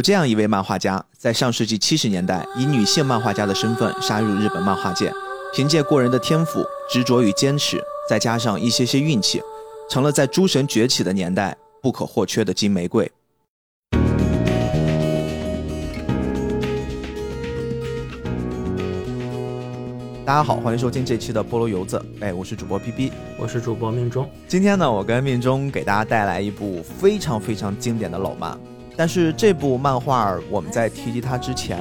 这样一位漫画家，在上世纪七十年代以女性漫画家的身份杀入日本漫画界，凭借过人的天赋、执着与坚持，再加上一些些运气，成了在诸神崛起的年代不可或缺的金玫瑰。大家好，欢迎收听这期的菠萝油子。哎，我是主播 B B，我是主播命中。今天呢，我跟命中给大家带来一部非常非常经典的老漫。但是这部漫画，我们在提及它之前，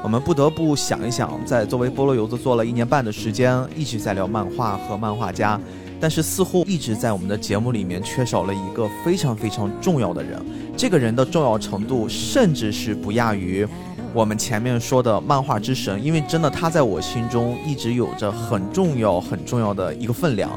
我们不得不想一想，在作为菠萝油子做了一年半的时间，一直在聊漫画和漫画家，但是似乎一直在我们的节目里面缺少了一个非常非常重要的人。这个人的重要程度，甚至是不亚于我们前面说的漫画之神，因为真的他在我心中一直有着很重要很重要的一个分量。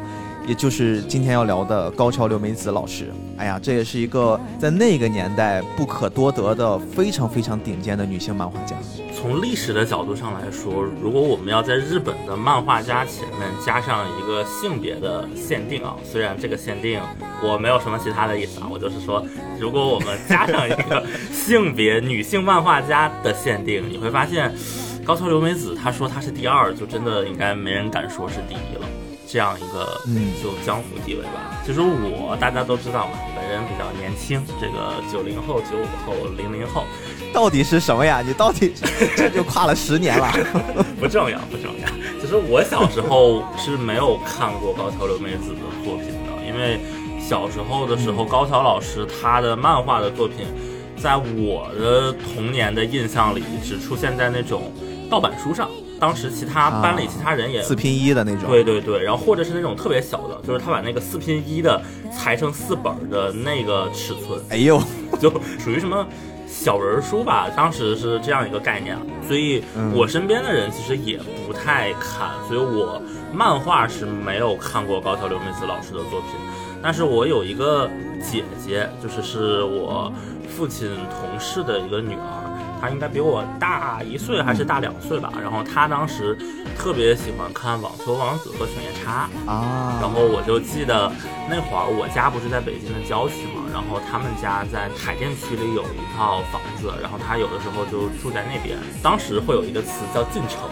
也就是今天要聊的高桥留美子老师，哎呀，这也是一个在那个年代不可多得的非常非常顶尖的女性漫画家。从历史的角度上来说，如果我们要在日本的漫画家前面加上一个性别的限定啊，虽然这个限定我没有什么其他的意思啊，我就是说，如果我们加上一个 性别女性漫画家的限定，你会发现高桥留美子她说她是第二，就真的应该没人敢说是第一了。这样一个，嗯，就江湖地位吧。其实我大家都知道嘛，本人比较年轻，这个九零后、九五后、零零后，到底是什么呀？你到底 这就跨了十年了？不重要，不重要。其实我小时候是没有看过高桥留美子的作品的，因为小时候的时候，高桥老师他的漫画的作品，在我的童年的印象里，只出现在那种盗版书上。当时其他班里其他人也四拼一的那种，对对对，然后或者是那种特别小的，就是他把那个四拼一的裁成四本的那个尺寸，哎呦，就属于什么小人书吧，当时是这样一个概念，所以我身边的人其实也不太看，所以我漫画是没有看过高桥留美子老师的作品，但是我有一个姐姐，就是是我父亲同事的一个女儿。他应该比我大一岁还是大两岁吧，然后他当时特别喜欢看《网球王子》和《犬夜叉》啊，然后我就记得那会儿我家不是在北京的郊区嘛，然后他们家在海淀区里有一套房子，然后他有的时候就住在那边。当时会有一个词叫进城，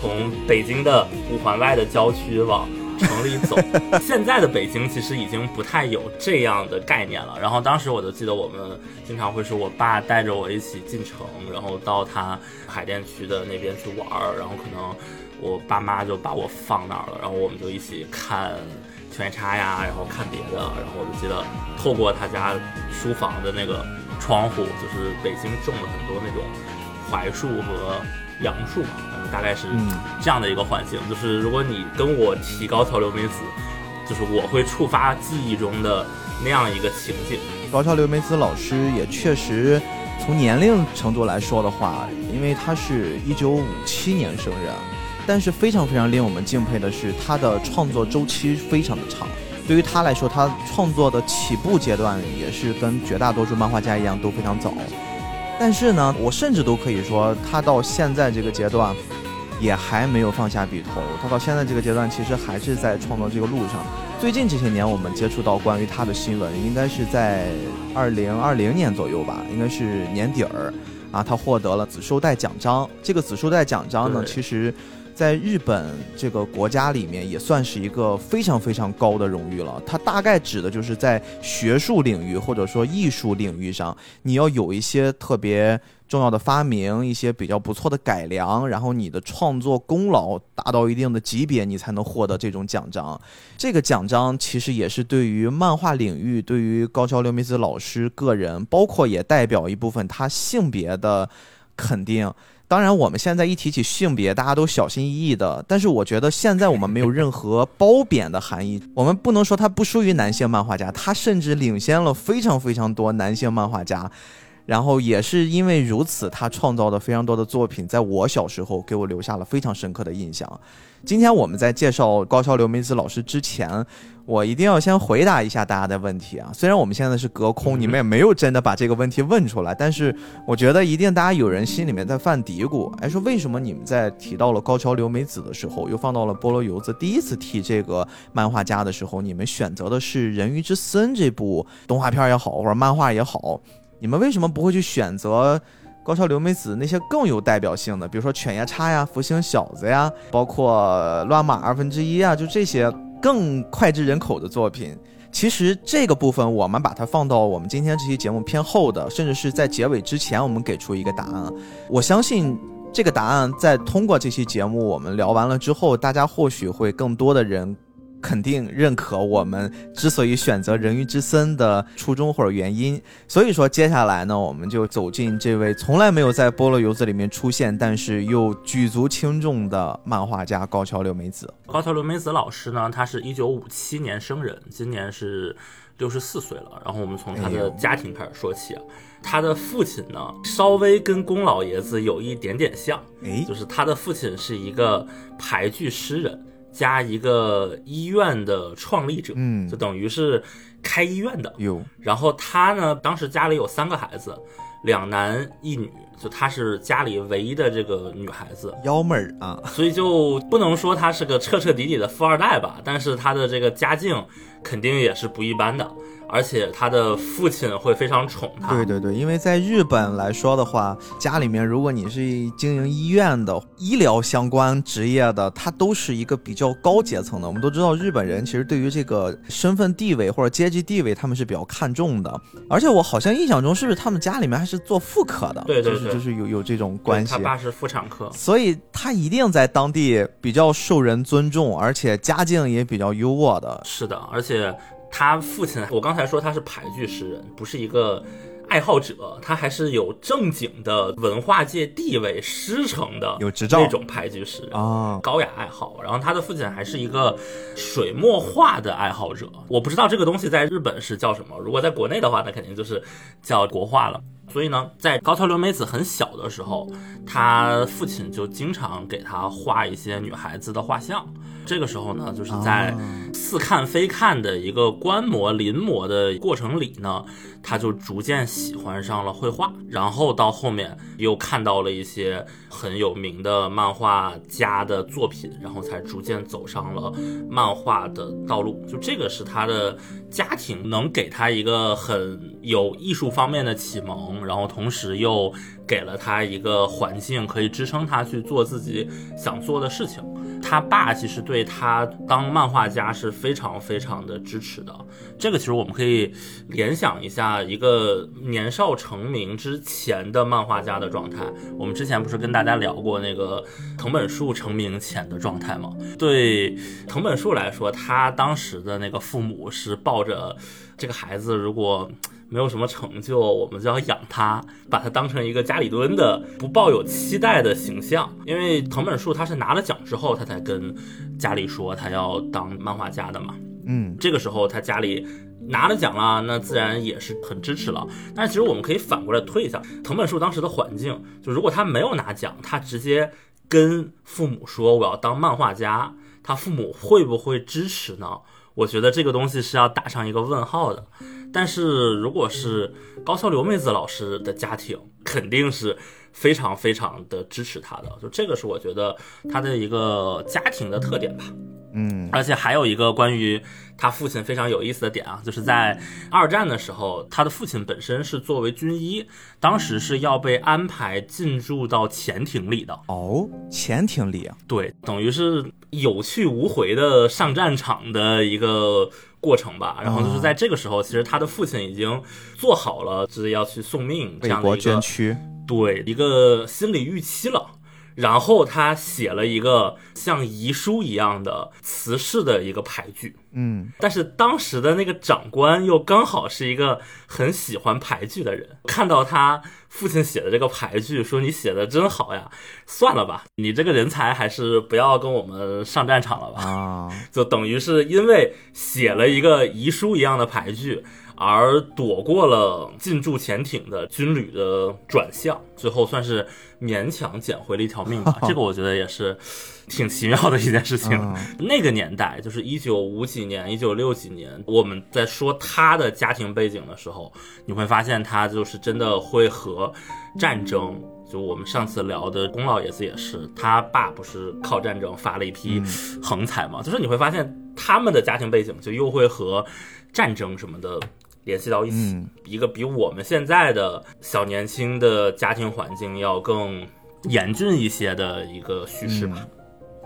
从北京的五环外的郊区往。城里走，现在的北京其实已经不太有这样的概念了。然后当时我就记得，我们经常会是我爸带着我一起进城，然后到他海淀区的那边去玩儿，然后可能我爸妈就把我放那儿了，然后我们就一起看《犬夜叉》呀，然后看别的。然后我就记得透过他家书房的那个窗户，就是北京种了很多那种槐树和。杨树嘛，大概是这样的一个环境。就是如果你跟我提高桥留美子，就是我会触发记忆中的那样一个情景。高桥留美子老师也确实，从年龄程度来说的话，因为他是一九五七年生人，但是非常非常令我们敬佩的是，他的创作周期非常的长。对于他来说，他创作的起步阶段也是跟绝大多数漫画家一样都非常早。但是呢，我甚至都可以说，他到现在这个阶段，也还没有放下笔头。他到现在这个阶段，其实还是在创作这个路上。最近这些年，我们接触到关于他的新闻，应该是在二零二零年左右吧，应该是年底儿，啊，他获得了紫绶带奖章。这个紫绶带奖章呢，其实。在日本这个国家里面，也算是一个非常非常高的荣誉了。它大概指的就是在学术领域或者说艺术领域上，你要有一些特别重要的发明，一些比较不错的改良，然后你的创作功劳达到一定的级别，你才能获得这种奖章。这个奖章其实也是对于漫画领域，对于高桥留美子老师个人，包括也代表一部分他性别的肯定。当然，我们现在一提起性别，大家都小心翼翼的。但是，我觉得现在我们没有任何褒贬的含义。我们不能说他不输于男性漫画家，他甚至领先了非常非常多男性漫画家。然后，也是因为如此，他创造的非常多的作品，在我小时候给我留下了非常深刻的印象。今天我们在介绍高桥留美子老师之前。我一定要先回答一下大家的问题啊！虽然我们现在是隔空，你们也没有真的把这个问题问出来，但是 我觉得一定大家有人心里面在犯嘀咕，哎，说为什么你们在提到了高桥留美子的时候，又放到了菠萝油子第一次提这个漫画家的时候，你们选择的是《人鱼之森》这部动画片也好，或者漫画也好，你们为什么不会去选择高桥留美子那些更有代表性的，比如说《犬夜叉》呀、《福星小子》呀，包括《乱马二分之一》啊，就这些更脍炙人口的作品？其实这个部分我们把它放到我们今天这期节目偏后的，甚至是在结尾之前，我们给出一个答案。我相信这个答案在通过这期节目我们聊完了之后，大家或许会更多的人。肯定认可我们之所以选择人鱼之森的初衷或者原因，所以说接下来呢，我们就走进这位从来没有在菠萝油子里面出现，但是又举足轻重的漫画家高桥留美子。高桥留美子老师呢，他是一九五七年生人，今年是六十四岁了。然后我们从他的家庭开始说起啊，他的父亲呢，稍微跟宫老爷子有一点点像，哎，就是他的父亲是一个俳剧诗人。加一个医院的创立者，嗯，就等于是开医院的。有，然后他呢，当时家里有三个孩子，两男一女，就他是家里唯一的这个女孩子，幺妹儿啊，所以就不能说他是个彻彻底底的富二代吧，但是他的这个家境肯定也是不一般的。而且他的父亲会非常宠他。对对对，因为在日本来说的话，家里面如果你是经营医院的、医疗相关职业的，他都是一个比较高阶层的。我们都知道，日本人其实对于这个身份地位或者阶级地位，他们是比较看重的。而且我好像印象中，是不是他们家里面还是做妇科的？对对对，就是有有这种关系。他爸是妇产科，所以他一定在当地比较受人尊重，而且家境也比较优渥的。是的，而且。他父亲，我刚才说他是俳剧诗人，不是一个爱好者，他还是有正经的文化界地位、师承的，有执照那种俳剧诗人啊，高雅爱好。然后他的父亲还是一个水墨画的爱好者，我不知道这个东西在日本是叫什么，如果在国内的话，那肯定就是叫国画了。所以呢，在高桥留美子很小的时候，他父亲就经常给他画一些女孩子的画像。这个时候呢，就是在似看非看的一个观摩临摹的过程里呢，他就逐渐喜欢上了绘画，然后到后面又看到了一些很有名的漫画家的作品，然后才逐渐走上了漫画的道路。就这个是他的家庭能给他一个很有艺术方面的启蒙，然后同时又给了他一个环境，可以支撑他去做自己想做的事情。他爸其实对他当漫画家是非常非常的支持的。这个其实我们可以联想一下一个年少成名之前的漫画家的状态。我们之前不是跟大家聊过那个藤本树成名前的状态吗？对藤本树来说，他当时的那个父母是抱着这个孩子如果。没有什么成就，我们就要养他，把他当成一个家里蹲的不抱有期待的形象。因为藤本树他是拿了奖之后，他才跟家里说他要当漫画家的嘛。嗯，这个时候他家里拿了奖了，那自然也是很支持了。但是其实我们可以反过来推一下，藤本树当时的环境，就如果他没有拿奖，他直接跟父母说我要当漫画家，他父母会不会支持呢？我觉得这个东西是要打上一个问号的。但是如果是高桥留美子老师的家庭，肯定是非常非常的支持她的，就这个是我觉得她的一个家庭的特点吧。嗯，而且还有一个关于他父亲非常有意思的点啊，就是在二战的时候，他的父亲本身是作为军医，当时是要被安排进驻到潜艇里的。哦，潜艇里啊？对，等于是有去无回的上战场的一个。过程吧，然后就是在这个时候，其实他的父亲已经做好了就是要去送命这样的一个对一个心理预期了。然后他写了一个像遗书一样的辞世的一个牌剧，嗯，但是当时的那个长官又刚好是一个很喜欢牌剧的人，看到他父亲写的这个牌剧，说你写的真好呀，算了吧，你这个人才还是不要跟我们上战场了吧，啊，就等于是因为写了一个遗书一样的牌剧。而躲过了进驻潜艇的军旅的转向，最后算是勉强捡回了一条命吧。这个我觉得也是挺奇妙的一件事情。那个年代就是一九五几年、一九六几年，我们在说他的家庭背景的时候，你会发现他就是真的会和战争。就我们上次聊的龚老爷子也是，他爸不是靠战争发了一批横财嘛？就是你会发现他们的家庭背景就又会和战争什么的。联系到一起，一个比我们现在的小年轻的家庭环境要更严峻一些的一个叙事吧。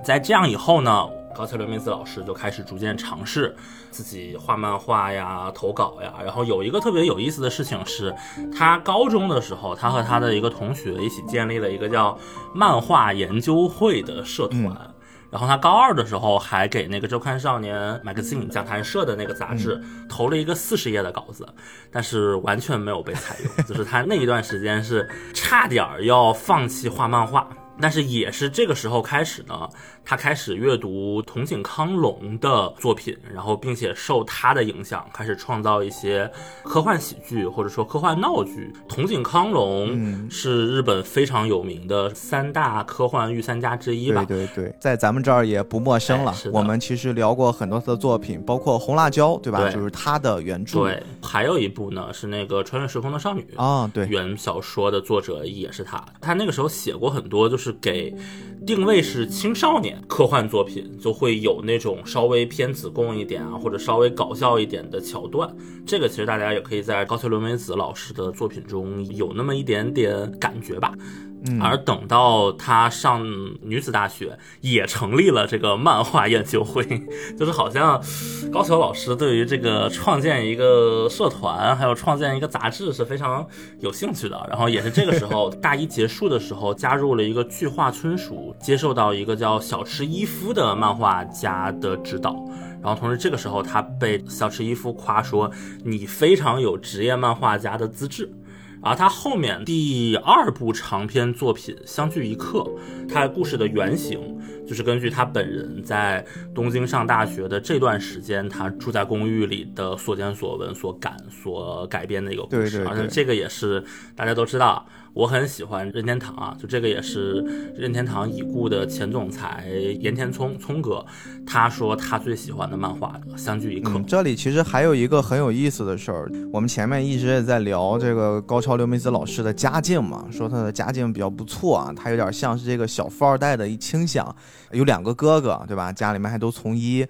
在这样以后呢，高桥留美子老师就开始逐渐尝试自己画漫画呀、投稿呀。然后有一个特别有意思的事情是，他高中的时候，他和他的一个同学一起建立了一个叫漫画研究会的社团。然后他高二的时候还给那个周刊少年 magazine 讲谈社的那个杂志投了一个四十页的稿子，但是完全没有被采用。就是他那一段时间是差点要放弃画漫画。但是也是这个时候开始呢，他开始阅读筒井康隆的作品，然后并且受他的影响，开始创造一些科幻喜剧或者说科幻闹剧。筒井康隆是日本非常有名的三大科幻御三家之一吧？对对对，在咱们这儿也不陌生了。我们其实聊过很多次的作品，包括《红辣椒》，对吧？就是他的原著。对，还有一部呢是那个《穿越时空的少女》啊，对，原小说的作者也是他。他那个时候写过很多，就是。给定位是青少年科幻作品，就会有那种稍微偏子贡一点啊，或者稍微搞笑一点的桥段。这个其实大家也可以在高桥留美子老师的作品中有那么一点点感觉吧。而等到他上女子大学，也成立了这个漫画研究会，就是好像高桥老师对于这个创建一个社团，还有创建一个杂志是非常有兴趣的。然后也是这个时候，大一结束的时候，加入了一个巨画村塾，接受到一个叫小池一夫的漫画家的指导。然后同时这个时候，他被小池一夫夸说：“你非常有职业漫画家的资质。”而他后面第二部长篇作品《相聚一刻》，他故事的原型就是根据他本人在东京上大学的这段时间，他住在公寓里的所见所闻所感所改编的一个故事。而且这个也是大家都知道。我很喜欢任天堂啊，就这个也是任天堂已故的前总裁岩田聪聪哥，他说他最喜欢的漫画《相聚一刻》。这里其实还有一个很有意思的事儿，我们前面一直也在聊这个高桥留美子老师的家境嘛，说他的家境比较不错啊，他有点像是这个小富二代的一倾向，有两个哥哥，对吧？家里面还都从医。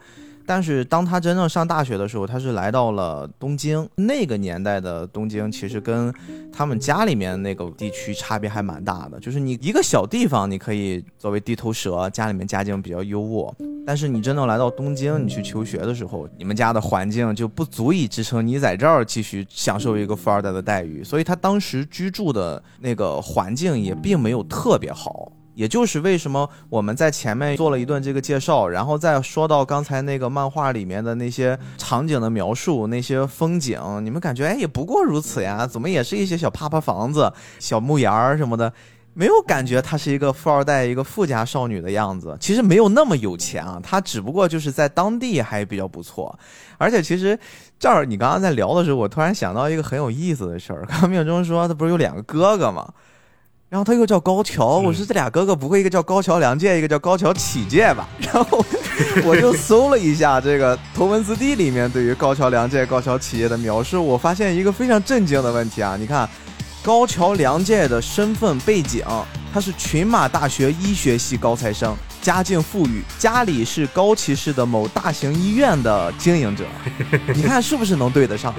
但是当他真正上大学的时候，他是来到了东京。那个年代的东京其实跟他们家里面那个地区差别还蛮大的。就是你一个小地方，你可以作为地头蛇，家里面家境比较优渥。但是你真正来到东京，你去求学的时候，你们家的环境就不足以支撑你在这儿继续享受一个富二代的待遇。所以他当时居住的那个环境也并没有特别好。也就是为什么我们在前面做了一段这个介绍，然后再说到刚才那个漫画里面的那些场景的描述、那些风景，你们感觉哎也不过如此呀？怎么也是一些小趴趴房子、小木檐儿什么的，没有感觉她是一个富二代、一个富家少女的样子。其实没有那么有钱啊，她只不过就是在当地还比较不错。而且其实这儿你刚刚在聊的时候，我突然想到一个很有意思的事儿。刚刚命中说他不是有两个哥哥吗？然后他又叫高桥，我说这俩哥哥不会一个叫高桥良介，一个叫高桥启介吧？然后我就搜了一下这个头文字 D 里面对于高桥良介、高桥启介的描述，我发现一个非常震惊的问题啊！你看高桥良介的身份背景，他是群马大学医学系高材生。家境富裕，家里是高崎市的某大型医院的经营者，你看是不是能对得上？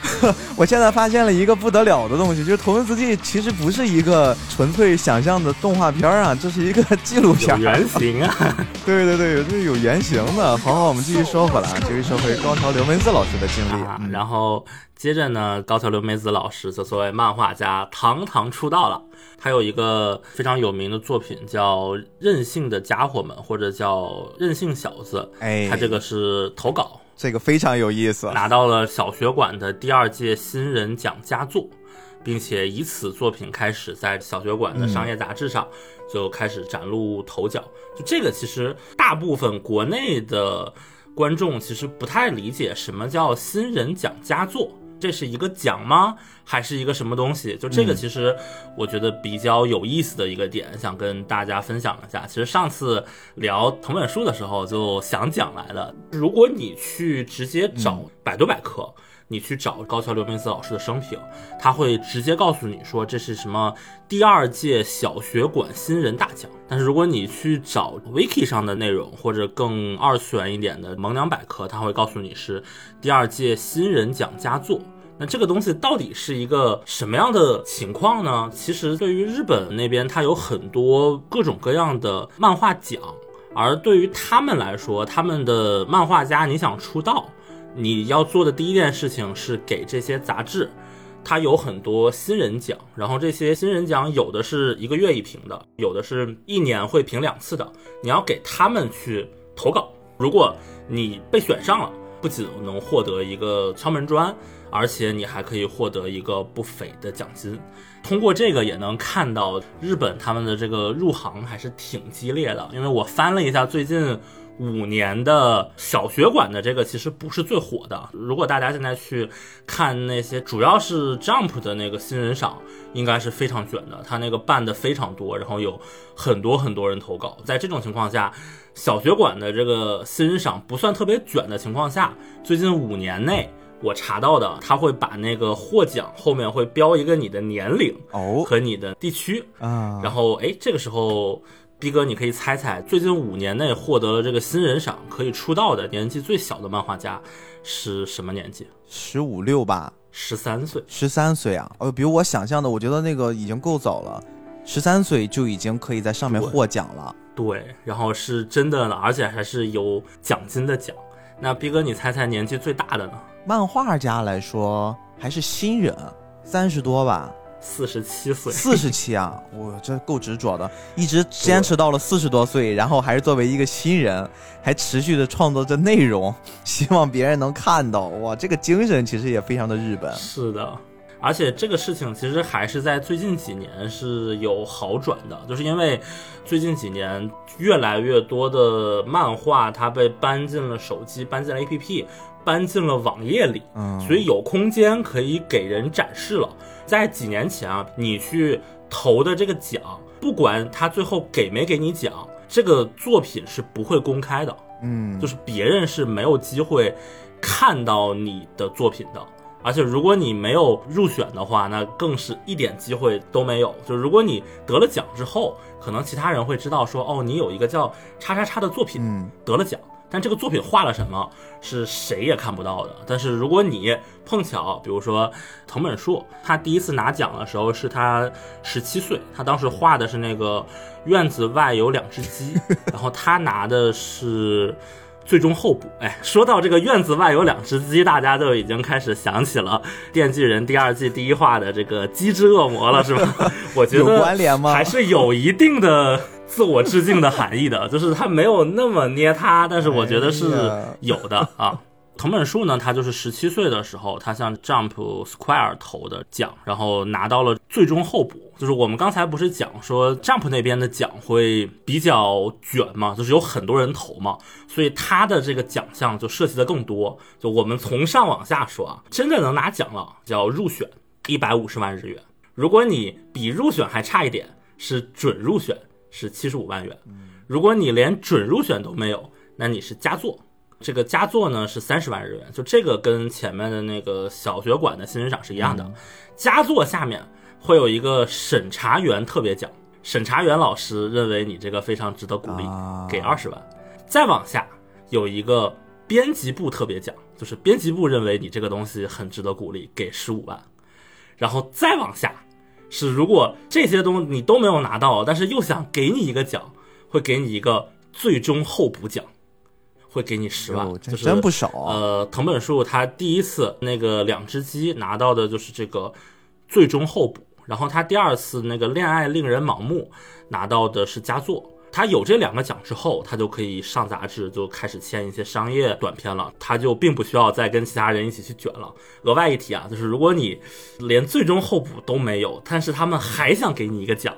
我现在发现了一个不得了的东西，就是《头文字 D》其实不是一个纯粹想象的动画片啊，这是一个纪录片。原型啊！对对对，这是有原型的。好好，我们继续说回来，继续说回高桥留文字老师的经历。啊然后接着呢，高桥留美子老师这作为漫画家堂堂出道了。他有一个非常有名的作品叫《任性的家伙们》，或者叫《任性小子》。哎，他这个是投稿，这个非常有意思，拿到了小学馆的第二届新人奖佳作，并且以此作品开始在小学馆的商业杂志上就开始崭露头角。就这个，其实大部分国内的观众其实不太理解什么叫新人奖佳作。这是一个奖吗？还是一个什么东西？就这个，其实我觉得比较有意思的一个点，想跟大家分享一下。其实上次聊藤本树的时候就想讲来了。如果你去直接找百度百科。你去找高桥留美子老师的生平，他会直接告诉你说这是什么第二届小学馆新人大奖。但是如果你去找 wiki 上的内容，或者更二次元一点的萌娘百科，他会告诉你是第二届新人奖佳作。那这个东西到底是一个什么样的情况呢？其实对于日本那边，它有很多各种各样的漫画奖，而对于他们来说，他们的漫画家你想出道，你要做的第一件事情是给这些杂志。它有很多新人奖，然后这些新人奖有的是一个月一评的，有的是一年会评两次的。你要给他们去投稿，如果你被选上了，不仅能获得一个敲门砖，而且你还可以获得一个不菲的奖金。通过这个也能看到日本他们的这个入行还是挺激烈的，因为我翻了一下最近。五年的小学馆的这个其实不是最火的。如果大家现在去看那些主要是 Jump 的那个新人赏，应该是非常卷的。他那个办的非常多，然后有很多很多人投稿。在这种情况下，小学馆的这个新人赏不算特别卷的情况下，最近五年内我查到的，他会把那个获奖后面会标一个你的年龄哦和你的地区啊，然后哎这个时候。逼哥，你可以猜猜，最近五年内获得了这个新人赏可以出道的年纪最小的漫画家是什么年纪？十五六吧，十三岁。十三岁啊！哦，比我想象的，我觉得那个已经够早了，十三岁就已经可以在上面获奖了。对，然后是真的呢，而且还是有奖金的奖。那逼哥，你猜猜年纪最大的呢？漫画家来说还是新人，三十多吧。四十七岁，四十七啊！我这够执着的，一直坚持到了四十多岁，然后还是作为一个新人，还持续的创作着内容，希望别人能看到。哇，这个精神其实也非常的日本。是的，而且这个事情其实还是在最近几年是有好转的，就是因为最近几年越来越多的漫画它被搬进了手机，搬进了 APP，搬进了网页里，嗯，所以有空间可以给人展示了。在几年前啊，你去投的这个奖，不管他最后给没给你奖，这个作品是不会公开的。嗯，就是别人是没有机会看到你的作品的。而且如果你没有入选的话，那更是一点机会都没有。就如果你得了奖之后，可能其他人会知道说，哦，你有一个叫叉叉叉的作品得了奖。但这个作品画了什么，是谁也看不到的。但是如果你碰巧，比如说藤本树，他第一次拿奖的时候是他十七岁，他当时画的是那个院子外有两只鸡，然后他拿的是最终候补。哎，说到这个院子外有两只鸡，大家就已经开始想起了《电锯人》第二季第一话的这个鸡之恶魔了，是吧？我觉得有关联吗？还是有一定的。自我致敬的含义的，就是他没有那么捏他，但是我觉得是有的啊。藤本树呢，他就是十七岁的时候，他向 Jump Square 投的奖，然后拿到了最终候补。就是我们刚才不是讲说 Jump 那边的奖会比较卷嘛，就是有很多人投嘛，所以他的这个奖项就涉及的更多。就我们从上往下说啊，真正能拿奖了叫入选一百五十万日元，如果你比入选还差一点，是准入选。是七十五万元，如果你连准入选都没有，那你是佳作。这个佳作呢是三十万日元，就这个跟前面的那个小学馆的新人赏是一样的。佳作下面会有一个审查员特别奖，审查员老师认为你这个非常值得鼓励，给二十万。再往下有一个编辑部特别奖，就是编辑部认为你这个东西很值得鼓励，给十五万。然后再往下。是，如果这些东西你都没有拿到，但是又想给你一个奖，会给你一个最终候补奖，会给你十万，就是真不少。呃，藤本树他第一次那个两只鸡拿到的就是这个最终候补，然后他第二次那个恋爱令人盲目拿到的是佳作。他有这两个奖之后，他就可以上杂志，就开始签一些商业短片了。他就并不需要再跟其他人一起去卷了。额外一提啊，就是如果你连最终候补都没有，但是他们还想给你一个奖。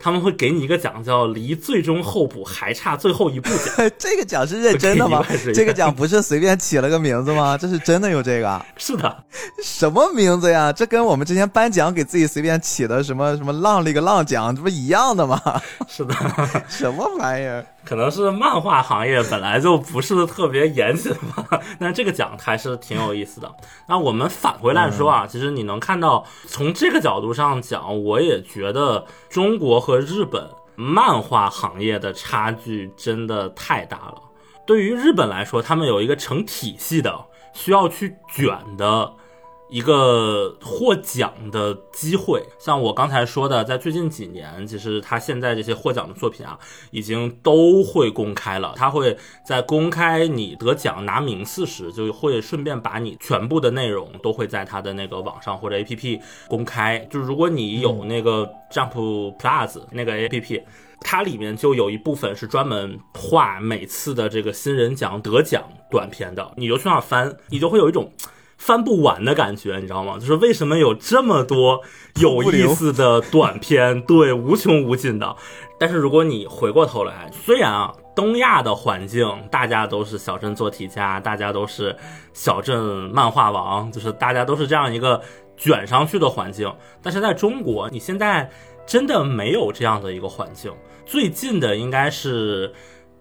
他们会给你一个奖，叫离最终候补还差最后一步奖。这个奖是认真的吗？这个奖不是随便起了个名字吗？这是真的有这个？是的。什么名字呀？这跟我们之前颁奖给自己随便起的什么什么浪了一个浪奖，这不一样的吗？是的。什么玩意儿？可能是漫画行业本来就不是特别严谨吧，但这个奖还是挺有意思的。那我们返回来说啊，其实你能看到，从这个角度上讲，我也觉得中国和和日本漫画行业的差距真的太大了。对于日本来说，他们有一个成体系的需要去卷的一个获奖的机会，像我刚才说的，在最近几年，其实他现在这些获奖的作品啊，已经都会公开了。他会在公开你得奖拿名次时，就会顺便把你全部的内容都会在他的那个网上或者 APP 公开。就是如果你有那个 Jump Plus 那个 APP，它里面就有一部分是专门画每次的这个新人奖得奖短片的，你就去那儿翻，你就会有一种。翻不完的感觉，你知道吗？就是为什么有这么多有意思的短片，对，无穷无尽的。但是如果你回过头来，虽然啊，东亚的环境大家都是小镇做题家，大家都是小镇漫画王，就是大家都是这样一个卷上去的环境，但是在中国，你现在真的没有这样的一个环境。最近的应该是。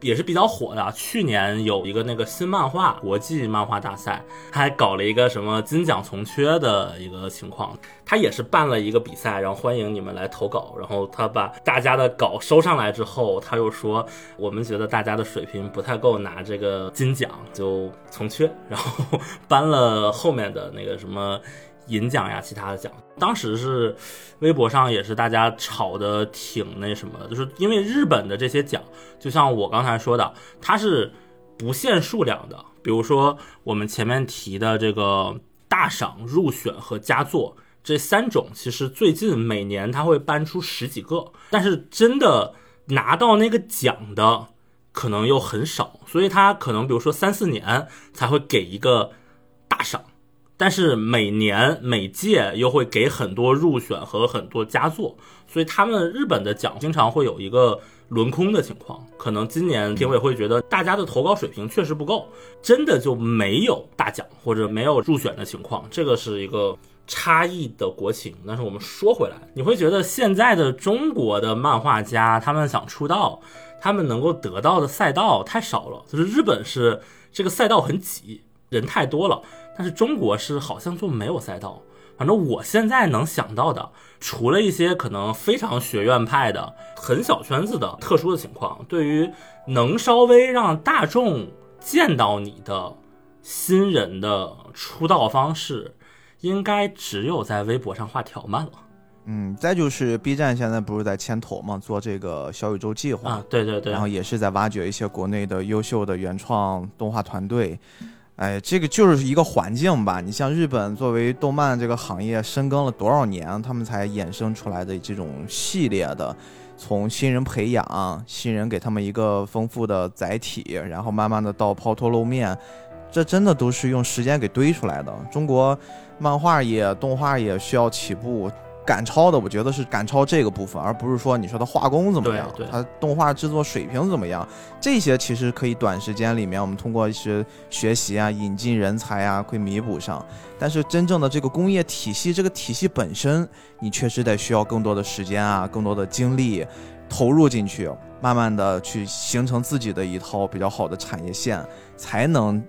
也是比较火的。去年有一个那个新漫画国际漫画大赛，他还搞了一个什么金奖从缺的一个情况。他也是办了一个比赛，然后欢迎你们来投稿。然后他把大家的稿收上来之后，他又说我们觉得大家的水平不太够拿这个金奖，就从缺。然后 颁了后面的那个什么。银奖呀，其他的奖，当时是微博上也是大家吵的挺那什么的，就是因为日本的这些奖，就像我刚才说的，它是不限数量的。比如说我们前面提的这个大赏、入选和佳作这三种，其实最近每年他会颁出十几个，但是真的拿到那个奖的可能又很少，所以他可能比如说三四年才会给一个大赏。但是每年每届又会给很多入选和很多佳作，所以他们日本的奖经常会有一个轮空的情况。可能今年评委会觉得大家的投稿水平确实不够，真的就没有大奖或者没有入选的情况。这个是一个差异的国情。但是我们说回来，你会觉得现在的中国的漫画家他们想出道，他们能够得到的赛道太少了。就是日本是这个赛道很挤，人太多了。但是中国是好像就没有赛道，反正我现在能想到的，除了一些可能非常学院派的、很小圈子的特殊的情况，对于能稍微让大众见到你的新人的出道方式，应该只有在微博上画条漫了。嗯，再就是 B 站现在不是在牵头嘛，做这个小宇宙计划啊，对对对，然后也是在挖掘一些国内的优秀的原创动画团队。哎，这个就是一个环境吧。你像日本作为动漫这个行业深耕了多少年，他们才衍生出来的这种系列的，从新人培养，新人给他们一个丰富的载体，然后慢慢的到抛头露面，这真的都是用时间给堆出来的。中国漫画也、动画也需要起步。赶超的，我觉得是赶超这个部分，而不是说你说它画工怎么样，它动画制作水平怎么样，这些其实可以短时间里面我们通过一些学习啊、引进人才啊，会弥补上。但是真正的这个工业体系，这个体系本身，你确实得需要更多的时间啊、更多的精力投入进去，慢慢的去形成自己的一套比较好的产业线，才能。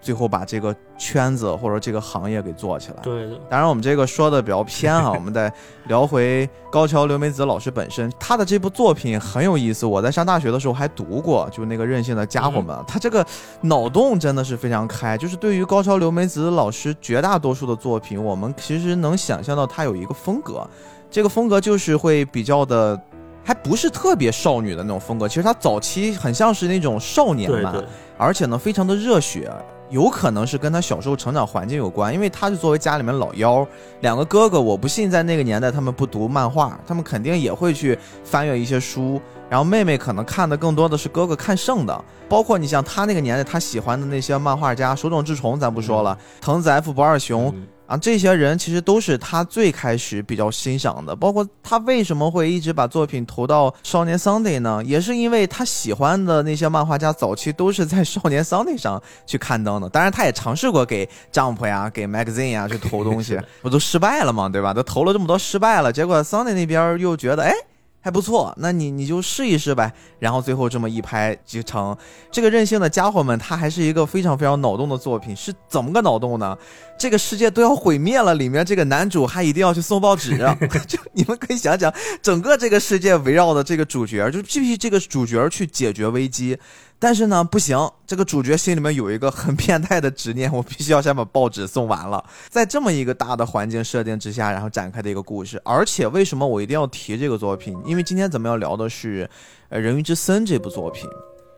最后把这个圈子或者这个行业给做起来。对的。当然，我们这个说的比较偏啊，我们再聊回高桥留美子老师本身，他的这部作品很有意思。我在上大学的时候还读过，就那个任性的家伙们，他这个脑洞真的是非常开。就是对于高桥留美子老师绝大多数的作品，我们其实能想象到他有一个风格，这个风格就是会比较的，还不是特别少女的那种风格。其实他早期很像是那种少年漫，而且呢非常的热血。有可能是跟他小时候成长环境有关，因为他是作为家里面老幺，两个哥哥，我不信在那个年代他们不读漫画，他们肯定也会去翻阅一些书，然后妹妹可能看的更多的是哥哥看剩的，包括你像他那个年代他喜欢的那些漫画家，手冢治虫咱不说了，藤子 F 不二雄。啊，这些人其实都是他最开始比较欣赏的，包括他为什么会一直把作品投到少年 Sunday 呢？也是因为他喜欢的那些漫画家早期都是在少年 Sunday 上去刊登的。当然，他也尝试过给 Jump 呀、给 Magazine 呀去投东西，不都失败了嘛？对吧？都投了这么多失败了，结果 Sunday 那边又觉得，哎。还不错，那你你就试一试呗。然后最后这么一拍即成，这个任性的家伙们，他还是一个非常非常脑洞的作品。是怎么个脑洞呢？这个世界都要毁灭了，里面这个男主还一定要去送报纸。就你们可以想想，整个这个世界围绕的这个主角，就是必须这个主角去解决危机。但是呢，不行，这个主角心里面有一个很变态的执念，我必须要先把报纸送完了。在这么一个大的环境设定之下，然后展开的一个故事。而且为什么我一定要提这个作品？因为今天咱们要聊的是，呃，《人鱼之森》这部作品。《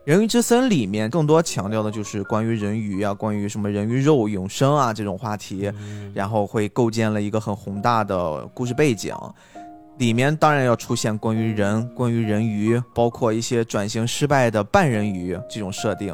人鱼之森》里面更多强调的就是关于人鱼啊，关于什么人鱼肉永生啊这种话题，然后会构建了一个很宏大的故事背景。里面当然要出现关于人、关于人鱼，包括一些转型失败的半人鱼这种设定。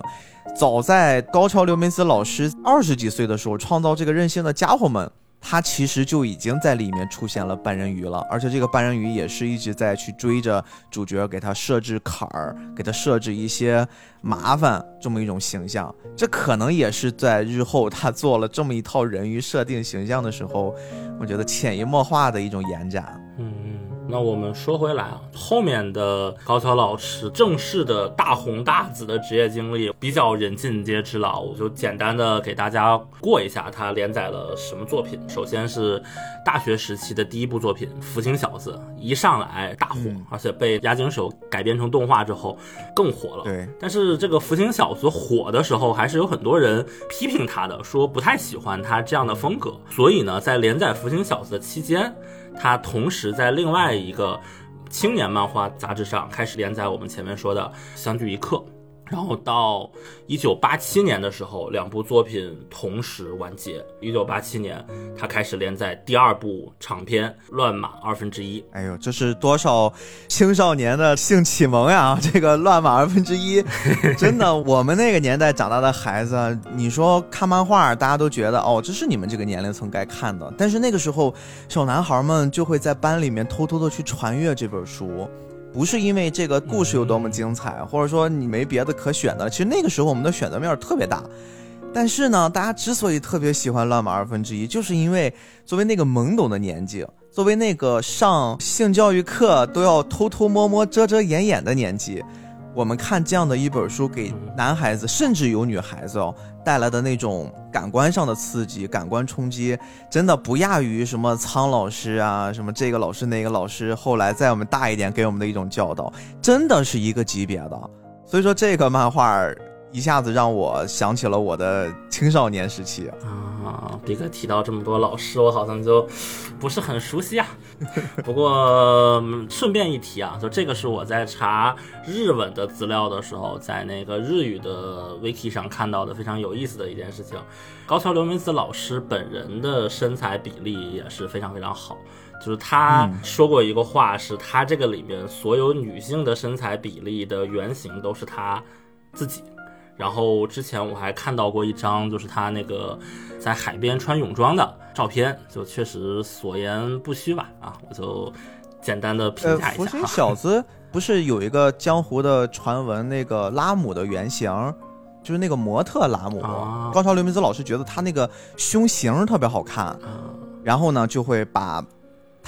早在高桥留美子老师二十几岁的时候，创造这个任性的家伙们，他其实就已经在里面出现了半人鱼了。而且这个半人鱼也是一直在去追着主角，给他设置坎儿，给他设置一些麻烦这么一种形象。这可能也是在日后他做了这么一套人鱼设定形象的时候，我觉得潜移默化的一种延展。嗯。那我们说回来啊，后面的高桥老师正式的大红大紫的职业经历比较人尽皆知了，我就简单的给大家过一下他连载了什么作品。首先是大学时期的第一部作品《福星小子》，一上来大火，而且被押井守改编成动画之后更火了。对，但是这个《福星小子》火的时候，还是有很多人批评他的，说不太喜欢他这样的风格。所以呢，在连载《福星小子》的期间。他同时在另外一个青年漫画杂志上开始连载我们前面说的《相聚一刻》。然后到一九八七年的时候，两部作品同时完结。一九八七年，他开始连载第二部长篇《乱马二分之一》。哎呦，这是多少青少年的性启蒙呀！这个《乱马二分之一 》，真的，我们那个年代长大的孩子，你说看漫画，大家都觉得哦，这是你们这个年龄层该看的。但是那个时候，小男孩们就会在班里面偷偷的去传阅这本书。不是因为这个故事有多么精彩，或者说你没别的可选的。其实那个时候我们的选择面特别大，但是呢，大家之所以特别喜欢《乱码二分之一》，就是因为作为那个懵懂的年纪，作为那个上性教育课都要偷偷摸摸、遮遮掩掩的年纪。我们看这样的一本书，给男孩子甚至有女孩子哦带来的那种感官上的刺激、感官冲击，真的不亚于什么苍老师啊、什么这个老师那个老师后来在我们大一点给我们的一种教导，真的是一个级别的。所以说这个漫画。一下子让我想起了我的青少年时期啊！比哥提到这么多老师，我好像就不是很熟悉啊。不过顺便一提啊，就这个是我在查日文的资料的时候，在那个日语的 wiki 上看到的非常有意思的一件事情。高桥留美子老师本人的身材比例也是非常非常好，就是他说过一个话，是他这个里面所有女性的身材比例的原型都是他自己。然后之前我还看到过一张，就是他那个在海边穿泳装的照片，就确实所言不虚吧？啊，我就简单的评价一下。福星 小子不是有一个江湖的传闻，那个拉姆的原型就是那个模特拉姆。啊高桥留明子老师觉得他那个胸型特别好看，然后呢就会把。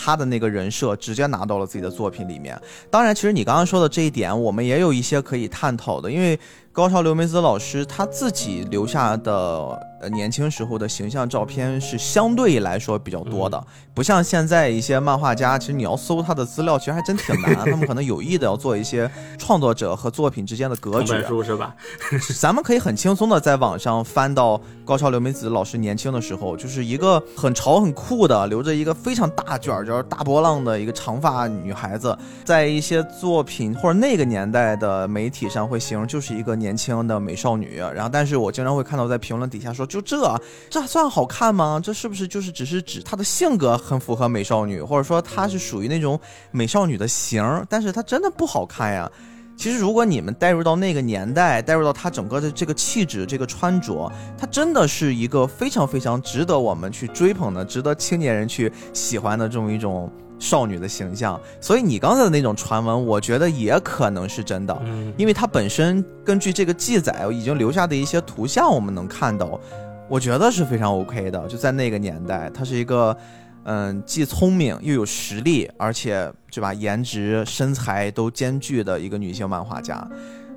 他的那个人设直接拿到了自己的作品里面。当然，其实你刚刚说的这一点，我们也有一些可以探讨的，因为。高桥留美子老师他自己留下的呃年轻时候的形象照片是相对来说比较多的，不像现在一些漫画家，其实你要搜他的资料，其实还真挺难。他们可能有意的要做一些创作者和作品之间的隔绝。是吧？咱们可以很轻松的在网上翻到高桥留美子老师年轻的时候，就是一个很潮很酷的，留着一个非常大卷卷大波浪的一个长发女孩子，在一些作品或者那个年代的媒体上会形容就是一个。年轻的美少女，然后，但是我经常会看到在评论底下说，就这，这算好看吗？这是不是就是只是指她的性格很符合美少女，或者说她是属于那种美少女的型？但是她真的不好看呀。其实，如果你们带入到那个年代，带入到她整个的这个气质、这个穿着，她真的是一个非常非常值得我们去追捧的、值得青年人去喜欢的这么一种。少女的形象，所以你刚才的那种传闻，我觉得也可能是真的，因为它本身根据这个记载已经留下的一些图像，我们能看到，我觉得是非常 OK 的。就在那个年代，她是一个，嗯，既聪明又有实力，而且对吧，颜值、身材都兼具的一个女性漫画家。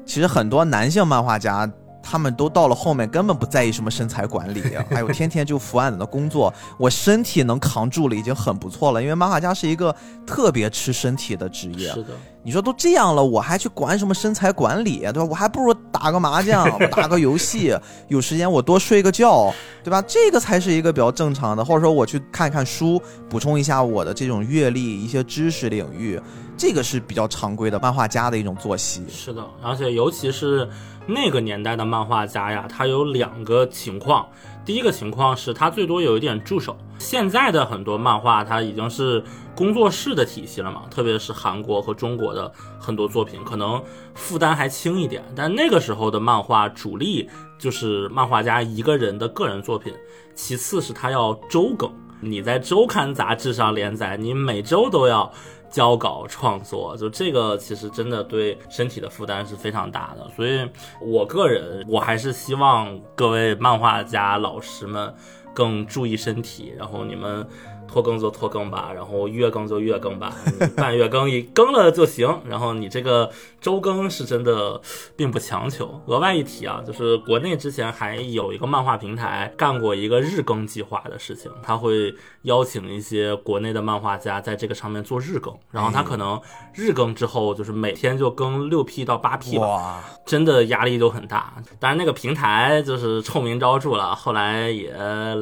其实很多男性漫画家。他们都到了后面，根本不在意什么身材管理，还有天天就伏案子的工作。我身体能扛住了，已经很不错了。因为漫画家是一个特别吃身体的职业。是的，你说都这样了，我还去管什么身材管理，对吧？我还不如打个麻将，打个游戏，有时间我多睡个觉，对吧？这个才是一个比较正常的，或者说我去看看书，补充一下我的这种阅历、一些知识领域，这个是比较常规的漫画家的一种作息。是的，而且尤其是那个年代的漫画家呀，他有两个情况。第一个情况是他最多有一点助手，现在的很多漫画它已经是工作室的体系了嘛，特别是韩国和中国的很多作品，可能负担还轻一点。但那个时候的漫画主力就是漫画家一个人的个人作品，其次是他要周更，你在周刊杂志上连载，你每周都要。交稿创作，就这个其实真的对身体的负担是非常大的，所以我个人我还是希望各位漫画家老师们更注意身体，然后你们。拖更就拖更吧，然后月更就月更吧，半月更一更了就行。然后你这个周更是真的并不强求。额外一提啊，就是国内之前还有一个漫画平台干过一个日更计划的事情，他会邀请一些国内的漫画家在这个上面做日更，然后他可能日更之后就是每天就更六 P 到八 P 吧，真的压力都很大。当然那个平台就是臭名昭著了，后来也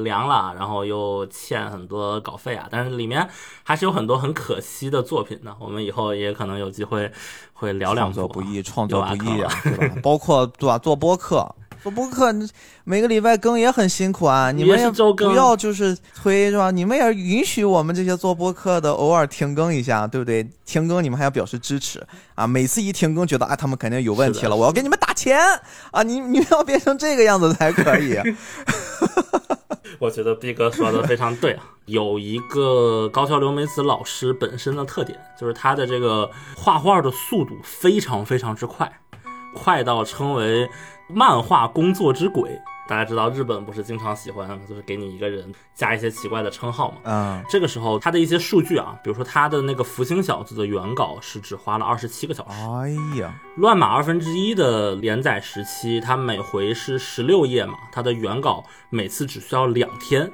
凉了，然后又欠很多稿。费啊，但是里面还是有很多很可惜的作品的。我们以后也可能有机会会聊两作不易，创作不易啊，对吧？包括对吧？做播客，做播客每个礼拜更也很辛苦啊。你们也不要就是推是吧？你们也允许我们这些做播客的偶尔停更一下，对不对？停更你们还要表示支持啊！每次一停更，觉得啊他们肯定有问题了，我要给你们打钱啊！你你们要变成这个样子才可以。我觉得毕哥说的非常对啊，有一个高桥留美子老师本身的特点，就是他的这个画画的速度非常非常之快，快到称为漫画工作之鬼。大家知道日本不是经常喜欢就是给你一个人加一些奇怪的称号嘛？嗯，这个时候他的一些数据啊，比如说他的那个福星小子的原稿是只花了二十七个小时。哎呀，乱码二分之一的连载时期，它每回是十六页嘛，它的原稿每次只需要两天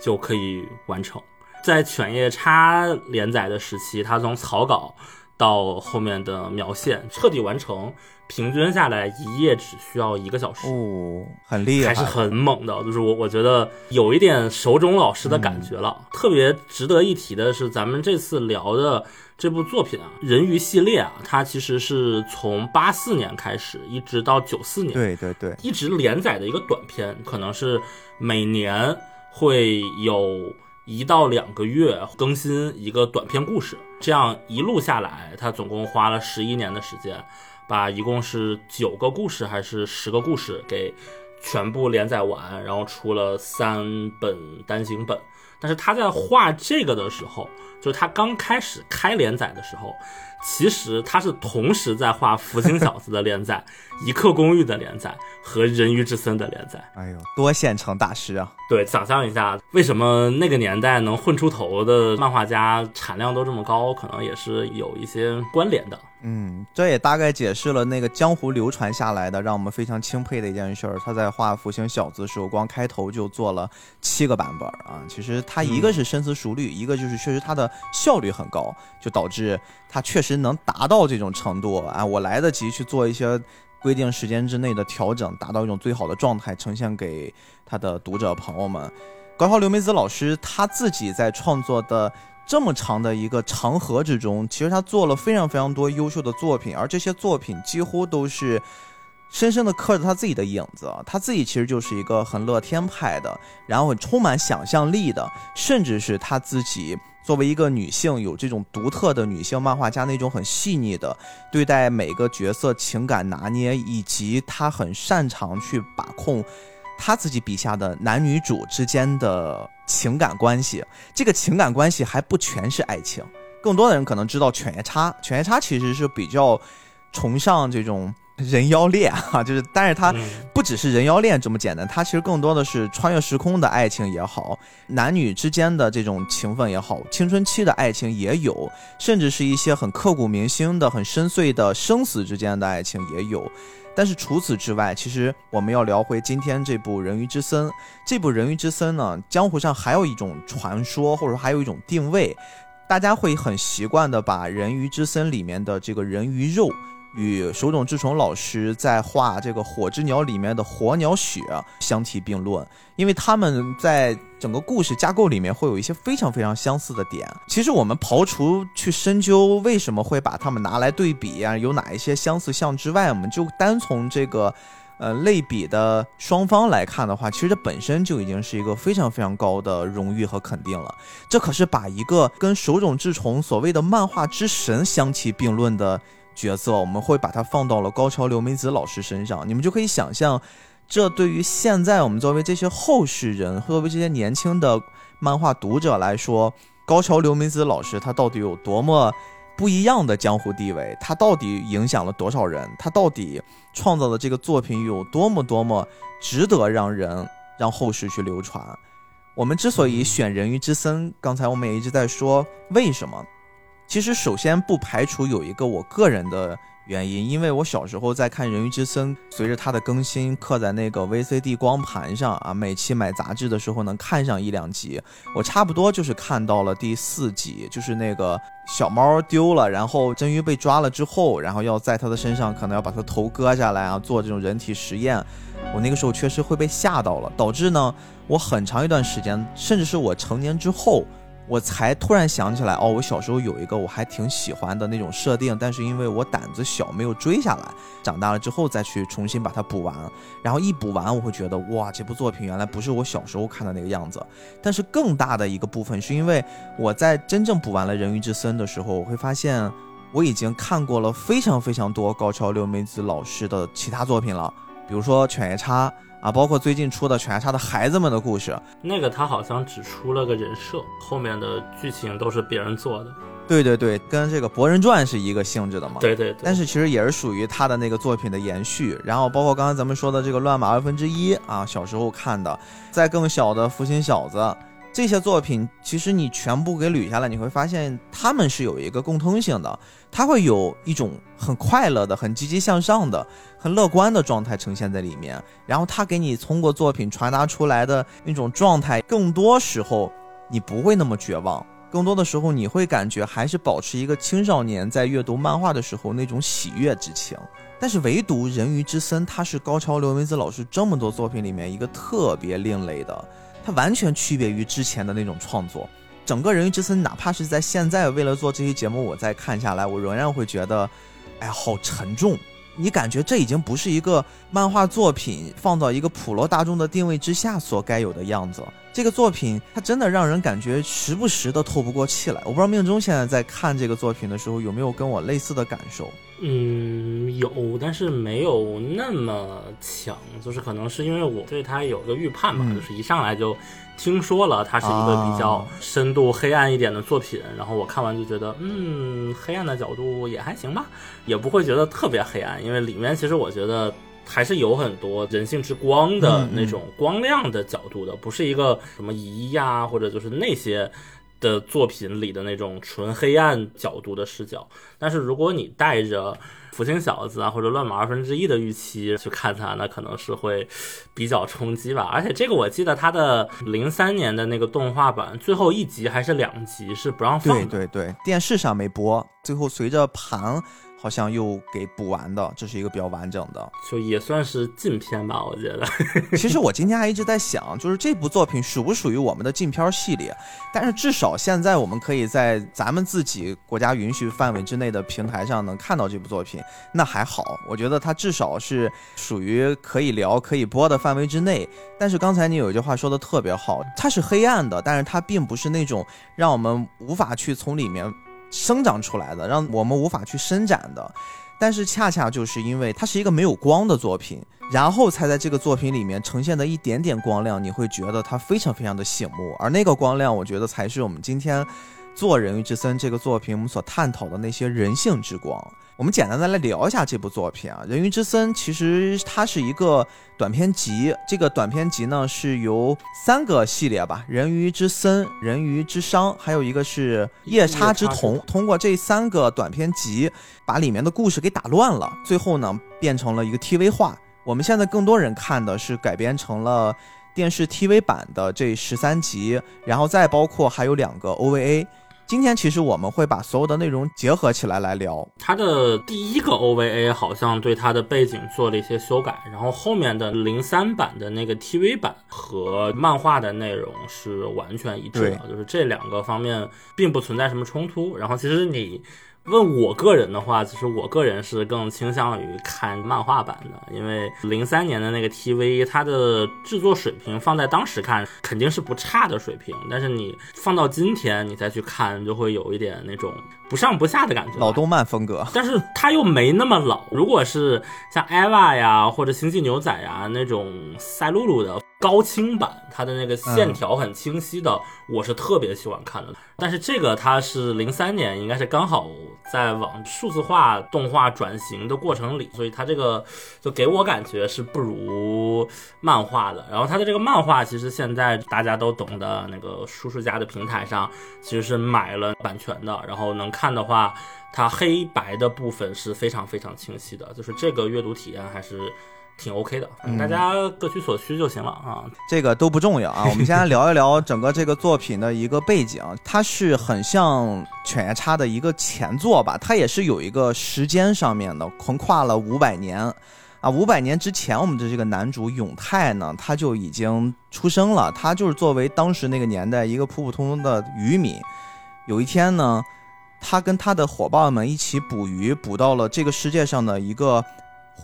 就可以完成。在犬夜叉连载的时期，他从草稿到后面的描线彻底完成。平均下来一页只需要一个小时哦，很厉害，还是很猛的。就是我我觉得有一点手冢老师的感觉了。特别值得一提的是，咱们这次聊的这部作品啊，《人鱼》系列啊，它其实是从八四年开始，一直到九四年，对对对，一直连载的一个短片，可能是每年会有一到两个月更新一个短片故事。这样一路下来，它总共花了十一年的时间。把一共是九个故事还是十个故事给全部连载完，然后出了三本单行本。但是他在画这个的时候，就是他刚开始开连载的时候。其实他是同时在画《福星小子》的连载，《一刻公寓》的连载和《人鱼之森》的连载。哎呦，多线程大师啊！对，想象一下，为什么那个年代能混出头的漫画家产量都这么高，可能也是有一些关联的。嗯，这也大概解释了那个江湖流传下来的让我们非常钦佩的一件事儿。他在画《福星小子》的时候，光开头就做了七个版本啊。其实他一个是深思熟虑，一个就是确实他的效率很高，就导致他确实真能达到这种程度啊。我来得及去做一些规定时间之内的调整，达到一种最好的状态，呈现给他的读者朋友们。高桥刘梅子老师他自己在创作的。这么长的一个长河之中，其实他做了非常非常多优秀的作品，而这些作品几乎都是深深的刻着他自己的影子。他自己其实就是一个很乐天派的，然后很充满想象力的，甚至是他自己作为一个女性，有这种独特的女性漫画家那种很细腻的对待每个角色情感拿捏，以及他很擅长去把控。他自己笔下的男女主之间的情感关系，这个情感关系还不全是爱情，更多的人可能知道犬夜叉，犬夜叉其实是比较崇尚这种人妖恋啊，就是，但是它不只是人妖恋这么简单，它其实更多的是穿越时空的爱情也好，男女之间的这种情分也好，青春期的爱情也有，甚至是一些很刻骨铭心的、很深邃的生死之间的爱情也有。但是除此之外，其实我们要聊回今天这部《人鱼之森》。这部《人鱼之森》呢，江湖上还有一种传说，或者说还有一种定位，大家会很习惯的把《人鱼之森》里面的这个人鱼肉。与手冢治虫老师在画这个《火之鸟》里面的火鸟血相提并论，因为他们在整个故事架构里面会有一些非常非常相似的点。其实我们刨除去深究为什么会把他们拿来对比啊，有哪一些相似项之外，我们就单从这个呃类比的双方来看的话，其实本身就已经是一个非常非常高的荣誉和肯定了。这可是把一个跟手冢治虫所谓的漫画之神相提并论的。角色我们会把它放到了高桥留美子老师身上，你们就可以想象，这对于现在我们作为这些后世人，作为这些年轻的漫画读者来说，高桥留美子老师他到底有多么不一样的江湖地位？他到底影响了多少人？他到底创造的这个作品有多么多么值得让人让后世去流传？我们之所以选人鱼之森，刚才我们也一直在说为什么。其实，首先不排除有一个我个人的原因，因为我小时候在看《人鱼之森》，随着它的更新，刻在那个 VCD 光盘上啊，每期买杂志的时候能看上一两集。我差不多就是看到了第四集，就是那个小猫丢了，然后真鱼被抓了之后，然后要在它的身上可能要把它头割下来啊，做这种人体实验。我那个时候确实会被吓到了，导致呢，我很长一段时间，甚至是我成年之后。我才突然想起来，哦，我小时候有一个我还挺喜欢的那种设定，但是因为我胆子小，没有追下来。长大了之后再去重新把它补完，然后一补完，我会觉得哇，这部作品原来不是我小时候看的那个样子。但是更大的一个部分是因为我在真正补完了《人鱼之森》的时候，我会发现我已经看过了非常非常多高桥留美子老师的其他作品了，比如说《犬夜叉》。啊，包括最近出的《犬夜叉的孩子们》的故事，那个他好像只出了个人设，后面的剧情都是别人做的。对对对，跟这个《博人传》是一个性质的嘛。对对对。但是其实也是属于他的那个作品的延续。然后包括刚才咱们说的这个《乱马二分之一》啊，小时候看的，在更小的《福星小子》。这些作品其实你全部给捋下来，你会发现他们是有一个共通性的，他会有一种很快乐的、很积极向上的、很乐观的状态呈现在里面。然后他给你通过作品传达出来的那种状态，更多时候你不会那么绝望，更多的时候你会感觉还是保持一个青少年在阅读漫画的时候那种喜悦之情。但是唯独《人鱼之森》，它是高桥留美子老师这么多作品里面一个特别另类的。它完全区别于之前的那种创作，整个人鱼之森，哪怕是在现在为了做这期节目，我再看下来，我仍然会觉得，哎，好沉重。你感觉这已经不是一个漫画作品放到一个普罗大众的定位之下所该有的样子。这个作品它真的让人感觉时不时的透不过气来。我不知道命中现在在看这个作品的时候有没有跟我类似的感受。嗯，有，但是没有那么强，就是可能是因为我对他有个预判吧，就是一上来就听说了它是一个比较深度黑暗一点的作品，然后我看完就觉得，嗯，黑暗的角度也还行吧，也不会觉得特别黑暗，因为里面其实我觉得还是有很多人性之光的那种光亮的角度的，不是一个什么疑呀，或者就是那些。的作品里的那种纯黑暗角度的视角，但是如果你带着《福星小子》啊或者《乱码二分之一》的预期去看它，那可能是会比较冲击吧。而且这个我记得它的零三年的那个动画版最后一集还是两集是不让放的，对对对，电视上没播，最后随着盘。好像又给补完的，这是一个比较完整的，就也算是禁片吧，我觉得。其实我今天还一直在想，就是这部作品属不属于我们的禁片系列？但是至少现在我们可以在咱们自己国家允许范围之内的平台上能看到这部作品，那还好。我觉得它至少是属于可以聊、可以播的范围之内。但是刚才你有一句话说的特别好，它是黑暗的，但是它并不是那种让我们无法去从里面。生长出来的，让我们无法去伸展的，但是恰恰就是因为它是一个没有光的作品，然后才在这个作品里面呈现的一点点光亮，你会觉得它非常非常的醒目，而那个光亮，我觉得才是我们今天做《人鱼之森》这个作品我们所探讨的那些人性之光。我们简单的来聊一下这部作品啊，《人鱼之森》其实它是一个短篇集，这个短篇集呢是由三个系列吧，《人鱼之森》、《人鱼之殇》，还有一个是《夜叉之瞳》，通过这三个短篇集，把里面的故事给打乱了，最后呢变成了一个 TV 化。我们现在更多人看的是改编成了电视 TV 版的这十三集，然后再包括还有两个 OVA。今天其实我们会把所有的内容结合起来来聊。它的第一个 OVA 好像对它的背景做了一些修改，然后后面的零三版的那个 TV 版和漫画的内容是完全一致的，就是这两个方面并不存在什么冲突。然后其实你。问我个人的话，其实我个人是更倾向于看漫画版的，因为零三年的那个 TV，它的制作水平放在当时看肯定是不差的水平，但是你放到今天你再去看，就会有一点那种不上不下的感觉。老动漫风格，但是它又没那么老。如果是像 EVA 呀或者星际牛仔呀那种赛璐璐的。高清版，它的那个线条很清晰的，我是特别喜欢看的。但是这个它是零三年，应该是刚好在往数字化动画转型的过程里，所以它这个就给我感觉是不如漫画的。然后它的这个漫画，其实现在大家都懂的那个叔叔家的平台上，其实是买了版权的。然后能看的话，它黑白的部分是非常非常清晰的，就是这个阅读体验还是。挺 OK 的，大家各取所需就行了啊，这个都不重要啊。我们先来聊一聊整个这个作品的一个背景，它是很像《犬夜叉》的一个前作吧，它也是有一个时间上面的，横跨了五百年啊。五百年之前，我们的这个男主永泰呢，他就已经出生了，他就是作为当时那个年代一个普普通通的渔民。有一天呢，他跟他的伙伴们一起捕鱼，捕到了这个世界上的一个。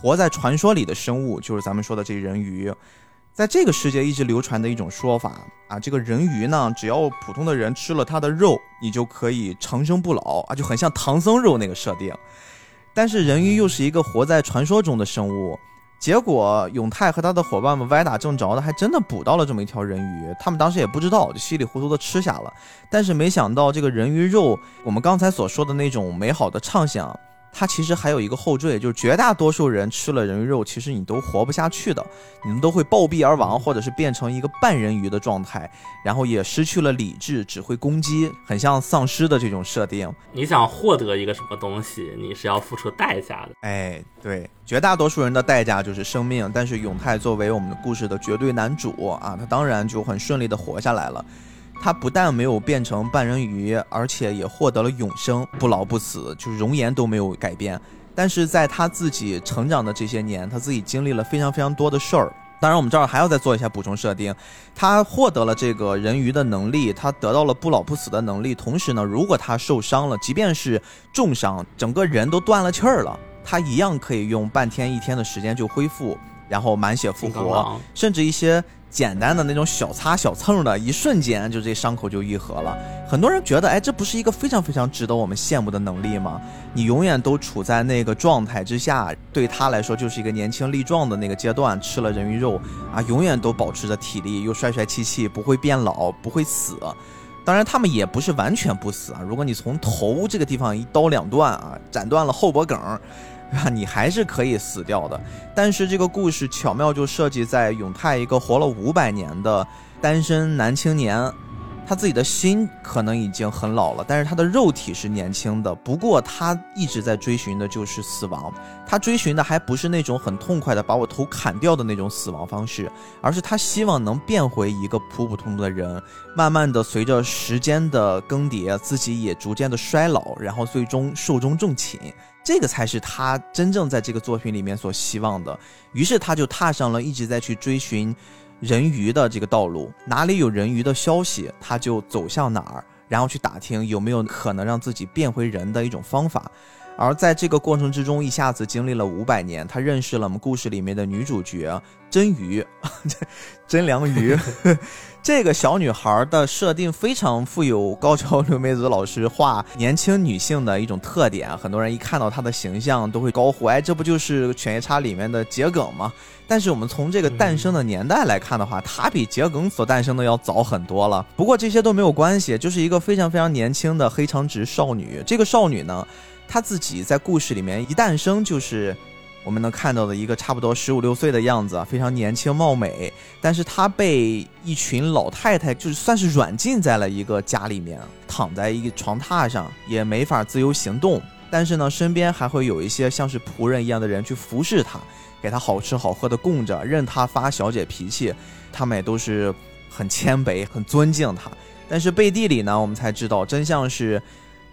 活在传说里的生物就是咱们说的这人鱼，在这个世界一直流传的一种说法啊，这个人鱼呢，只要普通的人吃了它的肉，你就可以长生不老啊，就很像唐僧肉那个设定。但是人鱼又是一个活在传说中的生物，结果永泰和他的伙伴们歪打正着的，还真的捕到了这么一条人鱼，他们当时也不知道，就稀里糊涂的吃下了。但是没想到这个人鱼肉，我们刚才所说的那种美好的畅想。它其实还有一个后缀，就是绝大多数人吃了人鱼肉，其实你都活不下去的，你们都会暴毙而亡，或者是变成一个半人鱼的状态，然后也失去了理智，只会攻击，很像丧尸的这种设定。你想获得一个什么东西，你是要付出代价的。哎，对，绝大多数人的代价就是生命，但是永泰作为我们的故事的绝对男主啊，他当然就很顺利的活下来了。他不但没有变成半人鱼，而且也获得了永生，不老不死，就是容颜都没有改变。但是在他自己成长的这些年，他自己经历了非常非常多的事儿。当然，我们这儿还要再做一下补充设定：他获得了这个人鱼的能力，他得到了不老不死的能力。同时呢，如果他受伤了，即便是重伤，整个人都断了气儿了，他一样可以用半天一天的时间就恢复，然后满血复活，甚至一些。简单的那种小擦小蹭的，一瞬间就这伤口就愈合了。很多人觉得，哎，这不是一个非常非常值得我们羡慕的能力吗？你永远都处在那个状态之下，对他来说就是一个年轻力壮的那个阶段。吃了人鱼肉啊，永远都保持着体力，又帅帅气气，不会变老，不会死。当然，他们也不是完全不死啊。如果你从头这个地方一刀两断啊，斩断了后脖梗。你还是可以死掉的，但是这个故事巧妙就设计在永泰一个活了五百年的单身男青年。他自己的心可能已经很老了，但是他的肉体是年轻的。不过他一直在追寻的就是死亡，他追寻的还不是那种很痛快的把我头砍掉的那种死亡方式，而是他希望能变回一个普普通通的人。慢慢的，随着时间的更迭，自己也逐渐的衰老，然后最终寿终正寝。这个才是他真正在这个作品里面所希望的。于是他就踏上了一直在去追寻。人鱼的这个道路，哪里有人鱼的消息，他就走向哪儿，然后去打听有没有可能让自己变回人的一种方法。而在这个过程之中，一下子经历了五百年，他认识了我们故事里面的女主角真鱼，真良鱼。这个小女孩的设定非常富有高桥留美子老师画年轻女性的一种特点，很多人一看到她的形象都会高呼：“哎，这不就是《犬夜叉》里面的桔梗吗？”但是我们从这个诞生的年代来看的话，她比桔梗所诞生的要早很多了。不过这些都没有关系，就是一个非常非常年轻的黑长直少女。这个少女呢？她自己在故事里面一诞生就是我们能看到的一个差不多十五六岁的样子，非常年轻貌美。但是她被一群老太太就是算是软禁在了一个家里面，躺在一个床榻上，也没法自由行动。但是呢，身边还会有一些像是仆人一样的人去服侍她，给她好吃好喝的供着，任她发小姐脾气，他们也都是很谦卑、很尊敬她。但是背地里呢，我们才知道真相是，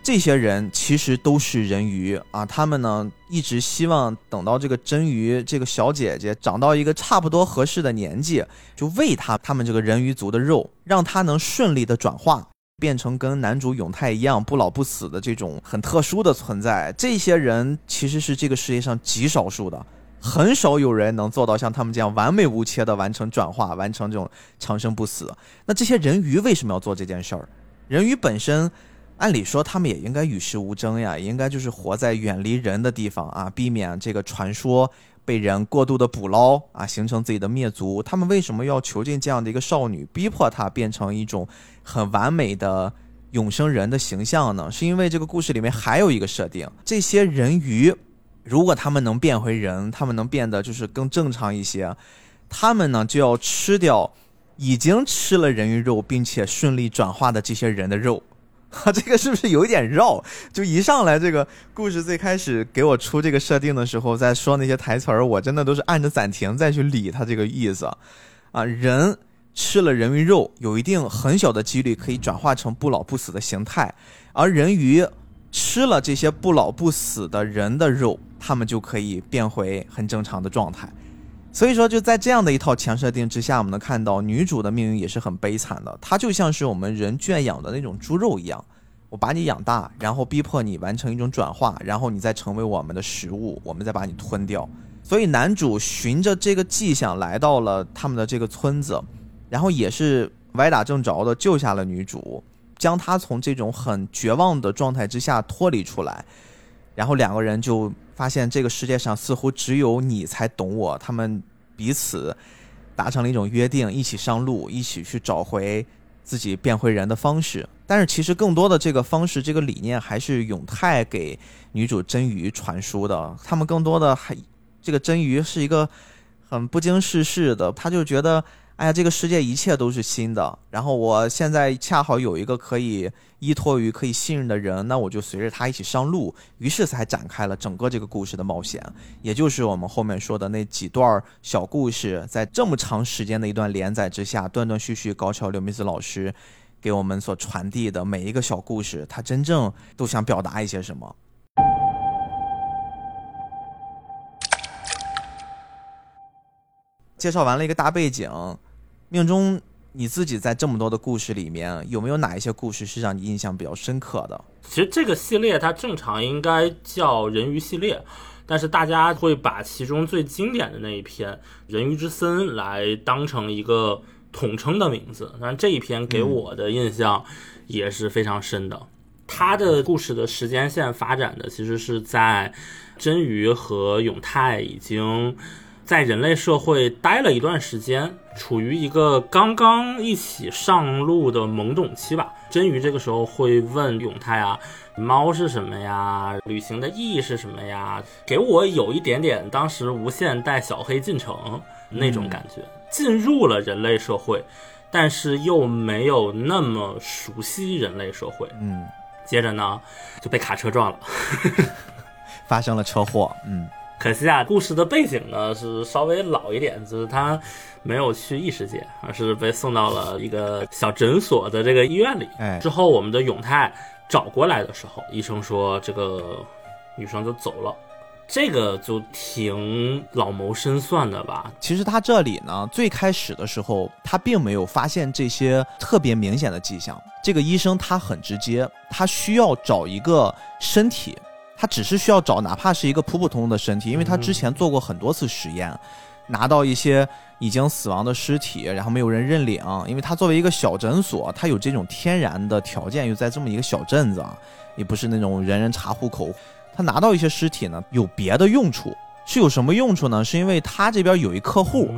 这些人其实都是人鱼啊。他们呢一直希望等到这个真鱼这个小姐姐长到一个差不多合适的年纪，就喂她他们这个人鱼族的肉，让她能顺利的转化，变成跟男主永泰一样不老不死的这种很特殊的存在。这些人其实是这个世界上极少数的。很少有人能做到像他们这样完美无缺的完成转化，完成这种长生不死。那这些人鱼为什么要做这件事儿？人鱼本身，按理说他们也应该与世无争呀，应该就是活在远离人的地方啊，避免这个传说被人过度的捕捞啊，形成自己的灭族。他们为什么要囚禁这样的一个少女，逼迫她变成一种很完美的永生人的形象呢？是因为这个故事里面还有一个设定，这些人鱼。如果他们能变回人，他们能变得就是更正常一些，他们呢就要吃掉已经吃了人鱼肉并且顺利转化的这些人的肉，哈，这个是不是有一点绕？就一上来这个故事最开始给我出这个设定的时候，在说那些台词儿，我真的都是按着暂停再去理他这个意思，啊，人吃了人鱼肉，有一定很小的几率可以转化成不老不死的形态，而人鱼。吃了这些不老不死的人的肉，他们就可以变回很正常的状态。所以说，就在这样的一套强设定之下，我们能看到女主的命运也是很悲惨的。她就像是我们人圈养的那种猪肉一样，我把你养大，然后逼迫你完成一种转化，然后你再成为我们的食物，我们再把你吞掉。所以男主循着这个迹象来到了他们的这个村子，然后也是歪打正着的救下了女主。将她从这种很绝望的状态之下脱离出来，然后两个人就发现这个世界上似乎只有你才懂我。他们彼此达成了一种约定，一起上路，一起去找回自己变回人的方式。但是其实更多的这个方式、这个理念还是永泰给女主真鱼传输的。他们更多的还这个真鱼是一个很不经世事的，他就觉得。哎呀，这个世界一切都是新的，然后我现在恰好有一个可以依托于、可以信任的人，那我就随着他一起上路，于是才展开了整个这个故事的冒险，也就是我们后面说的那几段小故事，在这么长时间的一段连载之下，断断续续，高桥留美子老师给我们所传递的每一个小故事，他真正都想表达一些什么。介绍完了一个大背景。命中你自己在这么多的故事里面，有没有哪一些故事是让你印象比较深刻的？其实这个系列它正常应该叫人鱼系列，但是大家会把其中最经典的那一篇《人鱼之森》来当成一个统称的名字。但这一篇给我的印象也是非常深的。它的故事的时间线发展的其实是在真鱼和永泰已经。在人类社会待了一段时间，处于一个刚刚一起上路的懵懂期吧。真鱼这个时候会问永泰啊：“猫是什么呀？旅行的意义是什么呀？”给我有一点点当时无限带小黑进城那种感觉，进入了人类社会，但是又没有那么熟悉人类社会。嗯，接着呢就被卡车撞了，发生了车祸。嗯。可惜啊，故事的背景呢是稍微老一点，就是他没有去异世界，而是被送到了一个小诊所的这个医院里。哎，之后我们的永泰找过来的时候，医生说这个女生就走了，这个就挺老谋深算的吧。其实他这里呢，最开始的时候他并没有发现这些特别明显的迹象。这个医生他很直接，他需要找一个身体。他只是需要找哪怕是一个普普通通的身体，因为他之前做过很多次实验，拿到一些已经死亡的尸体，然后没有人认领。因为他作为一个小诊所，他有这种天然的条件，又在这么一个小镇子啊，也不是那种人人查户口。他拿到一些尸体呢，有别的用处，是有什么用处呢？是因为他这边有一客户，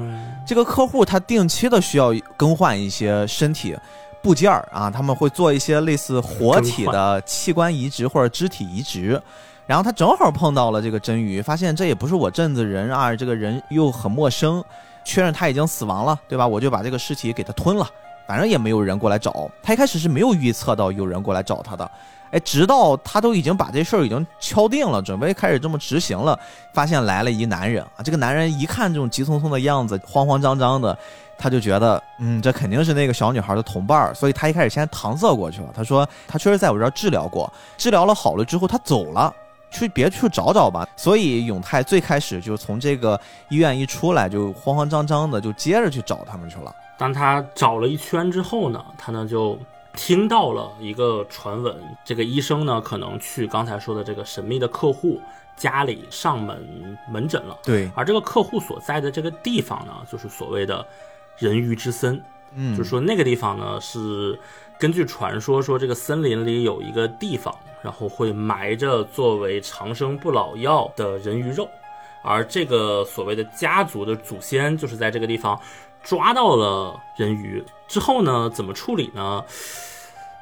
这个客户他定期的需要更换一些身体部件儿啊，他们会做一些类似活体的器官移植或者肢体移植。然后他正好碰到了这个真鱼，发现这也不是我镇子人啊，这个人又很陌生，确认他已经死亡了，对吧？我就把这个尸体给他吞了，反正也没有人过来找他。一开始是没有预测到有人过来找他的，哎，直到他都已经把这事儿已经敲定了，准备开始这么执行了，发现来了一男人啊！这个男人一看这种急匆匆的样子，慌慌张张的，他就觉得，嗯，这肯定是那个小女孩的同伴儿，所以他一开始先搪塞过去了。他说他确实在我这儿治疗过，治疗了好了之后他走了，去别去找找吧。所以永泰最开始就从这个医院一出来，就慌慌张张的就接着去找他们去了。当他找了一圈之后呢，他呢就听到了一个传闻，这个医生呢可能去刚才说的这个神秘的客户家里上门门诊了。对，而这个客户所在的这个地方呢，就是所谓的人鱼之森。嗯，就是说那个地方呢是根据传说说这个森林里有一个地方，然后会埋着作为长生不老药的人鱼肉，而这个所谓的家族的祖先就是在这个地方。抓到了人鱼之后呢，怎么处理呢？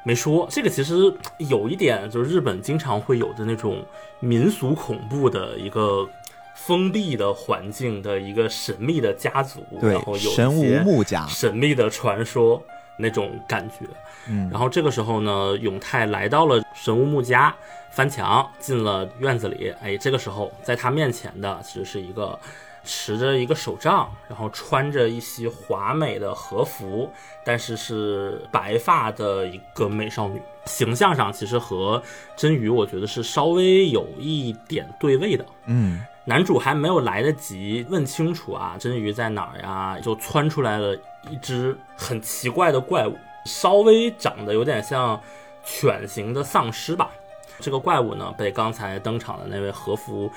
没说。这个其实有一点，就是日本经常会有的那种民俗恐怖的一个封闭的环境的一个神秘的家族，然后有神无木家神秘的传说那种感觉。嗯，然后这个时候呢，永泰来到了神无木家，翻墙进了院子里。哎，这个时候在他面前的其实是一个。持着一个手杖，然后穿着一袭华美的和服，但是是白发的一个美少女，形象上其实和真鱼我觉得是稍微有一点对位的。嗯，男主还没有来得及问清楚啊，真鱼在哪儿呀，就窜出来了一只很奇怪的怪物，稍微长得有点像犬型的丧尸吧。这个怪物呢，被刚才登场的那位和服。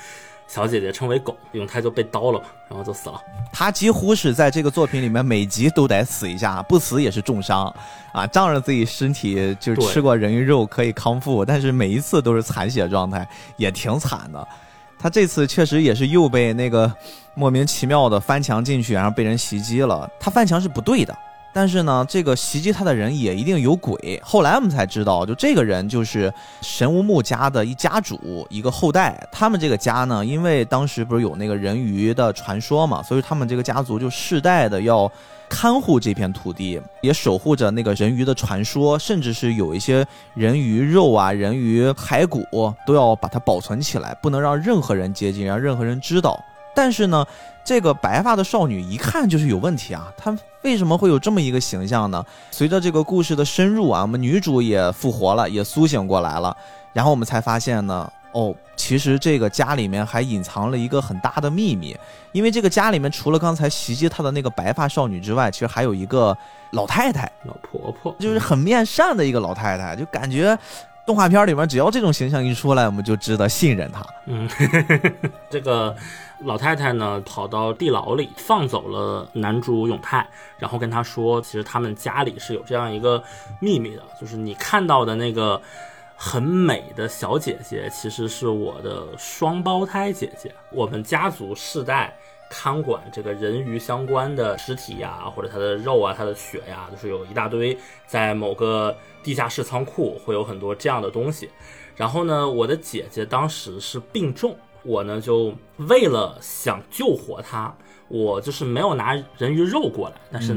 小姐姐称为狗，永泰就被刀了嘛，然后就死了。他几乎是在这个作品里面每集都得死一下，不死也是重伤啊！仗着自己身体就是吃过人鱼肉可以康复，但是每一次都是残血状态，也挺惨的。他这次确实也是又被那个莫名其妙的翻墙进去，然后被人袭击了。他翻墙是不对的。但是呢，这个袭击他的人也一定有鬼。后来我们才知道，就这个人就是神无木家的一家主，一个后代。他们这个家呢，因为当时不是有那个人鱼的传说嘛，所以他们这个家族就世代的要看护这片土地，也守护着那个人鱼的传说，甚至是有一些人鱼肉啊、人鱼骸骨都要把它保存起来，不能让任何人接近，让任何人知道。但是呢，这个白发的少女一看就是有问题啊！她为什么会有这么一个形象呢？随着这个故事的深入啊，我们女主也复活了，也苏醒过来了，然后我们才发现呢，哦，其实这个家里面还隐藏了一个很大的秘密，因为这个家里面除了刚才袭击他的那个白发少女之外，其实还有一个老太太，老婆婆，就是很面善的一个老太太，就感觉。动画片里面，只要这种形象一出来，我们就值得信任他。嗯，这个老太太呢，跑到地牢里放走了男主永泰，然后跟他说，其实他们家里是有这样一个秘密的，就是你看到的那个很美的小姐姐，其实是我的双胞胎姐姐。我们家族世代。看管这个人鱼相关的尸体呀，或者它的肉啊、它的血呀，就是有一大堆在某个地下室仓库会有很多这样的东西。然后呢，我的姐姐当时是病重，我呢就为了想救活她，我就是没有拿人鱼肉过来，但是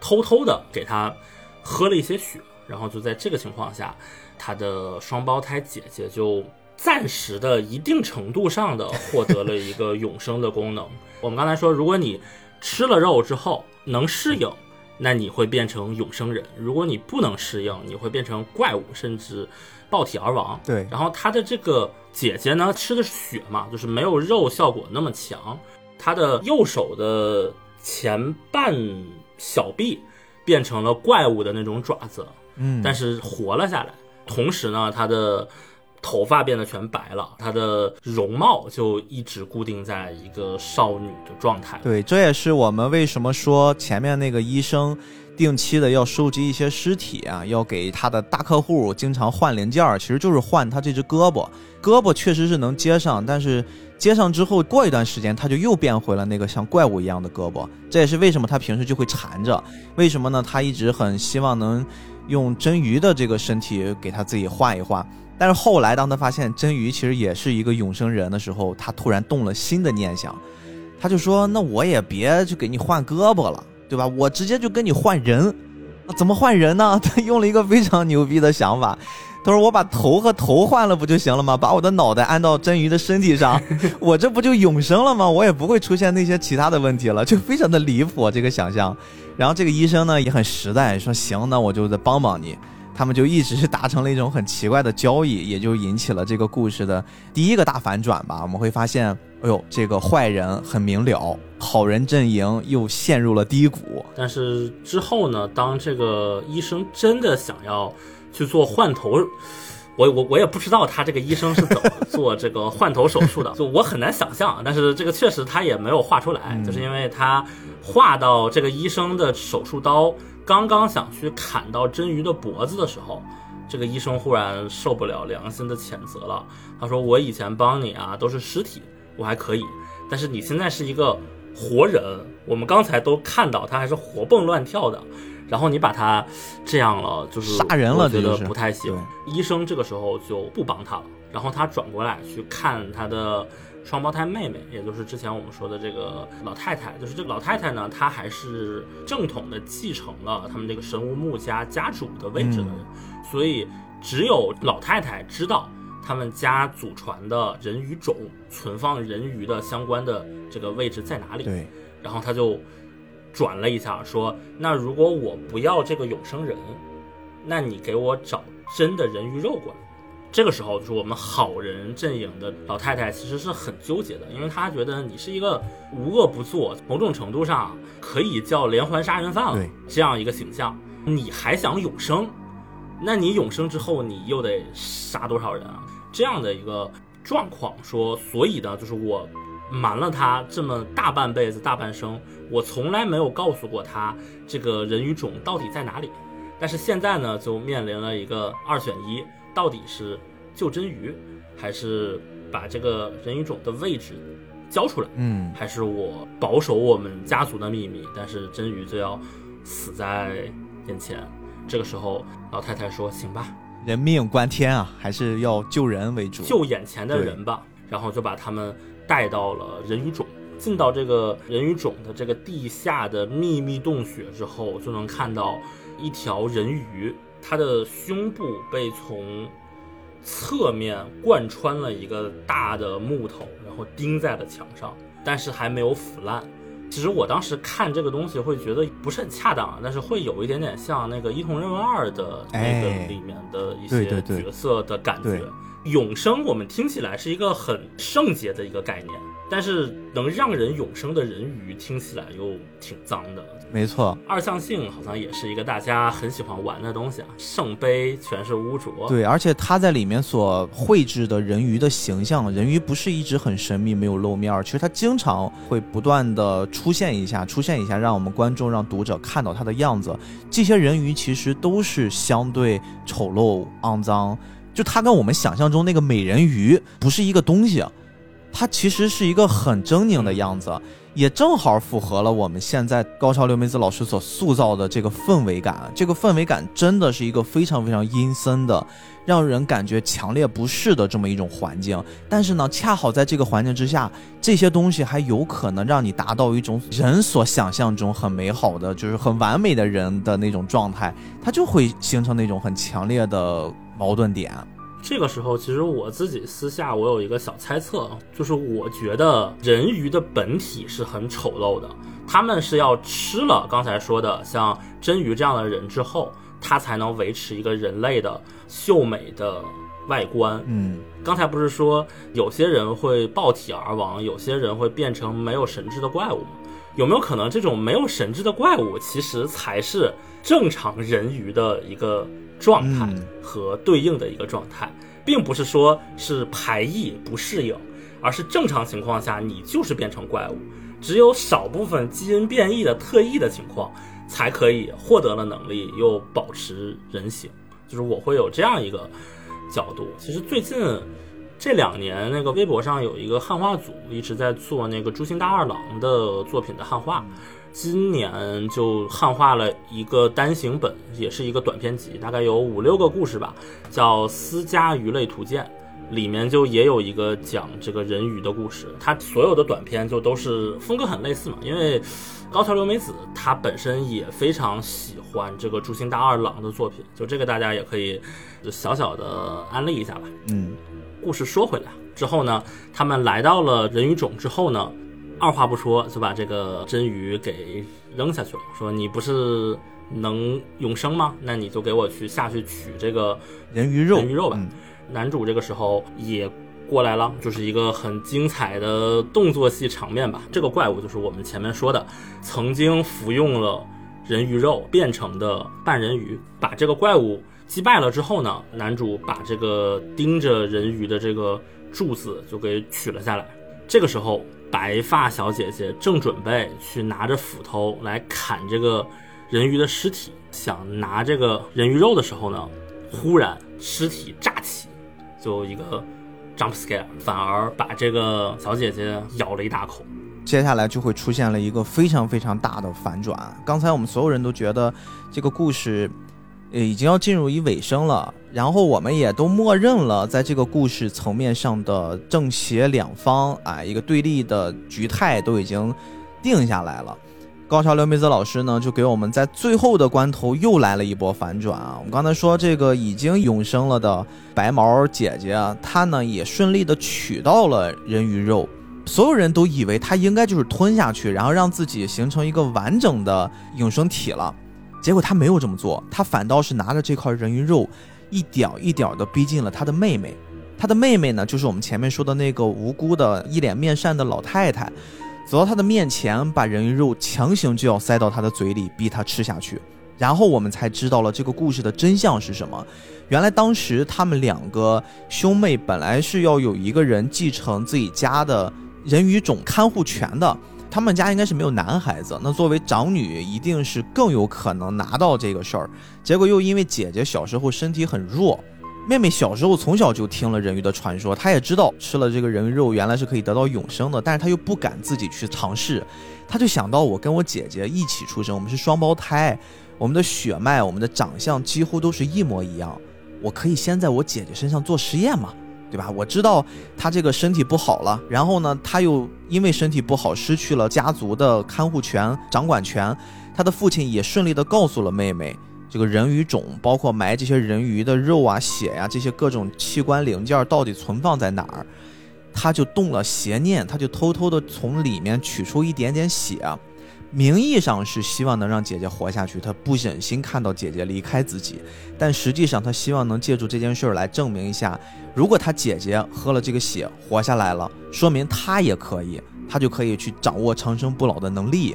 偷偷的给她喝了一些血。然后就在这个情况下，她的双胞胎姐姐就。暂时的一定程度上的获得了一个永生的功能。我们刚才说，如果你吃了肉之后能适应，那你会变成永生人；如果你不能适应，你会变成怪物，甚至爆体而亡。对。然后他的这个姐姐呢，吃的是血嘛，就是没有肉效果那么强。他的右手的前半小臂变成了怪物的那种爪子，嗯，但是活了下来。同时呢，他的。头发变得全白了，她的容貌就一直固定在一个少女的状态。对，这也是我们为什么说前面那个医生定期的要收集一些尸体啊，要给他的大客户经常换零件儿，其实就是换他这只胳膊。胳膊确实是能接上，但是接上之后过一段时间，他就又变回了那个像怪物一样的胳膊。这也是为什么他平时就会缠着。为什么呢？他一直很希望能用真鱼的这个身体给他自己换一换。但是后来，当他发现真鱼其实也是一个永生人的时候，他突然动了新的念想，他就说：“那我也别去给你换胳膊了，对吧？我直接就跟你换人，怎么换人呢？”他用了一个非常牛逼的想法，他说我把头和头换了不就行了吗？把我的脑袋安到真鱼的身体上，我这不就永生了吗？我也不会出现那些其他的问题了，就非常的离谱这个想象。然后这个医生呢也很实在，说行，那我就再帮帮你。他们就一直是达成了一种很奇怪的交易，也就引起了这个故事的第一个大反转吧。我们会发现，哎呦，这个坏人很明了，好人阵营又陷入了低谷。但是之后呢，当这个医生真的想要去做换头，我我我也不知道他这个医生是怎么 做这个换头手术的，就我很难想象。但是这个确实他也没有画出来，就是因为他画到这个医生的手术刀。刚刚想去砍到真鱼的脖子的时候，这个医生忽然受不了良心的谴责了。他说：“我以前帮你啊都是尸体，我还可以，但是你现在是一个活人，我们刚才都看到他还是活蹦乱跳的，然后你把他这样了，就是杀人了，觉得不太行。”医生这个时候就不帮他了，然后他转过来去看他的。双胞胎妹妹，也就是之前我们说的这个老太太，就是这个老太太呢，她还是正统的继承了他们这个神无木家家主的位置的人，所以只有老太太知道他们家祖传的人鱼种存放人鱼的相关的这个位置在哪里。对，然后他就转了一下，说：“那如果我不要这个永生人，那你给我找真的人鱼肉过来。”这个时候，就是我们好人阵营的老太太其实是很纠结的，因为她觉得你是一个无恶不作，某种程度上可以叫连环杀人犯了这样一个形象，你还想永生？那你永生之后，你又得杀多少人啊？这样的一个状况，说，所以呢，就是我瞒了他这么大半辈子、大半生，我从来没有告诉过他这个人鱼种到底在哪里，但是现在呢，就面临了一个二选一。到底是救真鱼，还是把这个人鱼种的位置交出来？嗯，还是我保守我们家族的秘密，但是真鱼就要死在眼前。这个时候，老太太说：“行吧，人命关天啊，还是要救人为主，救眼前的人吧。”然后就把他们带到了人鱼种，进到这个人鱼种的这个地下的秘密洞穴之后，就能看到一条人鱼。它的胸部被从侧面贯穿了一个大的木头，然后钉在了墙上，但是还没有腐烂。其实我当时看这个东西会觉得不是很恰当啊，但是会有一点点像那个《伊藤润二》的那个里面的一些角色的感觉。永生我们听起来是一个很圣洁的一个概念，但是能让人永生的人鱼听起来又挺脏的。没错，二向性好像也是一个大家很喜欢玩的东西啊。圣杯全是污浊，对，而且他在里面所绘制的人鱼的形象，人鱼不是一直很神秘没有露面，其实他经常会不断的出现一下，出现一下，让我们观众让读者看到他的样子。这些人鱼其实都是相对丑陋、肮脏，就他跟我们想象中那个美人鱼不是一个东西，它其实是一个很狰狞的样子。也正好符合了我们现在高超刘梅子老师所塑造的这个氛围感。这个氛围感真的是一个非常非常阴森的，让人感觉强烈不适的这么一种环境。但是呢，恰好在这个环境之下，这些东西还有可能让你达到一种人所想象中很美好的，就是很完美的人的那种状态，它就会形成那种很强烈的矛盾点。这个时候，其实我自己私下我有一个小猜测，就是我觉得人鱼的本体是很丑陋的，他们是要吃了刚才说的像真鱼这样的人之后，他才能维持一个人类的秀美的外观。嗯，刚才不是说有些人会爆体而亡，有些人会变成没有神智的怪物吗？有没有可能这种没有神智的怪物其实才是正常人鱼的一个？状态和对应的一个状态，并不是说是排异不适应，而是正常情况下你就是变成怪物，只有少部分基因变异的特异的情况，才可以获得了能力又保持人形。就是我会有这样一个角度。其实最近这两年，那个微博上有一个汉化组一直在做那个《诛心大二郎》的作品的汉化。今年就汉化了一个单行本，也是一个短篇集，大概有五六个故事吧，叫《私家鱼类图鉴》。里面就也有一个讲这个人鱼的故事，它所有的短片就都是风格很类似嘛，因为高桥留美子她本身也非常喜欢这个竹心大二郎的作品，就这个大家也可以小小的安利一下吧。嗯，故事说回来之后呢，他们来到了人鱼种之后呢，二话不说就把这个真鱼给扔下去了，说你不是能永生吗？那你就给我去下去取这个人鱼肉，人鱼肉吧。嗯男主这个时候也过来了，就是一个很精彩的动作戏场面吧。这个怪物就是我们前面说的，曾经服用了人鱼肉变成的半人鱼。把这个怪物击败了之后呢，男主把这个盯着人鱼的这个柱子就给取了下来。这个时候，白发小姐姐正准备去拿着斧头来砍这个人鱼的尸体，想拿这个人鱼肉的时候呢，忽然尸体炸起。就一个 jump scare，反而把这个小姐姐咬了一大口。接下来就会出现了一个非常非常大的反转。刚才我们所有人都觉得这个故事，呃，已经要进入一尾声了，然后我们也都默认了，在这个故事层面上的正邪两方啊，一个对立的局态都已经定下来了。高桥留美子老师呢，就给我们在最后的关头又来了一波反转啊！我们刚才说这个已经永生了的白毛姐姐，她呢也顺利的取到了人鱼肉，所有人都以为她应该就是吞下去，然后让自己形成一个完整的永生体了。结果他没有这么做，他反倒是拿着这块人鱼肉，一点一点的逼近了他的妹妹。他的妹妹呢，就是我们前面说的那个无辜的一脸面善的老太太。走到他的面前，把人鱼肉强行就要塞到他的嘴里，逼他吃下去。然后我们才知道了这个故事的真相是什么。原来当时他们两个兄妹本来是要有一个人继承自己家的人鱼种看护权的，他们家应该是没有男孩子，那作为长女一定是更有可能拿到这个事儿。结果又因为姐姐小时候身体很弱。妹妹小时候从小就听了人鱼的传说，她也知道吃了这个人鱼肉原来是可以得到永生的，但是她又不敢自己去尝试，她就想到我跟我姐姐一起出生，我们是双胞胎，我们的血脉、我们的长相几乎都是一模一样，我可以先在我姐姐身上做实验嘛，对吧？我知道他这个身体不好了，然后呢，他又因为身体不好失去了家族的看护权、掌管权，他的父亲也顺利的告诉了妹妹。这个人鱼种，包括埋这些人鱼的肉啊、血呀，这些各种器官零件到底存放在哪儿？他就动了邪念，他就偷偷的从里面取出一点点血，名义上是希望能让姐姐活下去，他不忍心看到姐姐离开自己，但实际上他希望能借助这件事儿来证明一下，如果他姐姐喝了这个血活下来了，说明他也可以，他就可以去掌握长生不老的能力。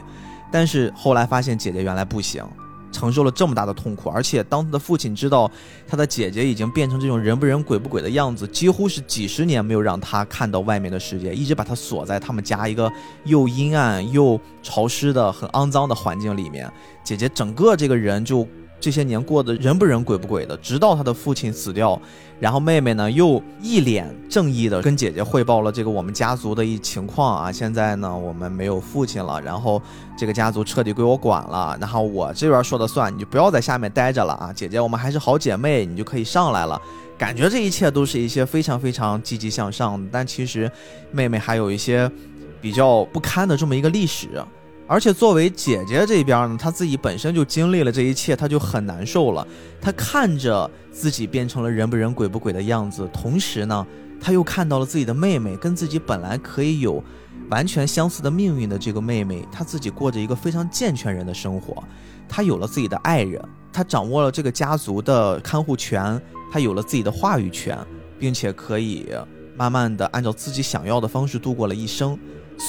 但是后来发现姐姐原来不行。承受了这么大的痛苦，而且当他的父亲知道他的姐姐已经变成这种人不人鬼不鬼的样子，几乎是几十年没有让他看到外面的世界，一直把他锁在他们家一个又阴暗又潮湿的很肮脏的环境里面。姐姐整个这个人就。这些年过得人不人鬼不鬼的，直到他的父亲死掉，然后妹妹呢又一脸正义的跟姐姐汇报了这个我们家族的一情况啊。现在呢我们没有父亲了，然后这个家族彻底归我管了，然后我这边说的算，你就不要在下面待着了啊。姐姐，我们还是好姐妹，你就可以上来了。感觉这一切都是一些非常非常积极向上，但其实妹妹还有一些比较不堪的这么一个历史。而且作为姐姐这边呢，她自己本身就经历了这一切，她就很难受了。她看着自己变成了人不人鬼不鬼的样子，同时呢，她又看到了自己的妹妹跟自己本来可以有完全相似的命运的这个妹妹，她自己过着一个非常健全人的生活。她有了自己的爱人，她掌握了这个家族的看护权，她有了自己的话语权，并且可以慢慢的按照自己想要的方式度过了一生。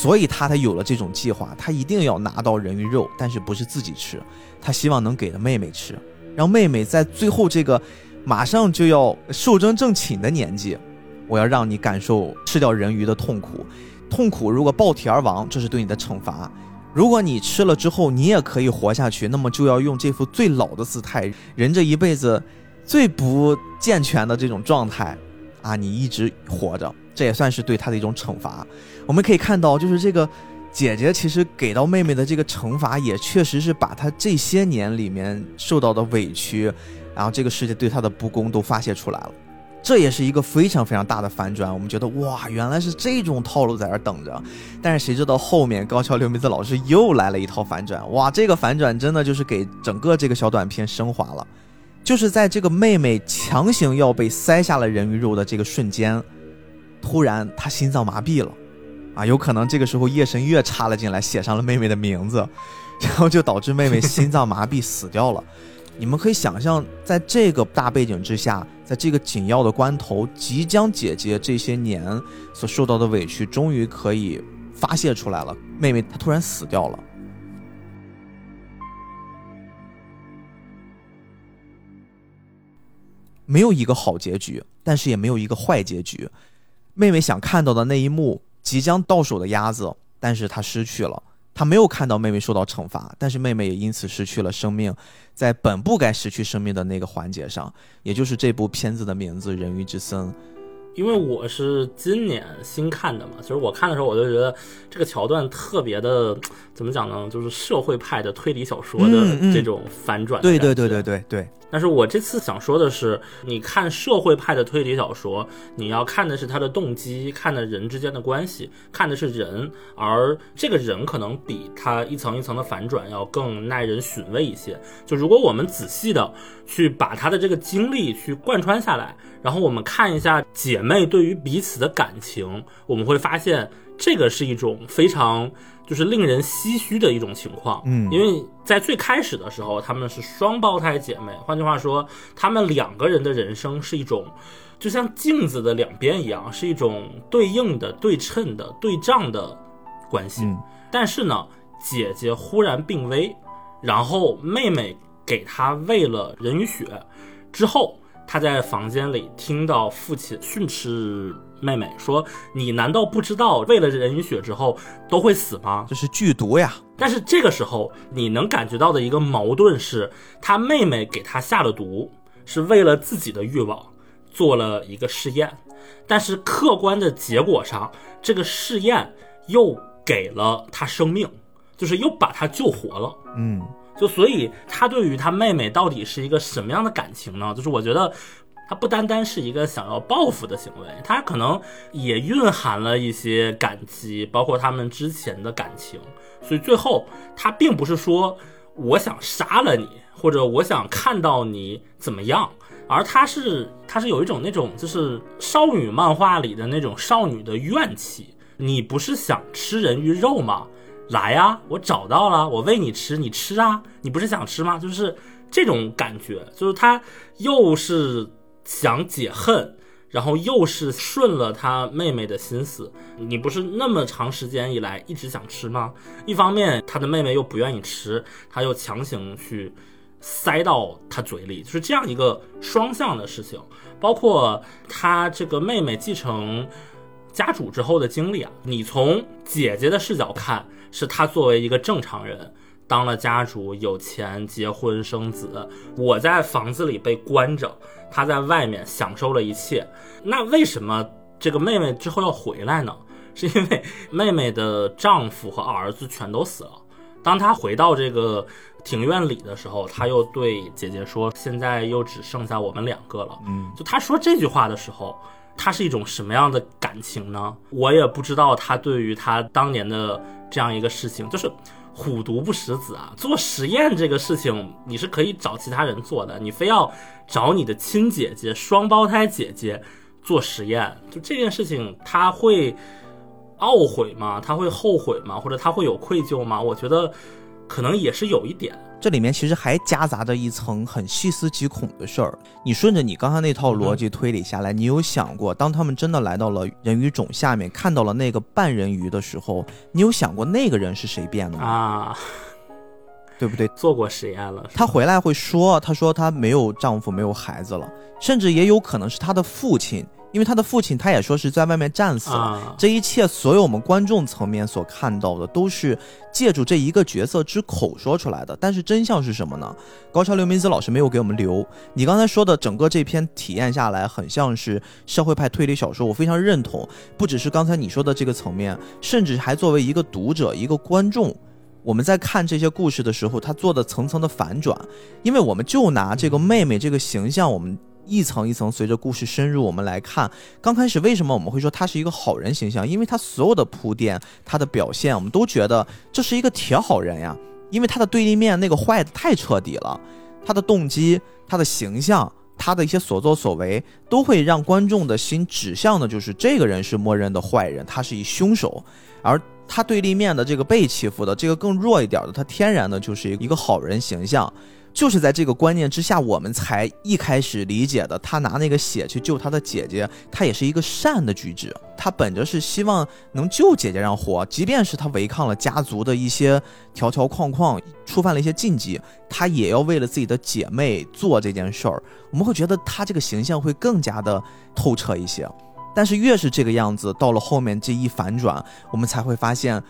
所以他才有了这种计划，他一定要拿到人鱼肉，但是不是自己吃，他希望能给了妹妹吃，让妹妹在最后这个马上就要寿终正寝的年纪，我要让你感受吃掉人鱼的痛苦，痛苦如果爆体而亡，这是对你的惩罚；如果你吃了之后你也可以活下去，那么就要用这副最老的姿态，人这一辈子最不健全的这种状态，啊，你一直活着。这也算是对他的一种惩罚。我们可以看到，就是这个姐姐其实给到妹妹的这个惩罚，也确实是把她这些年里面受到的委屈，然后这个世界对她的不公都发泄出来了。这也是一个非常非常大的反转。我们觉得哇，原来是这种套路在这等着。但是谁知道后面高桥留美子老师又来了一套反转，哇，这个反转真的就是给整个这个小短片升华了。就是在这个妹妹强行要被塞下了人鱼肉的这个瞬间，突然她心脏麻痹了，啊，有可能这个时候夜神月插了进来，写上了妹妹的名字，然后就导致妹妹心脏麻痹死掉了。你们可以想象，在这个大背景之下，在这个紧要的关头，即将姐姐这些年所受到的委屈，终于可以发泄出来了。妹妹她突然死掉了，没有一个好结局，但是也没有一个坏结局。妹妹想看到的那一幕，即将到手的鸭子，但是他失去了。他没有看到妹妹受到惩罚，但是妹妹也因此失去了生命，在本不该失去生命的那个环节上，也就是这部片子的名字《人鱼之森》。因为我是今年新看的嘛，其实我看的时候我就觉得这个桥段特别的，怎么讲呢？就是社会派的推理小说的这种反转。对对对对对对。但是我这次想说的是，你看社会派的推理小说，你要看的是他的动机，看的人之间的关系，看的是人，而这个人可能比他一层一层的反转要更耐人寻味一些。就如果我们仔细的去把他的这个经历去贯穿下来，然后我们看一下姐妹对于彼此的感情，我们会发现这个是一种非常。就是令人唏嘘的一种情况，嗯，因为在最开始的时候，她们是双胞胎姐妹，换句话说，她们两个人的人生是一种，就像镜子的两边一样，是一种对应的、对称的、对仗的关系。但是呢，姐姐忽然病危，然后妹妹给她喂了人鱼血，之后，她在房间里听到父亲训斥。妹妹说：“你难道不知道，喂了人鱼血之后都会死吗？这是剧毒呀！但是这个时候，你能感觉到的一个矛盾是，他妹妹给他下了毒，是为了自己的欲望，做了一个试验。但是客观的结果上，这个试验又给了他生命，就是又把他救活了。嗯，就所以他对于他妹妹到底是一个什么样的感情呢？就是我觉得。”他不单单是一个想要报复的行为，他可能也蕴含了一些感激，包括他们之前的感情。所以最后，他并不是说我想杀了你，或者我想看到你怎么样，而他是他是有一种那种就是少女漫画里的那种少女的怨气。你不是想吃人鱼肉吗？来呀，我找到了，我喂你吃，你吃啊。你不是想吃吗？就是这种感觉，就是他又是。想解恨，然后又是顺了他妹妹的心思。你不是那么长时间以来一直想吃吗？一方面他的妹妹又不愿意吃，他又强行去塞到他嘴里，就是这样一个双向的事情。包括他这个妹妹继承家主之后的经历啊，你从姐姐的视角看，是他作为一个正常人。当了家主，有钱，结婚生子。我在房子里被关着，他在外面享受了一切。那为什么这个妹妹之后要回来呢？是因为妹妹的丈夫和儿子全都死了。当她回到这个庭院里的时候，她又对姐姐说：“现在又只剩下我们两个了。”嗯，就她说这句话的时候，她是一种什么样的感情呢？我也不知道。她对于她当年的这样一个事情，就是。虎毒不食子啊！做实验这个事情，你是可以找其他人做的，你非要找你的亲姐姐、双胞胎姐姐做实验，就这件事情，他会懊悔吗？他会后悔吗？或者他会有愧疚吗？我觉得可能也是有一点。这里面其实还夹杂着一层很细思极恐的事儿。你顺着你刚才那套逻辑推理下来，你有想过，当他们真的来到了人鱼种下面，看到了那个半人鱼的时候，你有想过那个人是谁变的吗？啊，对不对？做过实验了。她回来会说，她说她没有丈夫，没有孩子了，甚至也有可能是她的父亲。因为他的父亲，他也说是在外面战死了。这一切，所有我们观众层面所看到的，都是借助这一个角色之口说出来的。但是真相是什么呢？高桥留美子老师没有给我们留。你刚才说的整个这篇体验下来，很像是社会派推理小说，我非常认同。不只是刚才你说的这个层面，甚至还作为一个读者、一个观众，我们在看这些故事的时候，他做的层层的反转。因为我们就拿这个妹妹这个形象，我们。一层一层随着故事深入，我们来看。刚开始为什么我们会说他是一个好人形象？因为他所有的铺垫，他的表现，我们都觉得这是一个铁好人呀。因为他的对立面那个坏的太彻底了，他的动机、他的形象、他的一些所作所为，都会让观众的心指向的就是这个人是默认的坏人，他是一凶手。而他对立面的这个被欺负的这个更弱一点的，他天然的就是一个好人形象。就是在这个观念之下，我们才一开始理解的，他拿那个血去救他的姐姐，他也是一个善的举止。他本着是希望能救姐姐让活，即便是他违抗了家族的一些条条框框，触犯了一些禁忌，他也要为了自己的姐妹做这件事儿。我们会觉得他这个形象会更加的透彻一些。但是越是这个样子，到了后面这一反转，我们才会发现，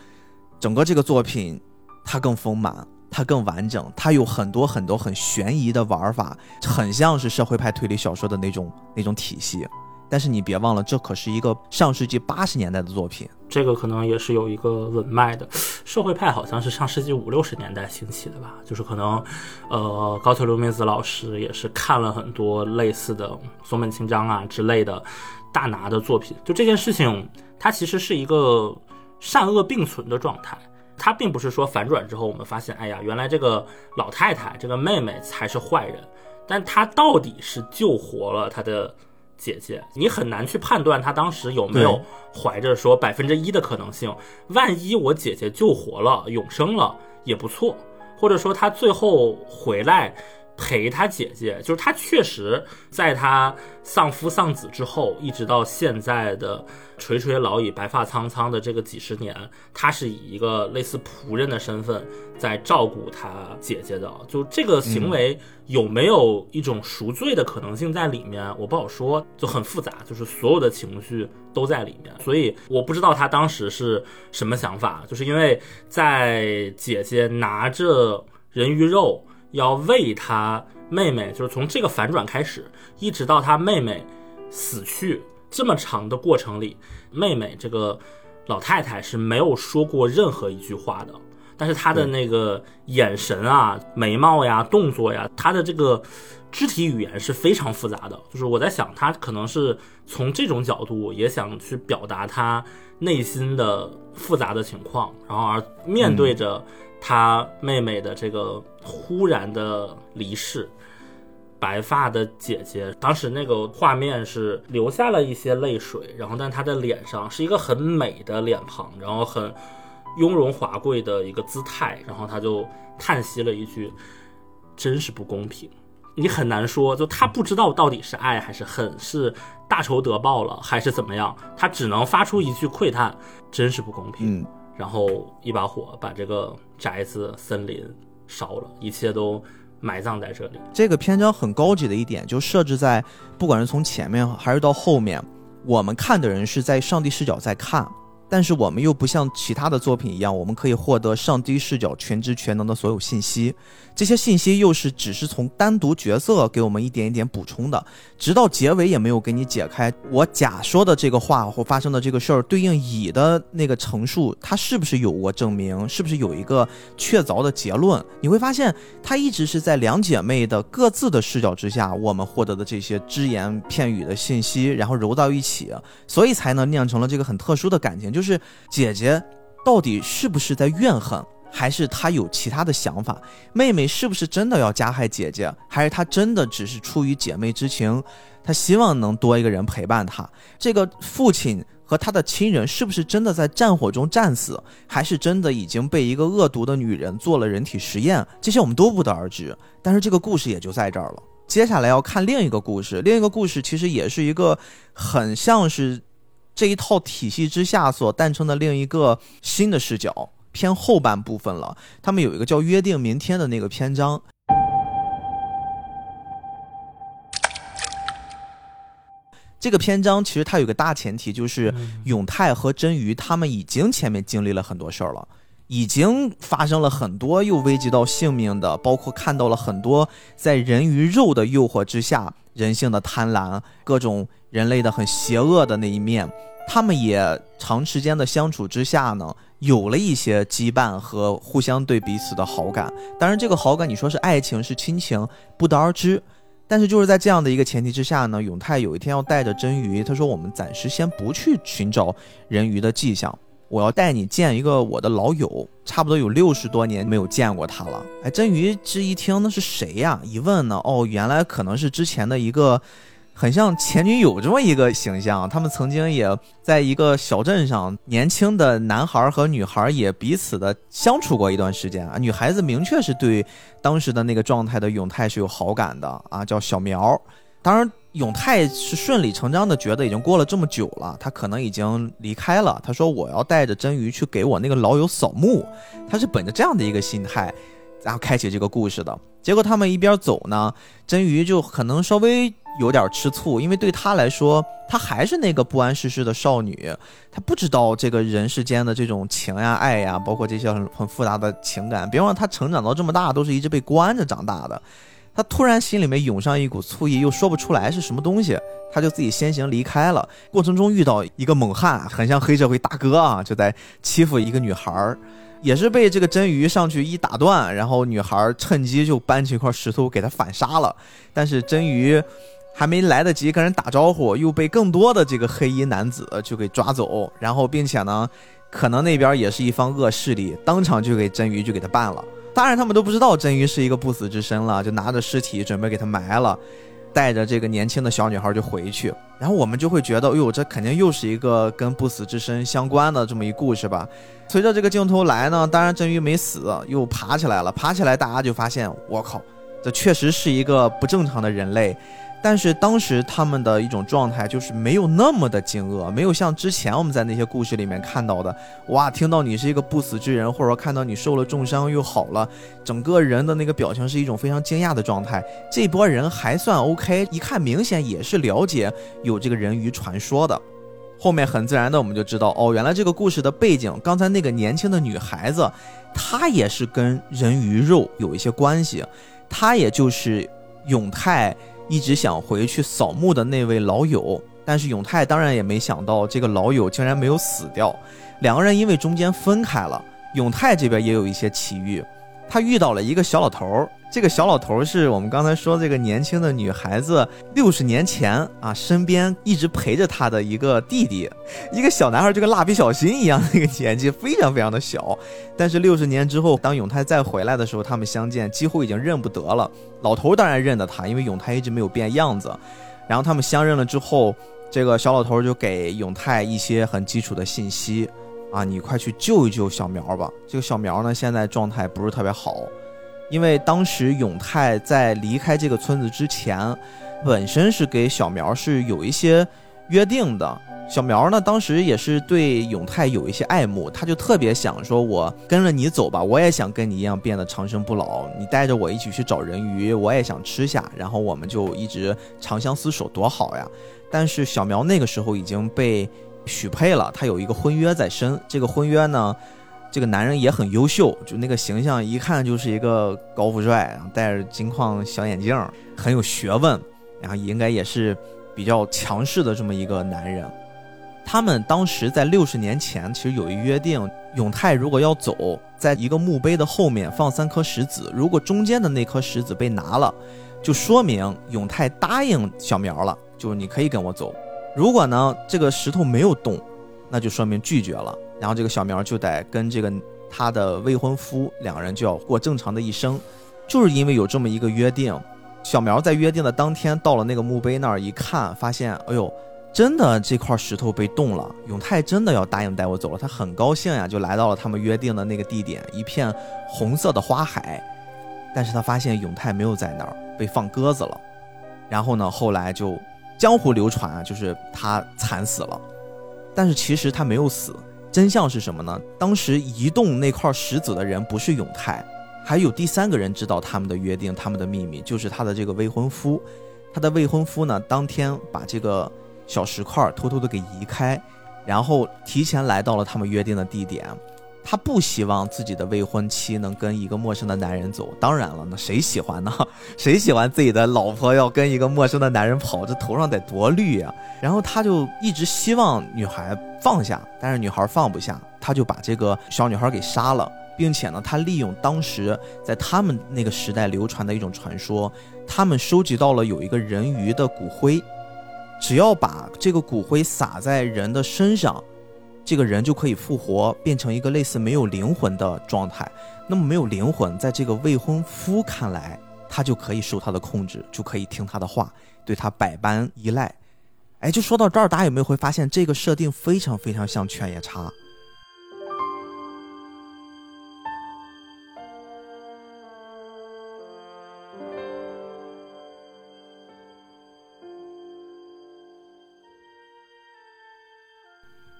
整个这个作品它更丰满。它更完整，它有很多很多很悬疑的玩法，很像是社会派推理小说的那种那种体系。但是你别忘了，这可是一个上世纪八十年代的作品，这个可能也是有一个稳脉的。社会派好像是上世纪五六十年代兴起的吧？就是可能，呃，高桥留美子老师也是看了很多类似的松本清张啊之类的大拿的作品。就这件事情，它其实是一个善恶并存的状态。他并不是说反转之后，我们发现，哎呀，原来这个老太太，这个妹妹才是坏人，但她到底是救活了她的姐姐，你很难去判断她当时有没有怀着说百分之一的可能性，万一我姐姐救活了，永生了也不错，或者说她最后回来。陪他姐姐，就是他确实在他丧夫丧子之后，一直到现在的垂垂老矣、白发苍苍的这个几十年，他是以一个类似仆人的身份在照顾他姐姐的。就这个行为有没有一种赎罪的可能性在里面，我不好说，就很复杂，就是所有的情绪都在里面。所以我不知道他当时是什么想法，就是因为在姐姐拿着人鱼肉。要喂他妹妹，就是从这个反转开始，一直到他妹妹死去这么长的过程里，妹妹这个老太太是没有说过任何一句话的，但是她的那个眼神啊、眉毛呀、动作呀，她的这个肢体语言是非常复杂的。就是我在想，她可能是从这种角度也想去表达她内心的复杂的情况，然后而面对着。她妹妹的这个忽然的离世，白发的姐姐，当时那个画面是流下了一些泪水，然后但她的脸上是一个很美的脸庞，然后很雍容华贵的一个姿态，然后她就叹息了一句：“真是不公平。”你很难说，就他不知道到底是爱还是恨，是大仇得报了还是怎么样，他只能发出一句喟叹：“真是不公平。”然后一把火把这个宅子、森林烧了，一切都埋葬在这里。这个篇章很高级的一点，就设置在不管是从前面还是到后面，我们看的人是在上帝视角在看。但是我们又不像其他的作品一样，我们可以获得上帝视角全知全能的所有信息。这些信息又是只是从单独角色给我们一点一点补充的，直到结尾也没有给你解开。我甲说的这个话或发生的这个事儿，对应乙的那个陈述，它是不是有过证明？是不是有一个确凿的结论？你会发现，它一直是在两姐妹的各自的视角之下，我们获得的这些只言片语的信息，然后揉到一起，所以才能酿成了这个很特殊的感情。就是姐姐到底是不是在怨恨？还是他有其他的想法，妹妹是不是真的要加害姐姐？还是她真的只是出于姐妹之情，她希望能多一个人陪伴她？这个父亲和他的亲人是不是真的在战火中战死？还是真的已经被一个恶毒的女人做了人体实验？这些我们都不得而知。但是这个故事也就在这儿了。接下来要看另一个故事，另一个故事其实也是一个很像是这一套体系之下所诞生的另一个新的视角。偏后半部分了，他们有一个叫《约定明天》的那个篇章。这个篇章其实它有个大前提，就是永泰和真鱼他们已经前面经历了很多事儿了，已经发生了很多又危及到性命的，包括看到了很多在人鱼肉的诱惑之下人性的贪婪，各种人类的很邪恶的那一面。他们也长时间的相处之下呢。有了一些羁绊和互相对彼此的好感，当然这个好感你说是爱情是亲情不得而知，但是就是在这样的一个前提之下呢，永泰有一天要带着真鱼，他说我们暂时先不去寻找人鱼的迹象，我要带你见一个我的老友，差不多有六十多年没有见过他了。哎，真鱼这一听那是谁呀？一问呢，哦，原来可能是之前的一个。很像前女友这么一个形象，他们曾经也在一个小镇上，年轻的男孩和女孩也彼此的相处过一段时间啊。女孩子明确是对当时的那个状态的永泰是有好感的啊，叫小苗。当然，永泰是顺理成章的觉得已经过了这么久了，他可能已经离开了。他说我要带着真鱼去给我那个老友扫墓，他是本着这样的一个心态，然后开启这个故事的。结果他们一边走呢，真鱼就可能稍微。有点吃醋，因为对他来说，她还是那个不谙世事的少女，她不知道这个人世间的这种情呀、爱呀，包括这些很很复杂的情感。别忘了，她成长到这么大，都是一直被关着长大的。她突然心里面涌上一股醋意，又说不出来是什么东西，她就自己先行离开了。过程中遇到一个猛汉，很像黑社会大哥啊，就在欺负一个女孩儿。也是被这个真鱼上去一打断，然后女孩趁机就搬起一块石头给他反杀了。但是真鱼还没来得及跟人打招呼，又被更多的这个黑衣男子就给抓走。然后并且呢，可能那边也是一方恶势力，当场就给真鱼就给他办了。当然他们都不知道真鱼是一个不死之身了，就拿着尸体准备给他埋了。带着这个年轻的小女孩就回去，然后我们就会觉得，哎呦，这肯定又是一个跟不死之身相关的这么一故事吧。随着这个镜头来呢，当然真鱼没死，又爬起来了。爬起来，大家就发现，我靠，这确实是一个不正常的人类。但是当时他们的一种状态就是没有那么的惊愕，没有像之前我们在那些故事里面看到的，哇，听到你是一个不死之人，或者说看到你受了重伤又好了，整个人的那个表情是一种非常惊讶的状态。这波人还算 OK，一看明显也是了解有这个人鱼传说的。后面很自然的我们就知道，哦，原来这个故事的背景，刚才那个年轻的女孩子，她也是跟人鱼肉有一些关系，她也就是永泰。一直想回去扫墓的那位老友，但是永泰当然也没想到这个老友竟然没有死掉。两个人因为中间分开了，永泰这边也有一些奇遇，他遇到了一个小老头儿。这个小老头儿是我们刚才说这个年轻的女孩子六十年前啊身边一直陪着她的一个弟弟，一个小男孩就跟蜡笔小新一样那个年纪，非常非常的小。但是六十年之后，当永泰再回来的时候，他们相见几乎已经认不得了。老头当然认得他，因为永泰一直没有变样子。然后他们相认了之后，这个小老头就给永泰一些很基础的信息啊，你快去救一救小苗吧。这个小苗呢，现在状态不是特别好。因为当时永泰在离开这个村子之前，本身是给小苗是有一些约定的。小苗呢，当时也是对永泰有一些爱慕，他就特别想说：“我跟着你走吧，我也想跟你一样变得长生不老。你带着我一起去找人鱼，我也想吃下，然后我们就一直长相厮守，多好呀！”但是小苗那个时候已经被许配了，他有一个婚约在身。这个婚约呢？这个男人也很优秀，就那个形象一看就是一个高富帅，然后戴着金框小眼镜，很有学问，然后应该也是比较强势的这么一个男人。他们当时在六十年前其实有一约定，永泰如果要走，在一个墓碑的后面放三颗石子，如果中间的那颗石子被拿了，就说明永泰答应小苗了，就是你可以跟我走。如果呢这个石头没有动，那就说明拒绝了。然后这个小苗就得跟这个他的未婚夫两个人就要过正常的一生，就是因为有这么一个约定。小苗在约定的当天到了那个墓碑那儿一看，发现哎呦，真的这块石头被动了，永泰真的要答应带我走了。他很高兴呀，就来到了他们约定的那个地点，一片红色的花海。但是他发现永泰没有在那儿，被放鸽子了。然后呢，后来就江湖流传啊，就是他惨死了。但是其实他没有死。真相是什么呢？当时移动那块石子的人不是永泰，还有第三个人知道他们的约定，他们的秘密，就是他的这个未婚夫。他的未婚夫呢，当天把这个小石块偷偷的给移开，然后提前来到了他们约定的地点。他不希望自己的未婚妻能跟一个陌生的男人走。当然了，那谁喜欢呢？谁喜欢自己的老婆要跟一个陌生的男人跑？这头上得多绿呀！然后他就一直希望女孩放下，但是女孩放不下，他就把这个小女孩给杀了，并且呢，他利用当时在他们那个时代流传的一种传说，他们收集到了有一个人鱼的骨灰，只要把这个骨灰撒在人的身上，这个人就可以复活，变成一个类似没有灵魂的状态。那么没有灵魂，在这个未婚夫看来，他就可以受他的控制，就可以听他的话，对他百般依赖。哎，就说到这儿，大家有没有会发现这个设定非常非常像犬夜叉？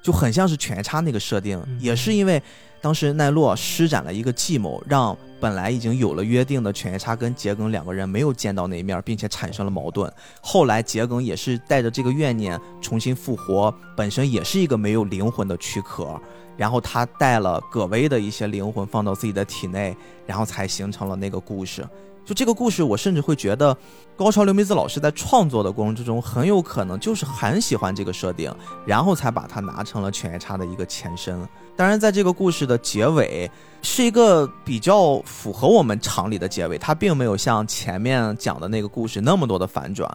就很像是犬夜叉那个设定，也是因为当时奈落施展了一个计谋，让本来已经有了约定的犬夜叉跟桔梗两个人没有见到那一面，并且产生了矛盾。后来桔梗也是带着这个怨念重新复活，本身也是一个没有灵魂的躯壳，然后他带了葛薇的一些灵魂放到自己的体内，然后才形成了那个故事。就这个故事，我甚至会觉得，高桥留美子老师在创作的过程之中，很有可能就是很喜欢这个设定，然后才把它拿成了犬夜叉的一个前身。当然，在这个故事的结尾，是一个比较符合我们常理的结尾，它并没有像前面讲的那个故事那么多的反转。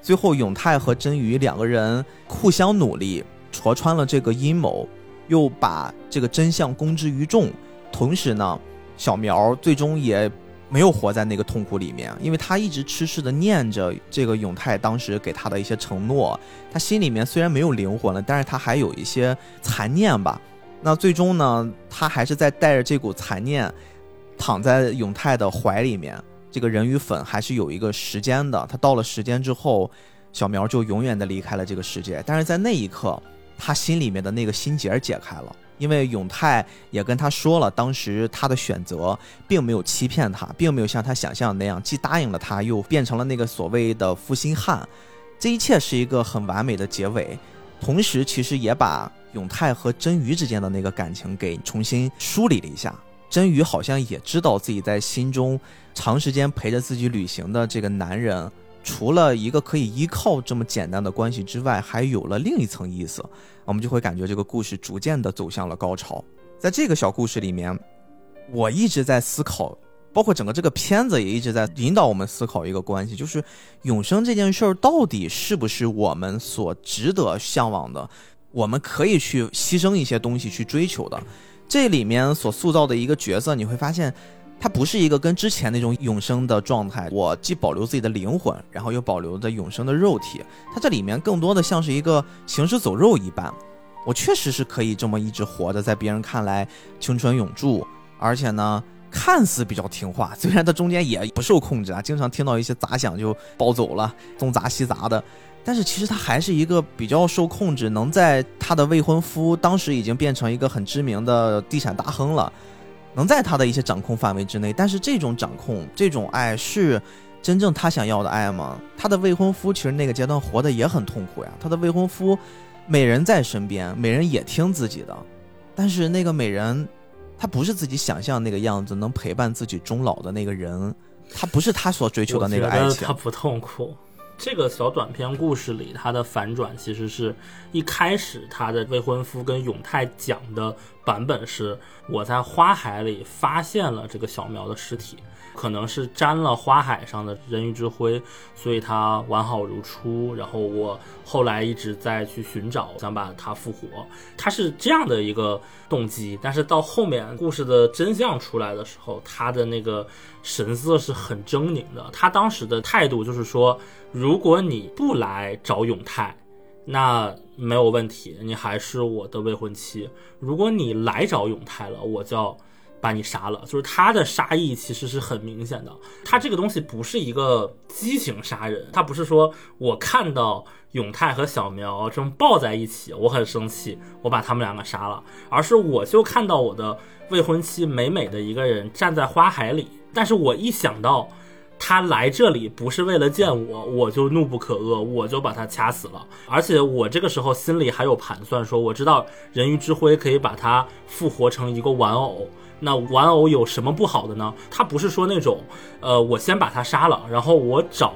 最后，永泰和真鱼两个人互相努力，戳穿了这个阴谋，又把这个真相公之于众。同时呢，小苗最终也。没有活在那个痛苦里面，因为他一直痴痴的念着这个永泰当时给他的一些承诺。他心里面虽然没有灵魂了，但是他还有一些残念吧。那最终呢，他还是在带着这股残念，躺在永泰的怀里面。这个人鱼粉还是有一个时间的，他到了时间之后，小苗就永远的离开了这个世界。但是在那一刻，他心里面的那个心结解开了。因为永泰也跟他说了，当时他的选择并没有欺骗他，并没有像他想象的那样，既答应了他，又变成了那个所谓的负心汉。这一切是一个很完美的结尾，同时其实也把永泰和真鱼之间的那个感情给重新梳理了一下。真鱼好像也知道自己在心中长时间陪着自己旅行的这个男人。除了一个可以依靠这么简单的关系之外，还有了另一层意思，我们就会感觉这个故事逐渐的走向了高潮。在这个小故事里面，我一直在思考，包括整个这个片子也一直在引导我们思考一个关系，就是永生这件事儿到底是不是我们所值得向往的，我们可以去牺牲一些东西去追求的。这里面所塑造的一个角色，你会发现。它不是一个跟之前那种永生的状态，我既保留自己的灵魂，然后又保留着永生的肉体。它这里面更多的像是一个行尸走肉一般。我确实是可以这么一直活着，在别人看来青春永驻，而且呢，看似比较听话。虽然它中间也不受控制啊，经常听到一些杂响就暴走了，东砸西砸的，但是其实他还是一个比较受控制，能在他的未婚夫当时已经变成一个很知名的地产大亨了。能在他的一些掌控范围之内，但是这种掌控、这种爱是真正他想要的爱吗？他的未婚夫其实那个阶段活得也很痛苦呀。他的未婚夫，美人在身边，美人也听自己的，但是那个美人，她不是自己想象那个样子，能陪伴自己终老的那个人，他不是他所追求的那个爱情。他不痛苦。这个小短篇故事里，它的反转其实是一开始他的未婚夫跟永泰讲的版本是：我在花海里发现了这个小苗的尸体。可能是沾了花海上的人鱼之灰，所以它完好如初。然后我后来一直在去寻找，想把它复活。他是这样的一个动机，但是到后面故事的真相出来的时候，他的那个神色是很狰狞的。他当时的态度就是说，如果你不来找永泰，那没有问题，你还是我的未婚妻。如果你来找永泰了，我就要。把你杀了，就是他的杀意其实是很明显的。他这个东西不是一个畸形杀人，他不是说我看到永泰和小苗正抱在一起，我很生气，我把他们两个杀了，而是我就看到我的未婚妻美美的一个人站在花海里，但是我一想到他来这里不是为了见我，我就怒不可遏，我就把他掐死了。而且我这个时候心里还有盘算，说我知道人鱼之灰可以把他复活成一个玩偶。那玩偶有什么不好的呢？他不是说那种，呃，我先把他杀了，然后我找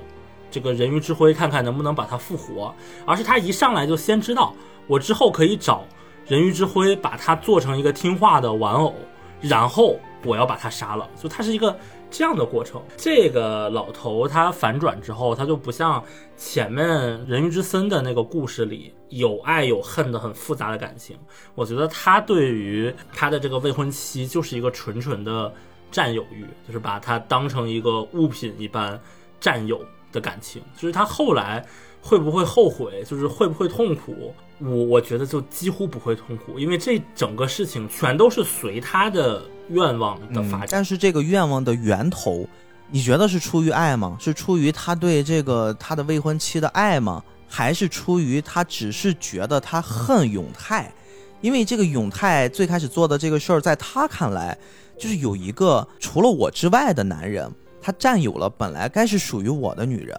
这个人鱼之灰看看能不能把他复活，而是他一上来就先知道我之后可以找人鱼之灰把他做成一个听话的玩偶，然后我要把他杀了。就他是一个这样的过程。这个老头他反转之后，他就不像前面人鱼之森的那个故事里有爱有恨的很复杂的感情。我觉得他对于他的这个未婚妻就是一个纯纯的占有欲，就是把他当成一个物品一般占有的感情。就是他后来。会不会后悔？就是会不会痛苦？我我觉得就几乎不会痛苦，因为这整个事情全都是随他的愿望的发展。但是这个愿望的源头，你觉得是出于爱吗？是出于他对这个他的未婚妻的爱吗？还是出于他只是觉得他恨永泰？因为这个永泰最开始做的这个事儿，在他看来，就是有一个除了我之外的男人，他占有了本来该是属于我的女人。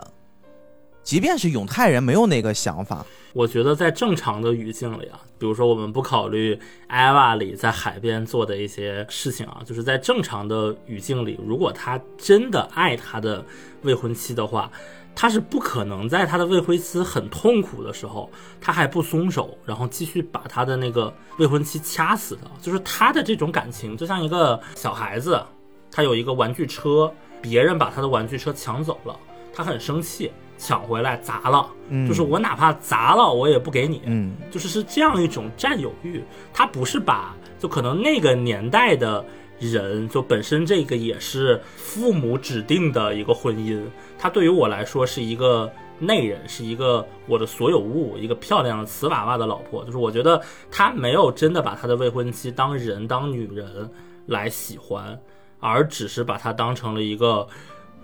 即便是永泰人没有那个想法，我觉得在正常的语境里啊，比如说我们不考虑艾娃里在海边做的一些事情啊，就是在正常的语境里，如果他真的爱他的未婚妻的话，他是不可能在他的未婚妻很痛苦的时候，他还不松手，然后继续把他的那个未婚妻掐死的。就是他的这种感情，就像一个小孩子，他有一个玩具车，别人把他的玩具车抢走了，他很生气。抢回来砸了，就是我哪怕砸了，我也不给你。嗯，就是是这样一种占有欲，他不是把就可能那个年代的人，就本身这个也是父母指定的一个婚姻，他对于我来说是一个内人，是一个我的所有物，一个漂亮的瓷娃娃的老婆。就是我觉得他没有真的把他的未婚妻当人当女人来喜欢，而只是把她当成了一个。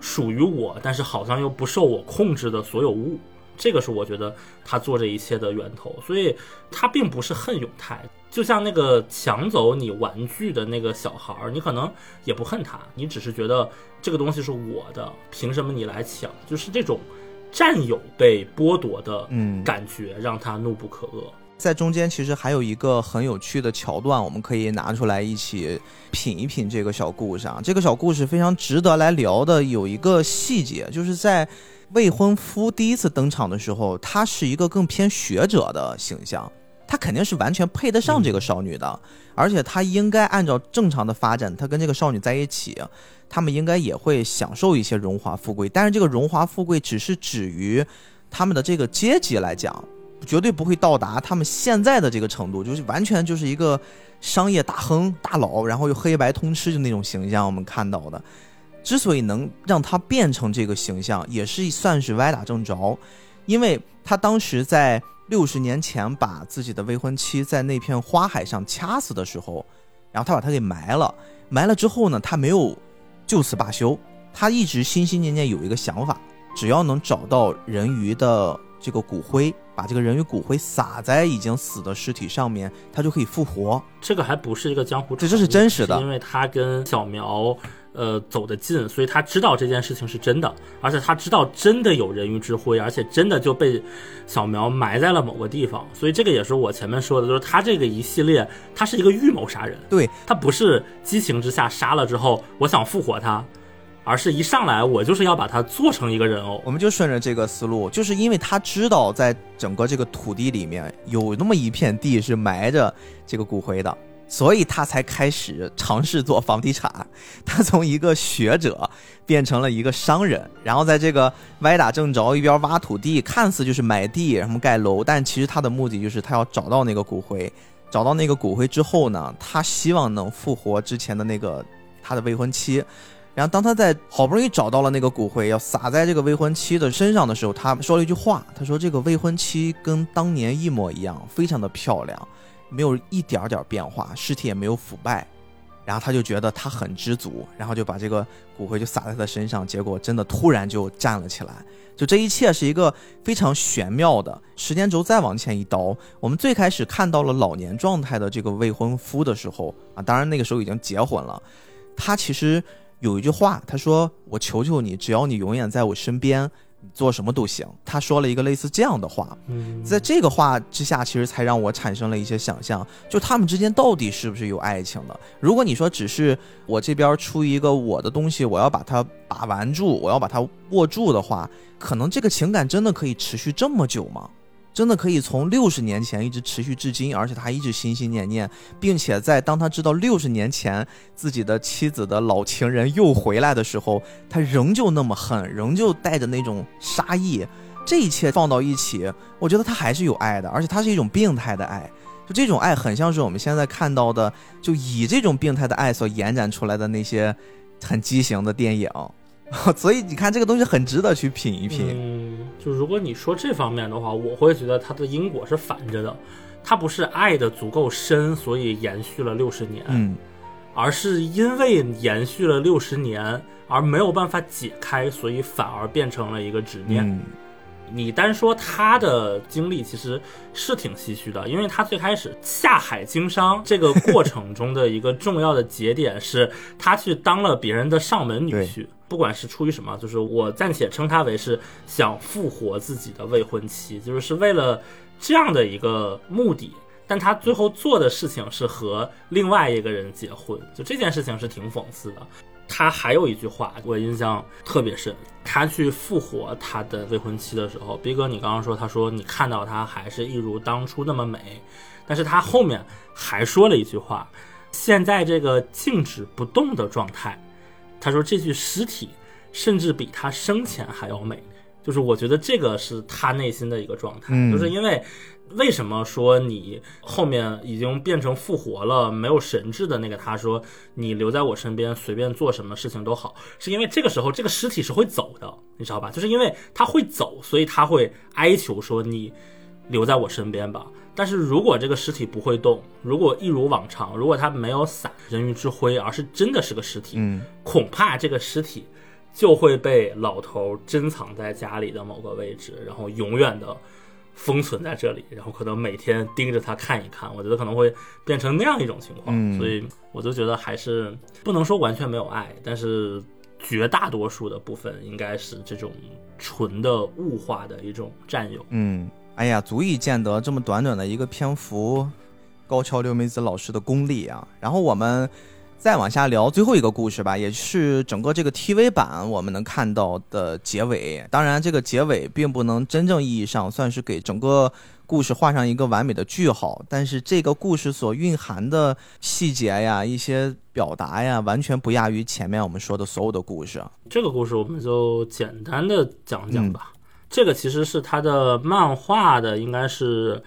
属于我，但是好像又不受我控制的所有物，这个是我觉得他做这一切的源头。所以，他并不是恨永泰，就像那个抢走你玩具的那个小孩儿，你可能也不恨他，你只是觉得这个东西是我的，凭什么你来抢？就是这种占有被剥夺的感觉，让他怒不可遏。在中间其实还有一个很有趣的桥段，我们可以拿出来一起品一品这个小故事啊。这个小故事非常值得来聊的，有一个细节，就是在未婚夫第一次登场的时候，他是一个更偏学者的形象，他肯定是完全配得上这个少女的，而且他应该按照正常的发展，他跟这个少女在一起，他们应该也会享受一些荣华富贵，但是这个荣华富贵只是止于他们的这个阶级来讲。绝对不会到达他们现在的这个程度，就是完全就是一个商业大亨大佬，然后又黑白通吃的那种形象。我们看到的，之所以能让他变成这个形象，也是算是歪打正着，因为他当时在六十年前把自己的未婚妻在那片花海上掐死的时候，然后他把她给埋了，埋了之后呢，他没有就此罢休，他一直心心念念有一个想法，只要能找到人鱼的。这个骨灰，把这个人鱼骨灰撒在已经死的尸体上面，他就可以复活。这个还不是一个江湖，这这是真实的，因为他跟小苗呃走得近，所以他知道这件事情是真的，而且他知道真的有人鱼之灰，而且真的就被小苗埋在了某个地方。所以这个也是我前面说的，就是他这个一系列，他是一个预谋杀人，对他不是激情之下杀了之后，我想复活他。而是一上来我就是要把它做成一个人偶，我们就顺着这个思路，就是因为他知道在整个这个土地里面有那么一片地是埋着这个骨灰的，所以他才开始尝试做房地产。他从一个学者变成了一个商人，然后在这个歪打正着，一边挖土地，看似就是买地然后盖楼，但其实他的目的就是他要找到那个骨灰，找到那个骨灰之后呢，他希望能复活之前的那个他的未婚妻。然后，当他在好不容易找到了那个骨灰，要撒在这个未婚妻的身上的时候，他说了一句话：“他说这个未婚妻跟当年一模一样，非常的漂亮，没有一点点变化，尸体也没有腐败。”然后他就觉得他很知足，然后就把这个骨灰就撒在他身上，结果真的突然就站了起来。就这一切是一个非常玄妙的时间轴。再往前一刀，我们最开始看到了老年状态的这个未婚夫的时候啊，当然那个时候已经结婚了，他其实。有一句话，他说：“我求求你，只要你永远在我身边，你做什么都行。”他说了一个类似这样的话。嗯，在这个话之下，其实才让我产生了一些想象，就他们之间到底是不是有爱情的？如果你说只是我这边出一个我的东西，我要把它把玩住，我要把它握住的话，可能这个情感真的可以持续这么久吗？真的可以从六十年前一直持续至今，而且他还一直心心念念，并且在当他知道六十年前自己的妻子的老情人又回来的时候，他仍旧那么恨，仍旧带着那种杀意。这一切放到一起，我觉得他还是有爱的，而且他是一种病态的爱。就这种爱，很像是我们现在看到的，就以这种病态的爱所延展出来的那些很畸形的电影。所以你看，这个东西很值得去品一品。嗯，就如果你说这方面的话，我会觉得它的因果是反着的，它不是爱的足够深，所以延续了六十年，嗯，而是因为延续了六十年而没有办法解开，所以反而变成了一个执念。你单说他的经历其实是挺唏嘘的，因为他最开始下海经商这个过程中的一个重要的节点是他去当了别人的上门女 婿，不管是出于什么，就是我暂且称他为是想复活自己的未婚妻，就是是为了这样的一个目的，但他最后做的事情是和另外一个人结婚，就这件事情是挺讽刺的。他还有一句话我印象特别深，他去复活他的未婚妻的时候，逼哥，你刚刚说，他说你看到她还是一如当初那么美，但是他后面还说了一句话，现在这个静止不动的状态，他说这具尸体甚至比他生前还要美，就是我觉得这个是他内心的一个状态，就是因为。为什么说你后面已经变成复活了、没有神智的那个？他说你留在我身边，随便做什么事情都好，是因为这个时候这个尸体是会走的，你知道吧？就是因为他会走，所以他会哀求说你留在我身边吧。但是如果这个尸体不会动，如果一如往常，如果他没有撒人鱼之灰，而是真的是个尸体，嗯，恐怕这个尸体就会被老头珍藏在家里的某个位置，然后永远的。封存在这里，然后可能每天盯着它看一看，我觉得可能会变成那样一种情况，所以我就觉得还是不能说完全没有爱，但是绝大多数的部分应该是这种纯的物化的一种占有。嗯，哎呀，足以见得这么短短的一个篇幅，高桥留美子老师的功力啊。然后我们。再往下聊最后一个故事吧，也是整个这个 TV 版我们能看到的结尾。当然，这个结尾并不能真正意义上算是给整个故事画上一个完美的句号，但是这个故事所蕴含的细节呀、一些表达呀，完全不亚于前面我们说的所有的故事。这个故事我们就简单的讲讲吧。这个其实是他的漫画的，应该是。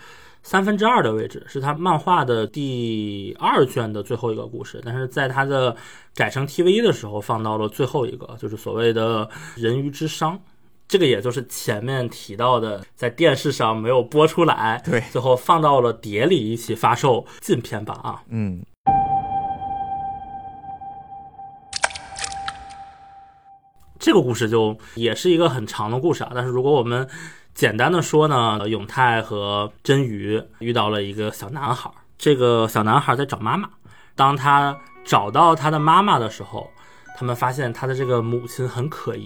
三分之二的位置是他漫画的第二卷的最后一个故事，但是在他的改成 TV 的时候放到了最后一个，就是所谓的人鱼之殇，这个也就是前面提到的，在电视上没有播出来，对，最后放到了碟里一起发售禁片版啊，嗯，这个故事就也是一个很长的故事啊，但是如果我们。简单的说呢，永泰和真鱼遇到了一个小男孩。这个小男孩在找妈妈。当他找到他的妈妈的时候，他们发现他的这个母亲很可疑，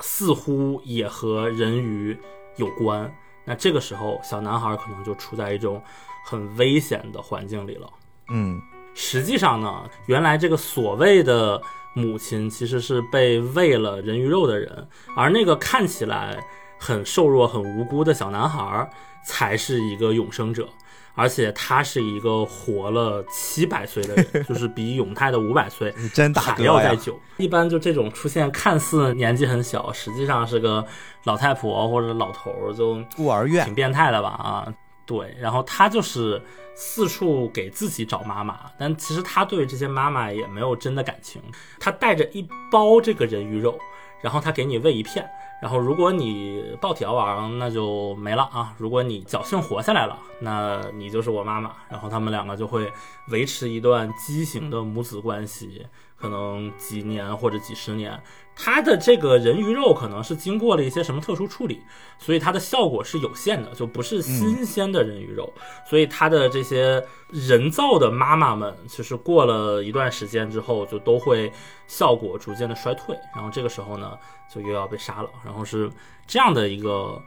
似乎也和人鱼有关。那这个时候，小男孩可能就处在一种很危险的环境里了。嗯，实际上呢，原来这个所谓的母亲其实是被喂了人鱼肉的人，而那个看起来。很瘦弱、很无辜的小男孩才是一个永生者，而且他是一个活了七百岁的人，就是比永泰的五百岁还要再久。一般就这种出现，看似年纪很小，实际上是个老太婆或者老头儿，就孤儿院，挺变态的吧？啊，对。然后他就是四处给自己找妈妈，但其实他对这些妈妈也没有真的感情。他带着一包这个人鱼肉，然后他给你喂一片。然后，如果你暴体而亡，那就没了啊！如果你侥幸活下来了，那你就是我妈妈。然后他们两个就会维持一段畸形的母子关系。可能几年或者几十年，它的这个人鱼肉可能是经过了一些什么特殊处理，所以它的效果是有限的，就不是新鲜的人鱼肉。所以它的这些人造的妈妈们，其实过了一段时间之后，就都会效果逐渐的衰退，然后这个时候呢，就又要被杀了，然后是这样的一个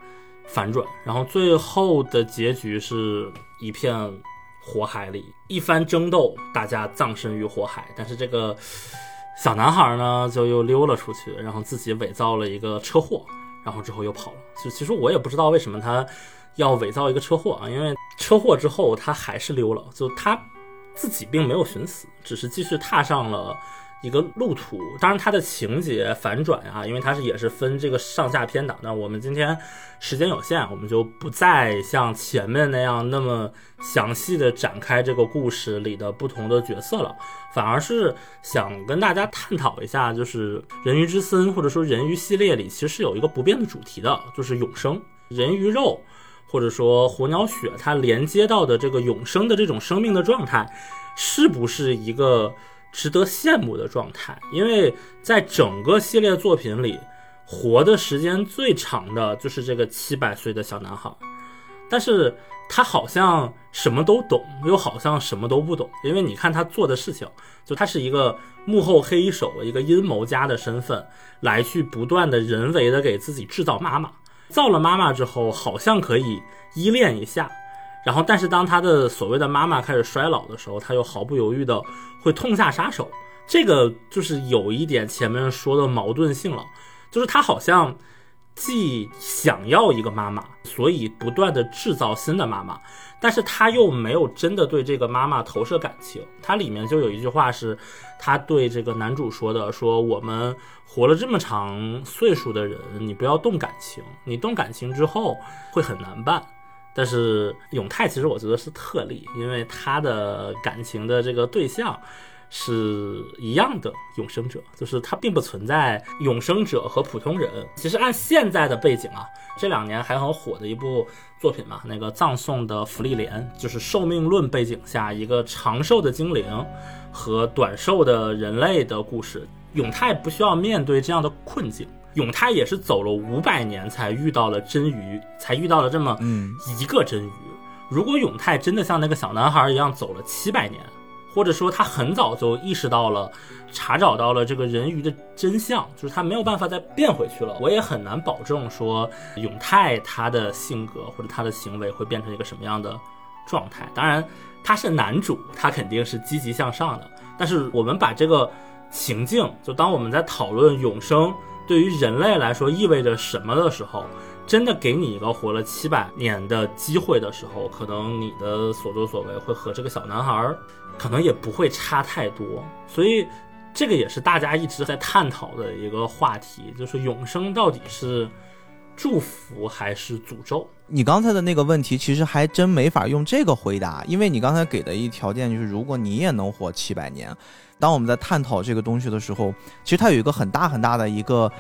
反转，然后最后的结局是一片。火海里一番争斗，大家葬身于火海。但是这个小男孩呢，就又溜了出去，然后自己伪造了一个车祸，然后之后又跑了。就其实我也不知道为什么他要伪造一个车祸啊，因为车祸之后他还是溜了，就他自己并没有寻死，只是继续踏上了。一个路途，当然它的情节反转啊，因为它是也是分这个上下篇的。那我们今天时间有限，我们就不再像前面那样那么详细的展开这个故事里的不同的角色了，反而是想跟大家探讨一下，就是《人鱼之森》或者说《人鱼》系列里其实是有一个不变的主题的，就是永生。人鱼肉或者说火鸟血，它连接到的这个永生的这种生命的状态，是不是一个？值得羡慕的状态，因为在整个系列作品里，活的时间最长的就是这个七百岁的小男孩，但是他好像什么都懂，又好像什么都不懂。因为你看他做的事情，就他是一个幕后黑手，一个阴谋家的身份，来去不断的人为的给自己制造妈妈，造了妈妈之后，好像可以依恋一下。然后，但是当他的所谓的妈妈开始衰老的时候，他又毫不犹豫的会痛下杀手。这个就是有一点前面说的矛盾性了，就是他好像既想要一个妈妈，所以不断的制造新的妈妈，但是他又没有真的对这个妈妈投射感情。他里面就有一句话是，他对这个男主说的：“说我们活了这么长岁数的人，你不要动感情，你动感情之后会很难办。”但是永泰其实我觉得是特例，因为他的感情的这个对象是一样的永生者，就是他并不存在永生者和普通人。其实按现在的背景啊，这两年还很火的一部作品嘛，那个葬送的芙莉莲，就是寿命论背景下一个长寿的精灵和短寿的人类的故事。永泰不需要面对这样的困境。永泰也是走了五百年才遇到了真鱼，才遇到了这么一个真鱼。如果永泰真的像那个小男孩一样走了七百年，或者说他很早就意识到了、查找到了这个人鱼的真相，就是他没有办法再变回去了。我也很难保证说永泰他的性格或者他的行为会变成一个什么样的状态。当然，他是男主，他肯定是积极向上的。但是我们把这个情境，就当我们在讨论永生。对于人类来说意味着什么的时候，真的给你一个活了七百年的机会的时候，可能你的所作所为会和这个小男孩儿可能也不会差太多。所以，这个也是大家一直在探讨的一个话题，就是永生到底是祝福还是诅咒？你刚才的那个问题其实还真没法用这个回答，因为你刚才给的一条件就是，如果你也能活七百年。当我们在探讨这个东西的时候，其实它有一个很大很大的一个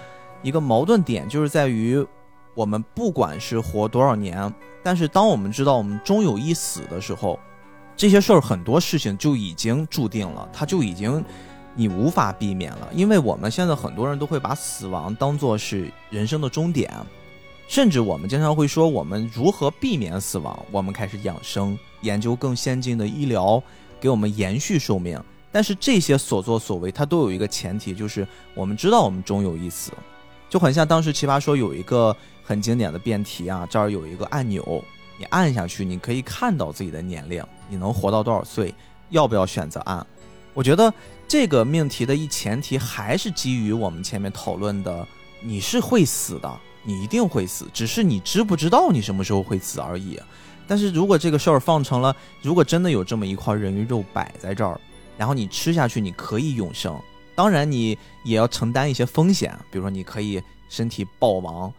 一个矛盾点，就是在于我们不管是活多少年，但是当我们知道我们终有一死的时候，这些事儿很多事情就已经注定了，它就已经你无法避免了。因为我们现在很多人都会把死亡当做是人生的终点，甚至我们经常会说我们如何避免死亡，我们开始养生，研究更先进的医疗，给我们延续寿命。但是这些所作所为，它都有一个前提，就是我们知道我们终有一死，就很像当时奇葩说有一个很经典的辩题啊，这儿有一个按钮，你按下去，你可以看到自己的年龄，你能活到多少岁，要不要选择按？我觉得这个命题的一前提还是基于我们前面讨论的，你是会死的，你一定会死，只是你知不知道你什么时候会死而已。但是如果这个事儿放成了，如果真的有这么一块人鱼肉摆在这儿。然后你吃下去，你可以永生，当然你也要承担一些风险，比如说你可以身体暴亡。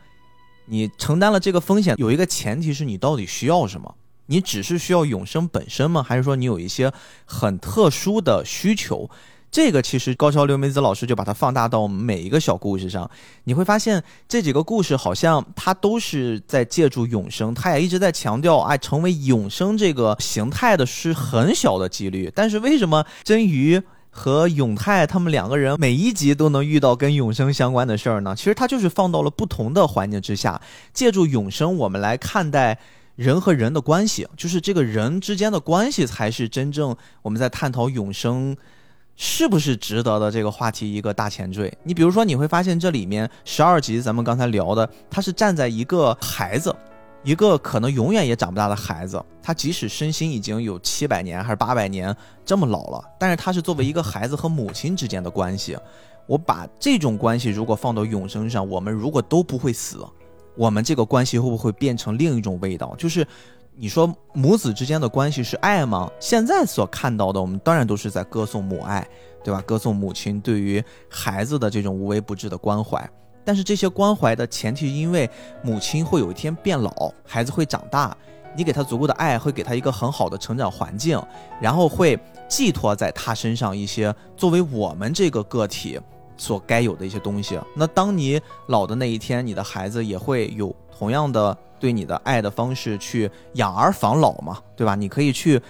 你承担了这个风险，有一个前提是你到底需要什么？你只是需要永生本身吗？还是说你有一些很特殊的需求？这个其实高桥留美子老师就把它放大到每一个小故事上，你会发现这几个故事好像它都是在借助永生，他也一直在强调，哎，成为永生这个形态的是很小的几率。但是为什么真鱼和永泰他们两个人每一集都能遇到跟永生相关的事儿呢？其实它就是放到了不同的环境之下，借助永生我们来看待人和人的关系，就是这个人之间的关系才是真正我们在探讨永生。是不是值得的这个话题一个大前缀？你比如说，你会发现这里面十二集咱们刚才聊的，他是站在一个孩子，一个可能永远也长不大的孩子，他即使身心已经有七百年还是八百年这么老了，但是他是作为一个孩子和母亲之间的关系。我把这种关系如果放到永生上，我们如果都不会死，我们这个关系会不会变成另一种味道？就是你说母子之间的关系是爱吗？现在所看到的，我们当然都是在歌颂母爱，对吧？歌颂母亲对于孩子的这种无微不至的关怀。但是这些关怀的前提，因为母亲会有一天变老，孩子会长大，你给他足够的爱，会给他一个很好的成长环境，然后会寄托在他身上一些作为我们这个个体所该有的一些东西。那当你老的那一天，你的孩子也会有同样的对你的爱的方式去养儿防老嘛，对吧？你可以去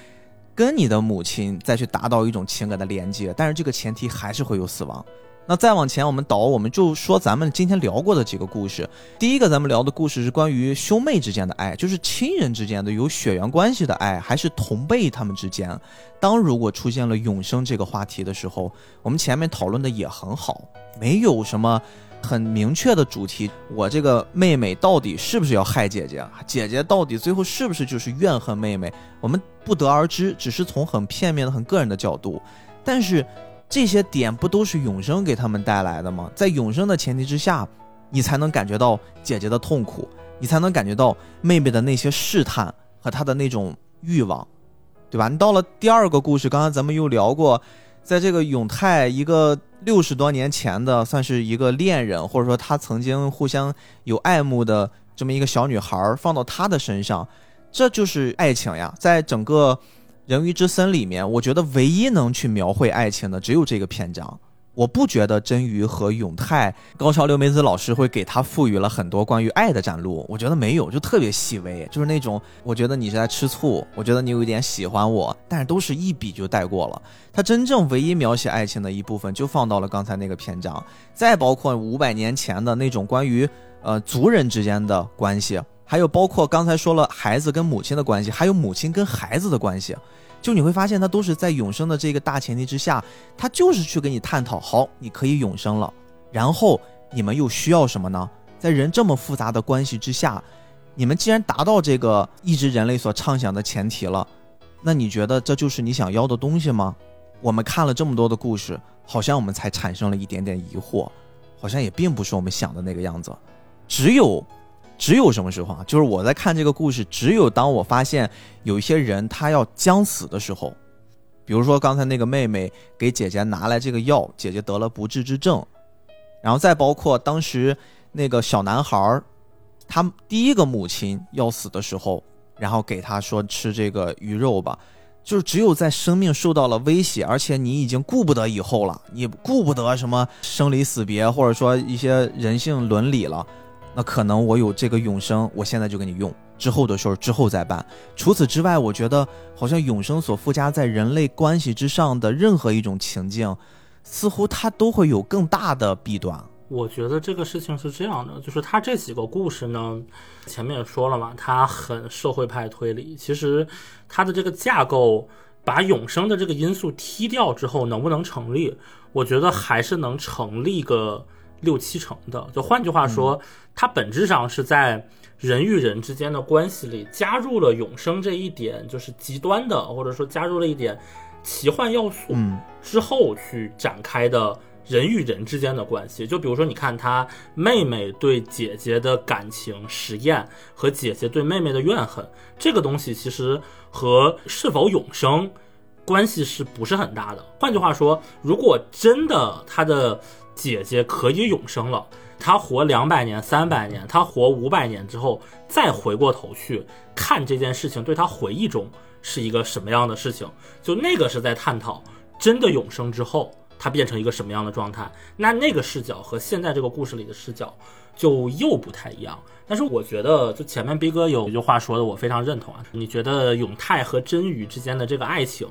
跟你的母亲再去达到一种情感的连接，但是这个前提还是会有死亡。那再往前，我们倒，我们就说咱们今天聊过的几个故事。第一个，咱们聊的故事是关于兄妹之间的爱，就是亲人之间的有血缘关系的爱，还是同辈他们之间。当如果出现了永生这个话题的时候，我们前面讨论的也很好，没有什么很明确的主题。我这个妹妹到底是不是要害姐姐？姐姐到底最后是不是就是怨恨妹妹？我们不得而知，只是从很片面的、很个人的角度。但是。这些点不都是永生给他们带来的吗？在永生的前提之下，你才能感觉到姐姐的痛苦，你才能感觉到妹妹的那些试探和她的那种欲望，对吧？你到了第二个故事，刚刚咱们又聊过，在这个永泰一个六十多年前的，算是一个恋人，或者说他曾经互相有爱慕的这么一个小女孩，放到他的身上，这就是爱情呀，在整个。人鱼之森里面，我觉得唯一能去描绘爱情的只有这个篇章。我不觉得真鱼和永泰高桥留美子老师会给他赋予了很多关于爱的展露，我觉得没有，就特别细微，就是那种我觉得你是在吃醋，我觉得你有一点喜欢我，但是都是一笔就带过了。他真正唯一描写爱情的一部分就放到了刚才那个篇章，再包括五百年前的那种关于呃族人之间的关系，还有包括刚才说了孩子跟母亲的关系，还有母亲跟孩子的关系。就你会发现，他都是在永生的这个大前提之下，他就是去跟你探讨，好，你可以永生了，然后你们又需要什么呢？在人这么复杂的关系之下，你们既然达到这个一直人类所畅想的前提了，那你觉得这就是你想要的东西吗？我们看了这么多的故事，好像我们才产生了一点点疑惑，好像也并不是我们想的那个样子，只有。只有什么时候啊？就是我在看这个故事，只有当我发现有一些人他要将死的时候，比如说刚才那个妹妹给姐姐拿来这个药，姐姐得了不治之症，然后再包括当时那个小男孩儿，他第一个母亲要死的时候，然后给他说吃这个鱼肉吧，就是只有在生命受到了威胁，而且你已经顾不得以后了，你顾不得什么生离死别，或者说一些人性伦理了。那可能我有这个永生，我现在就给你用，之后的事儿之后再办。除此之外，我觉得好像永生所附加在人类关系之上的任何一种情境，似乎它都会有更大的弊端。我觉得这个事情是这样的，就是他这几个故事呢，前面也说了嘛，他很社会派推理。其实他的这个架构，把永生的这个因素踢掉之后，能不能成立？我觉得还是能成立个。六七成的，就换句话说，它本质上是在人与人之间的关系里加入了永生这一点，就是极端的，或者说加入了一点奇幻要素之后去展开的人与人之间的关系。就比如说，你看他妹妹对姐姐的感情实验和姐姐对妹妹的怨恨，这个东西其实和是否永生关系是不是很大的？换句话说，如果真的他的。姐姐可以永生了，她活两百年、三百年，她活五百年之后，再回过头去看这件事情，对她回忆中是一个什么样的事情？就那个是在探讨真的永生之后，它变成一个什么样的状态？那那个视角和现在这个故事里的视角就又不太一样。但是我觉得，就前面逼哥有一句话说的，我非常认同啊。你觉得永泰和真宇之间的这个爱情，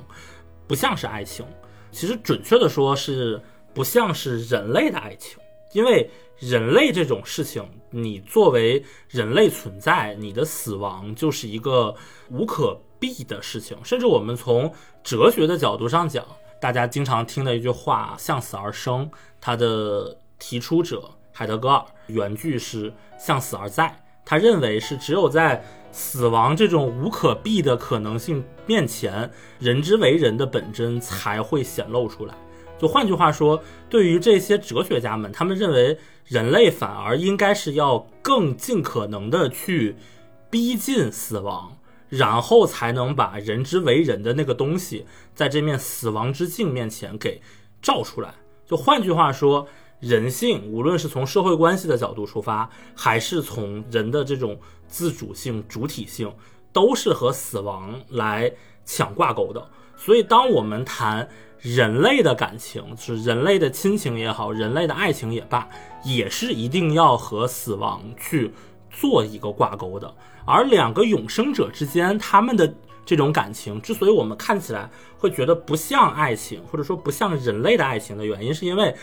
不像是爱情，其实准确的说是。不像是人类的爱情，因为人类这种事情，你作为人类存在，你的死亡就是一个无可避的事情。甚至我们从哲学的角度上讲，大家经常听的一句话“向死而生”，它的提出者海德格尔原句是“向死而在”。他认为是只有在死亡这种无可避的可能性面前，人之为人的本真才会显露出来。就换句话说，对于这些哲学家们，他们认为人类反而应该是要更尽可能的去逼近死亡，然后才能把人之为人的那个东西，在这面死亡之镜面前给照出来。就换句话说，人性无论是从社会关系的角度出发，还是从人的这种自主性、主体性，都是和死亡来抢挂钩的。所以，当我们谈人类的感情，是人类的亲情也好，人类的爱情也罢，也是一定要和死亡去做一个挂钩的。而两个永生者之间，他们的这种感情，之所以我们看起来会觉得不像爱情，或者说不像人类的爱情的原因，是因为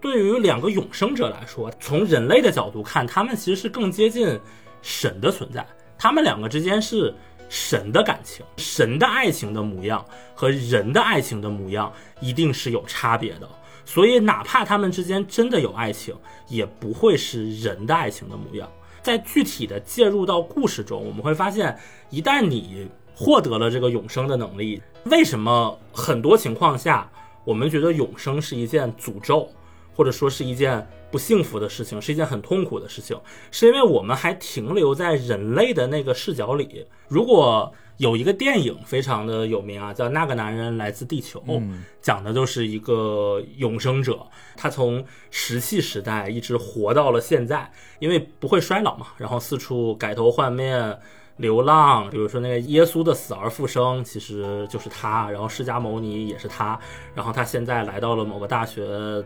对于两个永生者来说，从人类的角度看，他们其实是更接近神的存在，他们两个之间是。神的感情，神的爱情的模样和人的爱情的模样一定是有差别的，所以哪怕他们之间真的有爱情，也不会是人的爱情的模样。在具体的介入到故事中，我们会发现，一旦你获得了这个永生的能力，为什么很多情况下我们觉得永生是一件诅咒，或者说是一件？不幸福的事情是一件很痛苦的事情，是因为我们还停留在人类的那个视角里。如果有一个电影非常的有名啊，叫《那个男人来自地球》，讲的就是一个永生者，他从石器时代一直活到了现在，因为不会衰老嘛，然后四处改头换面流浪。比如说那个耶稣的死而复生，其实就是他；然后释迦牟尼也是他；然后他现在来到了某个大学。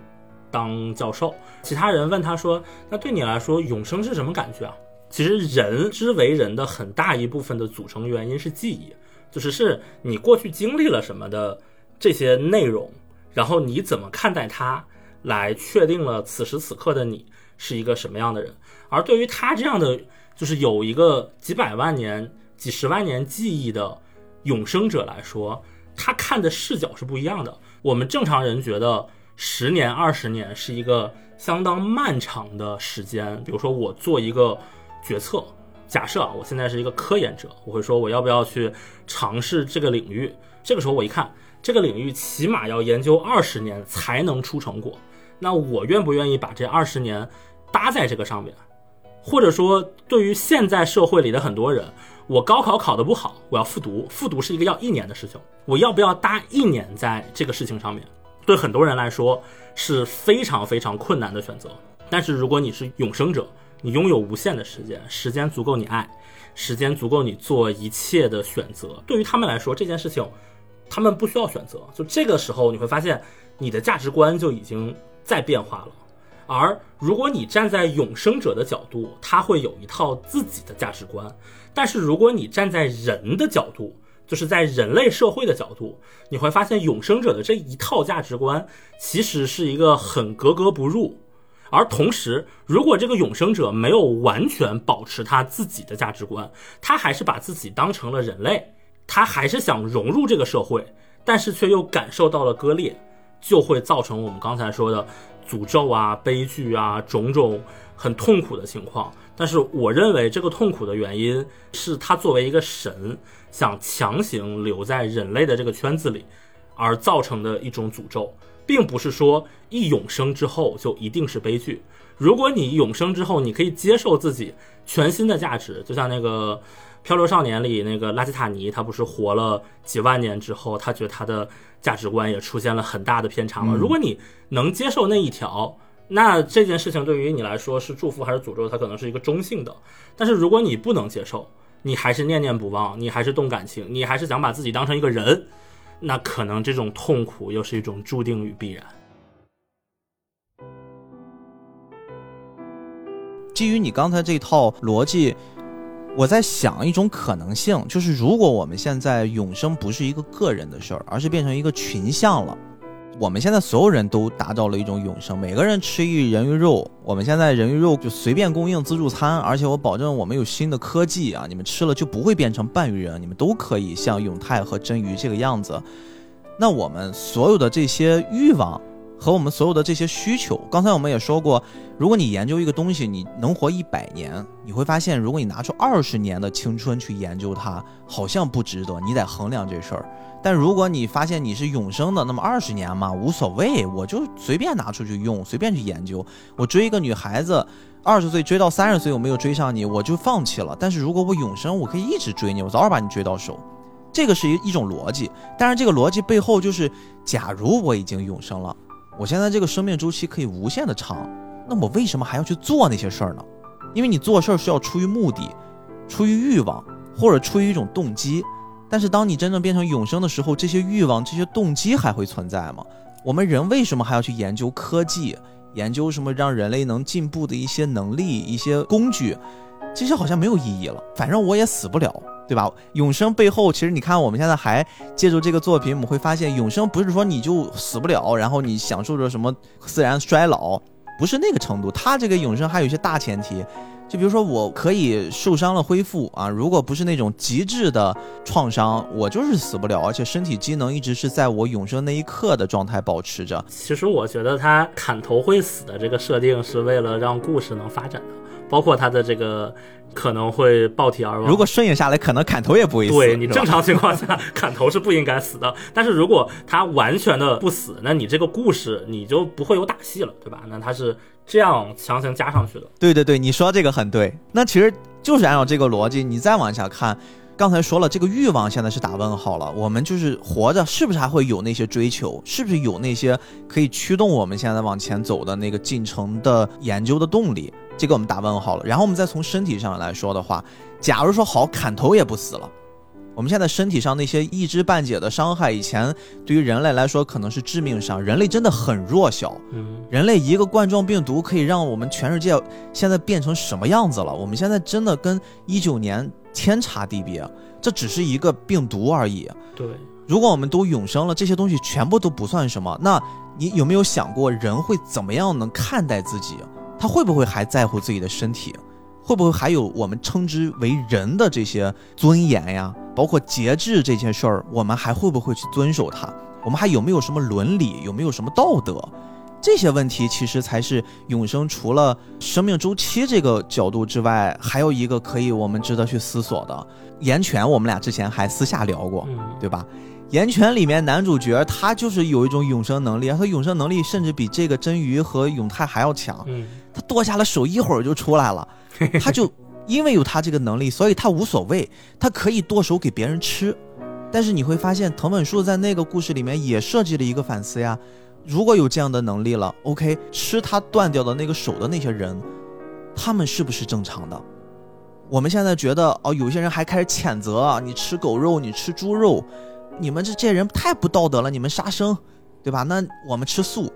当教授，其他人问他说：“那对你来说，永生是什么感觉啊？”其实，人之为人的很大一部分的组成原因是记忆，就是是你过去经历了什么的这些内容，然后你怎么看待它，来确定了此时此刻的你是一个什么样的人。而对于他这样的，就是有一个几百万年、几十万年记忆的永生者来说，他看的视角是不一样的。我们正常人觉得。十年、二十年是一个相当漫长的时间。比如说，我做一个决策，假设啊，我现在是一个科研者，我会说我要不要去尝试这个领域。这个时候我一看，这个领域起码要研究二十年才能出成果。那我愿不愿意把这二十年搭在这个上面？或者说，对于现在社会里的很多人，我高考考得不好，我要复读，复读是一个要一年的事情，我要不要搭一年在这个事情上面？对很多人来说是非常非常困难的选择，但是如果你是永生者，你拥有无限的时间，时间足够你爱，时间足够你做一切的选择。对于他们来说，这件事情他们不需要选择。就这个时候，你会发现你的价值观就已经在变化了。而如果你站在永生者的角度，他会有一套自己的价值观；但是如果你站在人的角度，就是在人类社会的角度，你会发现永生者的这一套价值观其实是一个很格格不入。而同时，如果这个永生者没有完全保持他自己的价值观，他还是把自己当成了人类，他还是想融入这个社会，但是却又感受到了割裂，就会造成我们刚才说的诅咒啊、悲剧啊种种很痛苦的情况。但是，我认为这个痛苦的原因是他作为一个神。想强行留在人类的这个圈子里，而造成的一种诅咒，并不是说一永生之后就一定是悲剧。如果你永生之后，你可以接受自己全新的价值，就像那个《漂流少年》里那个拉基塔尼，他不是活了几万年之后，他觉得他的价值观也出现了很大的偏差吗？如果你能接受那一条，那这件事情对于你来说是祝福还是诅咒？它可能是一个中性的。但是如果你不能接受，你还是念念不忘，你还是动感情，你还是想把自己当成一个人，那可能这种痛苦又是一种注定与必然。基于你刚才这套逻辑，我在想一种可能性，就是如果我们现在永生不是一个个人的事儿，而是变成一个群像了。我们现在所有人都达到了一种永生，每个人吃一人鱼肉，我们现在人鱼肉就随便供应自助餐，而且我保证我们有新的科技啊，你们吃了就不会变成半鱼人，你们都可以像永泰和真鱼这个样子。那我们所有的这些欲望，和我们所有的这些需求。刚才我们也说过，如果你研究一个东西，你能活一百年，你会发现，如果你拿出二十年的青春去研究它，好像不值得。你得衡量这事儿。但如果你发现你是永生的，那么二十年嘛无所谓，我就随便拿出去用，随便去研究。我追一个女孩子，二十岁追到三十岁，我没有追上你，我就放弃了。但是如果我永生，我可以一直追你，我早晚把你追到手。这个是一一种逻辑，但是这个逻辑背后就是，假如我已经永生了，我现在这个生命周期可以无限的长，那我为什么还要去做那些事儿呢？因为你做事儿是要出于目的，出于欲望，或者出于一种动机。但是当你真正变成永生的时候，这些欲望、这些动机还会存在吗？我们人为什么还要去研究科技，研究什么让人类能进步的一些能力、一些工具？这些好像没有意义了。反正我也死不了。对吧？永生背后，其实你看，我们现在还借助这个作品，我们会发现，永生不是说你就死不了，然后你享受着什么自然衰老，不是那个程度。它这个永生还有一些大前提，就比如说我可以受伤了恢复啊，如果不是那种极致的创伤，我就是死不了，而且身体机能一直是在我永生那一刻的状态保持着。其实我觉得他砍头会死的这个设定是为了让故事能发展，包括他的这个。可能会爆体而亡。如果顺应下来，可能砍头也不会死。对你正常情况下，砍头是不应该死的。但是如果他完全的不死，那你这个故事你就不会有打戏了，对吧？那他是这样强行加上去的。对对对，你说这个很对。那其实就是按照这个逻辑，你再往下看，刚才说了，这个欲望现在是打问号了。我们就是活着，是不是还会有那些追求？是不是有那些可以驱动我们现在往前走的那个进程的研究的动力？这个我们打问号了，然后我们再从身体上来说的话，假如说好砍头也不死了，我们现在身体上那些一知半解的伤害，以前对于人类来说可能是致命伤，人类真的很弱小，嗯，人类一个冠状病毒可以让我们全世界现在变成什么样子了？我们现在真的跟一九年天差地别，这只是一个病毒而已。对，如果我们都永生了，这些东西全部都不算什么，那你有没有想过人会怎么样能看待自己？他会不会还在乎自己的身体？会不会还有我们称之为人的这些尊严呀？包括节制这件事儿，我们还会不会去遵守它？我们还有没有什么伦理？有没有什么道德？这些问题其实才是永生除了生命周期这个角度之外，还有一个可以我们值得去思索的。岩泉，我们俩之前还私下聊过，对吧？岩泉里面男主角他就是有一种永生能力，他永生能力甚至比这个真鱼和永泰还要强。他剁下了手，一会儿就出来了。他就因为有他这个能力，所以他无所谓，他可以剁手给别人吃。但是你会发现，藤本树在那个故事里面也设计了一个反思呀。如果有这样的能力了，OK，吃他断掉的那个手的那些人，他们是不是正常的？我们现在觉得哦，有些人还开始谴责啊，你吃狗肉，你吃猪肉，你们这这些人太不道德了，你们杀生，对吧？那我们吃素。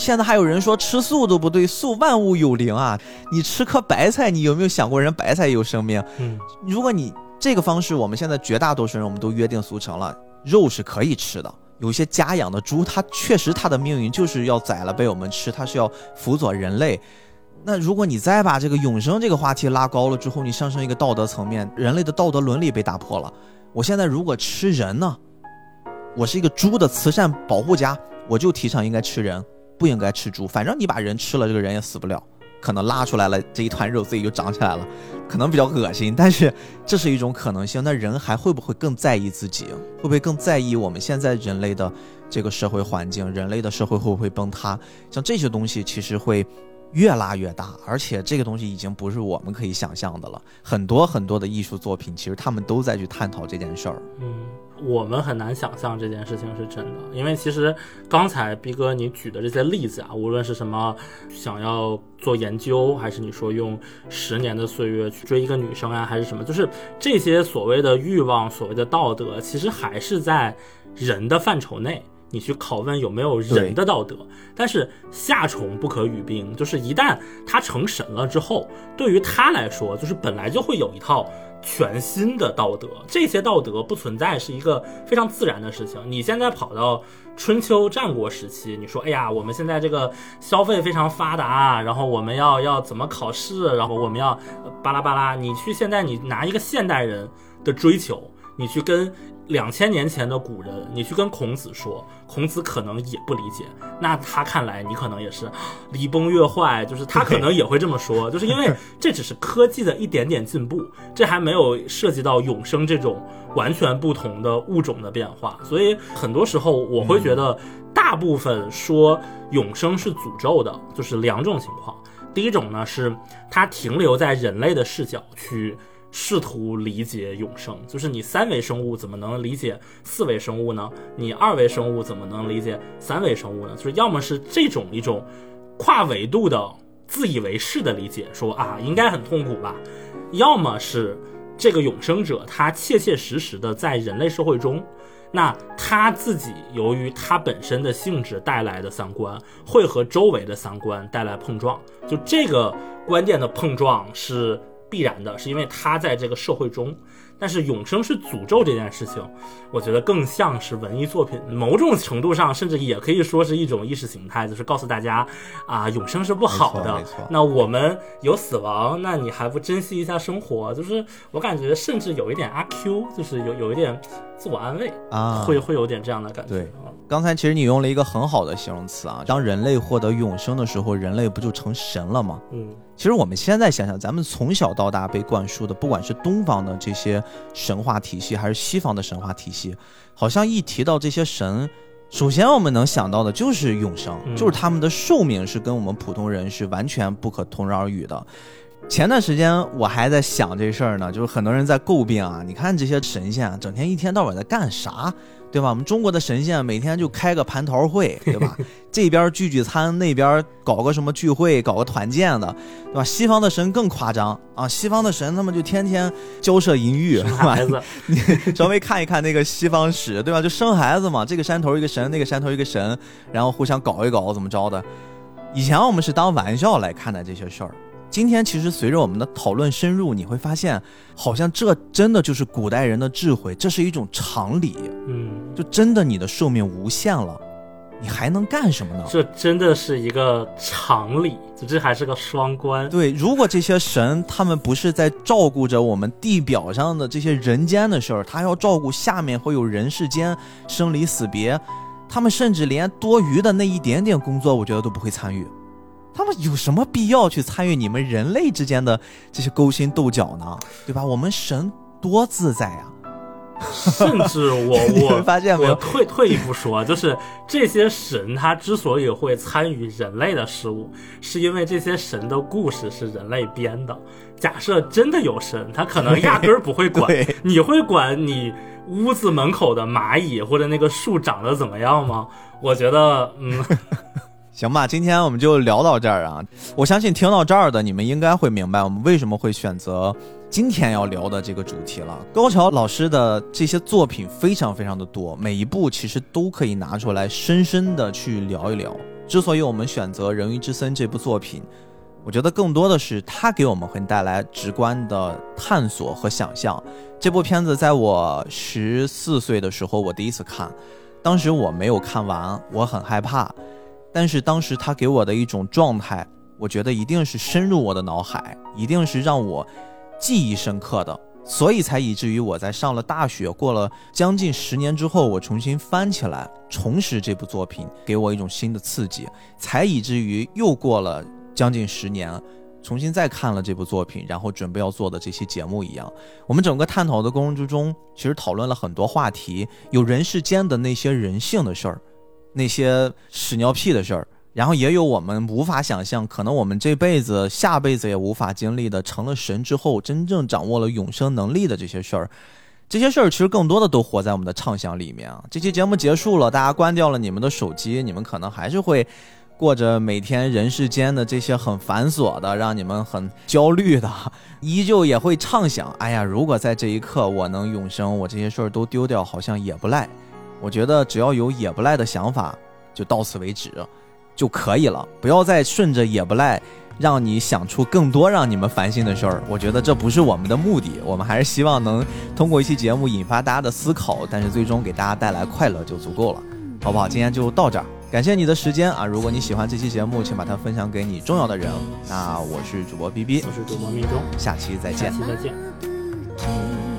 现在还有人说吃素都不对，素万物有灵啊！你吃颗白菜，你有没有想过人白菜也有生命？嗯，如果你这个方式，我们现在绝大多数人我们都约定俗成了，肉是可以吃的。有些家养的猪，它确实它的命运就是要宰了被我们吃，它是要辅佐人类。那如果你再把这个永生这个话题拉高了之后，你上升一个道德层面，人类的道德伦理被打破了。我现在如果吃人呢？我是一个猪的慈善保护家，我就提倡应该吃人。不应该吃猪，反正你把人吃了，这个人也死不了，可能拉出来了这一团肉自己就长起来了，可能比较恶心，但是这是一种可能性。那人还会不会更在意自己？会不会更在意我们现在人类的这个社会环境？人类的社会会不会崩塌？像这些东西其实会越拉越大，而且这个东西已经不是我们可以想象的了。很多很多的艺术作品，其实他们都在去探讨这件事儿。嗯。我们很难想象这件事情是真的，因为其实刚才逼哥你举的这些例子啊，无论是什么想要做研究，还是你说用十年的岁月去追一个女生啊，还是什么，就是这些所谓的欲望、所谓的道德，其实还是在人的范畴内，你去拷问有没有人的道德。但是夏虫不可语冰，就是一旦他成神了之后，对于他来说，就是本来就会有一套。全新的道德，这些道德不存在是一个非常自然的事情。你现在跑到春秋战国时期，你说，哎呀，我们现在这个消费非常发达，然后我们要要怎么考试，然后我们要巴拉巴拉。你去现在你拿一个现代人的追求，你去跟两千年前的古人，你去跟孔子说，孔子可能也不理解。那他看来，你可能也是 礼崩乐坏，就是他可能也会这么说，就是因为这只是科技的一点点进步，这还没有涉及到永生这种完全不同的物种的变化。所以很多时候，我会觉得大部分说永生是诅咒的，就是两种情况。第一种呢，是它停留在人类的视角去。试图理解永生，就是你三维生物怎么能理解四维生物呢？你二维生物怎么能理解三维生物呢？就是要么是这种一种跨维度的自以为是的理解，说啊应该很痛苦吧；要么是这个永生者他切切实实的在人类社会中，那他自己由于他本身的性质带来的三观会和周围的三观带来碰撞，就这个观点的碰撞是。必然的是，因为他在这个社会中，但是永生是诅咒这件事情，我觉得更像是文艺作品，某种程度上甚至也可以说是一种意识形态，就是告诉大家啊，永生是不好的。那我们有死亡，那你还不珍惜一下生活？就是我感觉甚至有一点阿 Q，就是有有一点自我安慰啊，会会有点这样的感觉。对，刚才其实你用了一个很好的形容词啊，当人类获得永生的时候，人类不就成神了吗？嗯。其实我们现在想想，咱们从小到大被灌输的，不管是东方的这些神话体系，还是西方的神话体系，好像一提到这些神，首先我们能想到的就是永生，就是他们的寿命是跟我们普通人是完全不可同日而语的。前段时间我还在想这事儿呢，就是很多人在诟病啊，你看这些神仙整天一天到晚在干啥？对吧？我们中国的神仙每天就开个蟠桃会，对吧？这边聚聚餐，那边搞个什么聚会，搞个团建的，对吧？西方的神更夸张啊！西方的神他们就天天交涉淫欲，孩子，你稍微看一看那个西方史，对吧？就生孩子嘛，这个山头一个神，那个山头一个神，然后互相搞一搞，怎么着的？以前我们是当玩笑来看待这些事儿。今天其实随着我们的讨论深入，你会发现，好像这真的就是古代人的智慧，这是一种常理。嗯，就真的你的寿命无限了，你还能干什么呢？这真的是一个常理，这还是个双关。对，如果这些神他们不是在照顾着我们地表上的这些人间的事儿，他要照顾下面会有人世间生离死别，他们甚至连多余的那一点点工作，我觉得都不会参与。他们有什么必要去参与你们人类之间的这些勾心斗角呢？对吧？我们神多自在呀！甚至我 我发现我退退一步说，就是这些神他之所以会参与人类的事物，是因为这些神的故事是人类编的。假设真的有神，他可能压根儿不会管。你会管你屋子门口的蚂蚁或者那个树长得怎么样吗？我觉得，嗯。行吧，今天我们就聊到这儿啊！我相信听到这儿的你们应该会明白我们为什么会选择今天要聊的这个主题了。高桥老师的这些作品非常非常的多，每一部其实都可以拿出来深深的去聊一聊。之所以我们选择《人鱼之森》这部作品，我觉得更多的是它给我们会带来直观的探索和想象。这部片子在我十四岁的时候我第一次看，当时我没有看完，我很害怕。但是当时他给我的一种状态，我觉得一定是深入我的脑海，一定是让我记忆深刻的，所以才以至于我在上了大学，过了将近十年之后，我重新翻起来重拾这部作品，给我一种新的刺激，才以至于又过了将近十年，重新再看了这部作品，然后准备要做的这期节目一样。我们整个探讨的过程之中，其实讨论了很多话题，有人世间的那些人性的事儿。那些屎尿屁的事儿，然后也有我们无法想象，可能我们这辈子、下辈子也无法经历的，成了神之后真正掌握了永生能力的这些事儿。这些事儿其实更多的都活在我们的畅想里面啊。这期节目结束了，大家关掉了你们的手机，你们可能还是会过着每天人世间的这些很繁琐的、让你们很焦虑的，依旧也会畅想：哎呀，如果在这一刻我能永生，我这些事儿都丢掉，好像也不赖。我觉得只要有也不赖的想法，就到此为止就可以了。不要再顺着也不赖，让你想出更多让你们烦心的事儿。我觉得这不是我们的目的，我们还是希望能通过一期节目引发大家的思考，但是最终给大家带来快乐就足够了，好不好？今天就到这儿，感谢你的时间啊！如果你喜欢这期节目，请把它分享给你重要的人。那我是主播 B B，我是主播命中，下期再见，下期再见。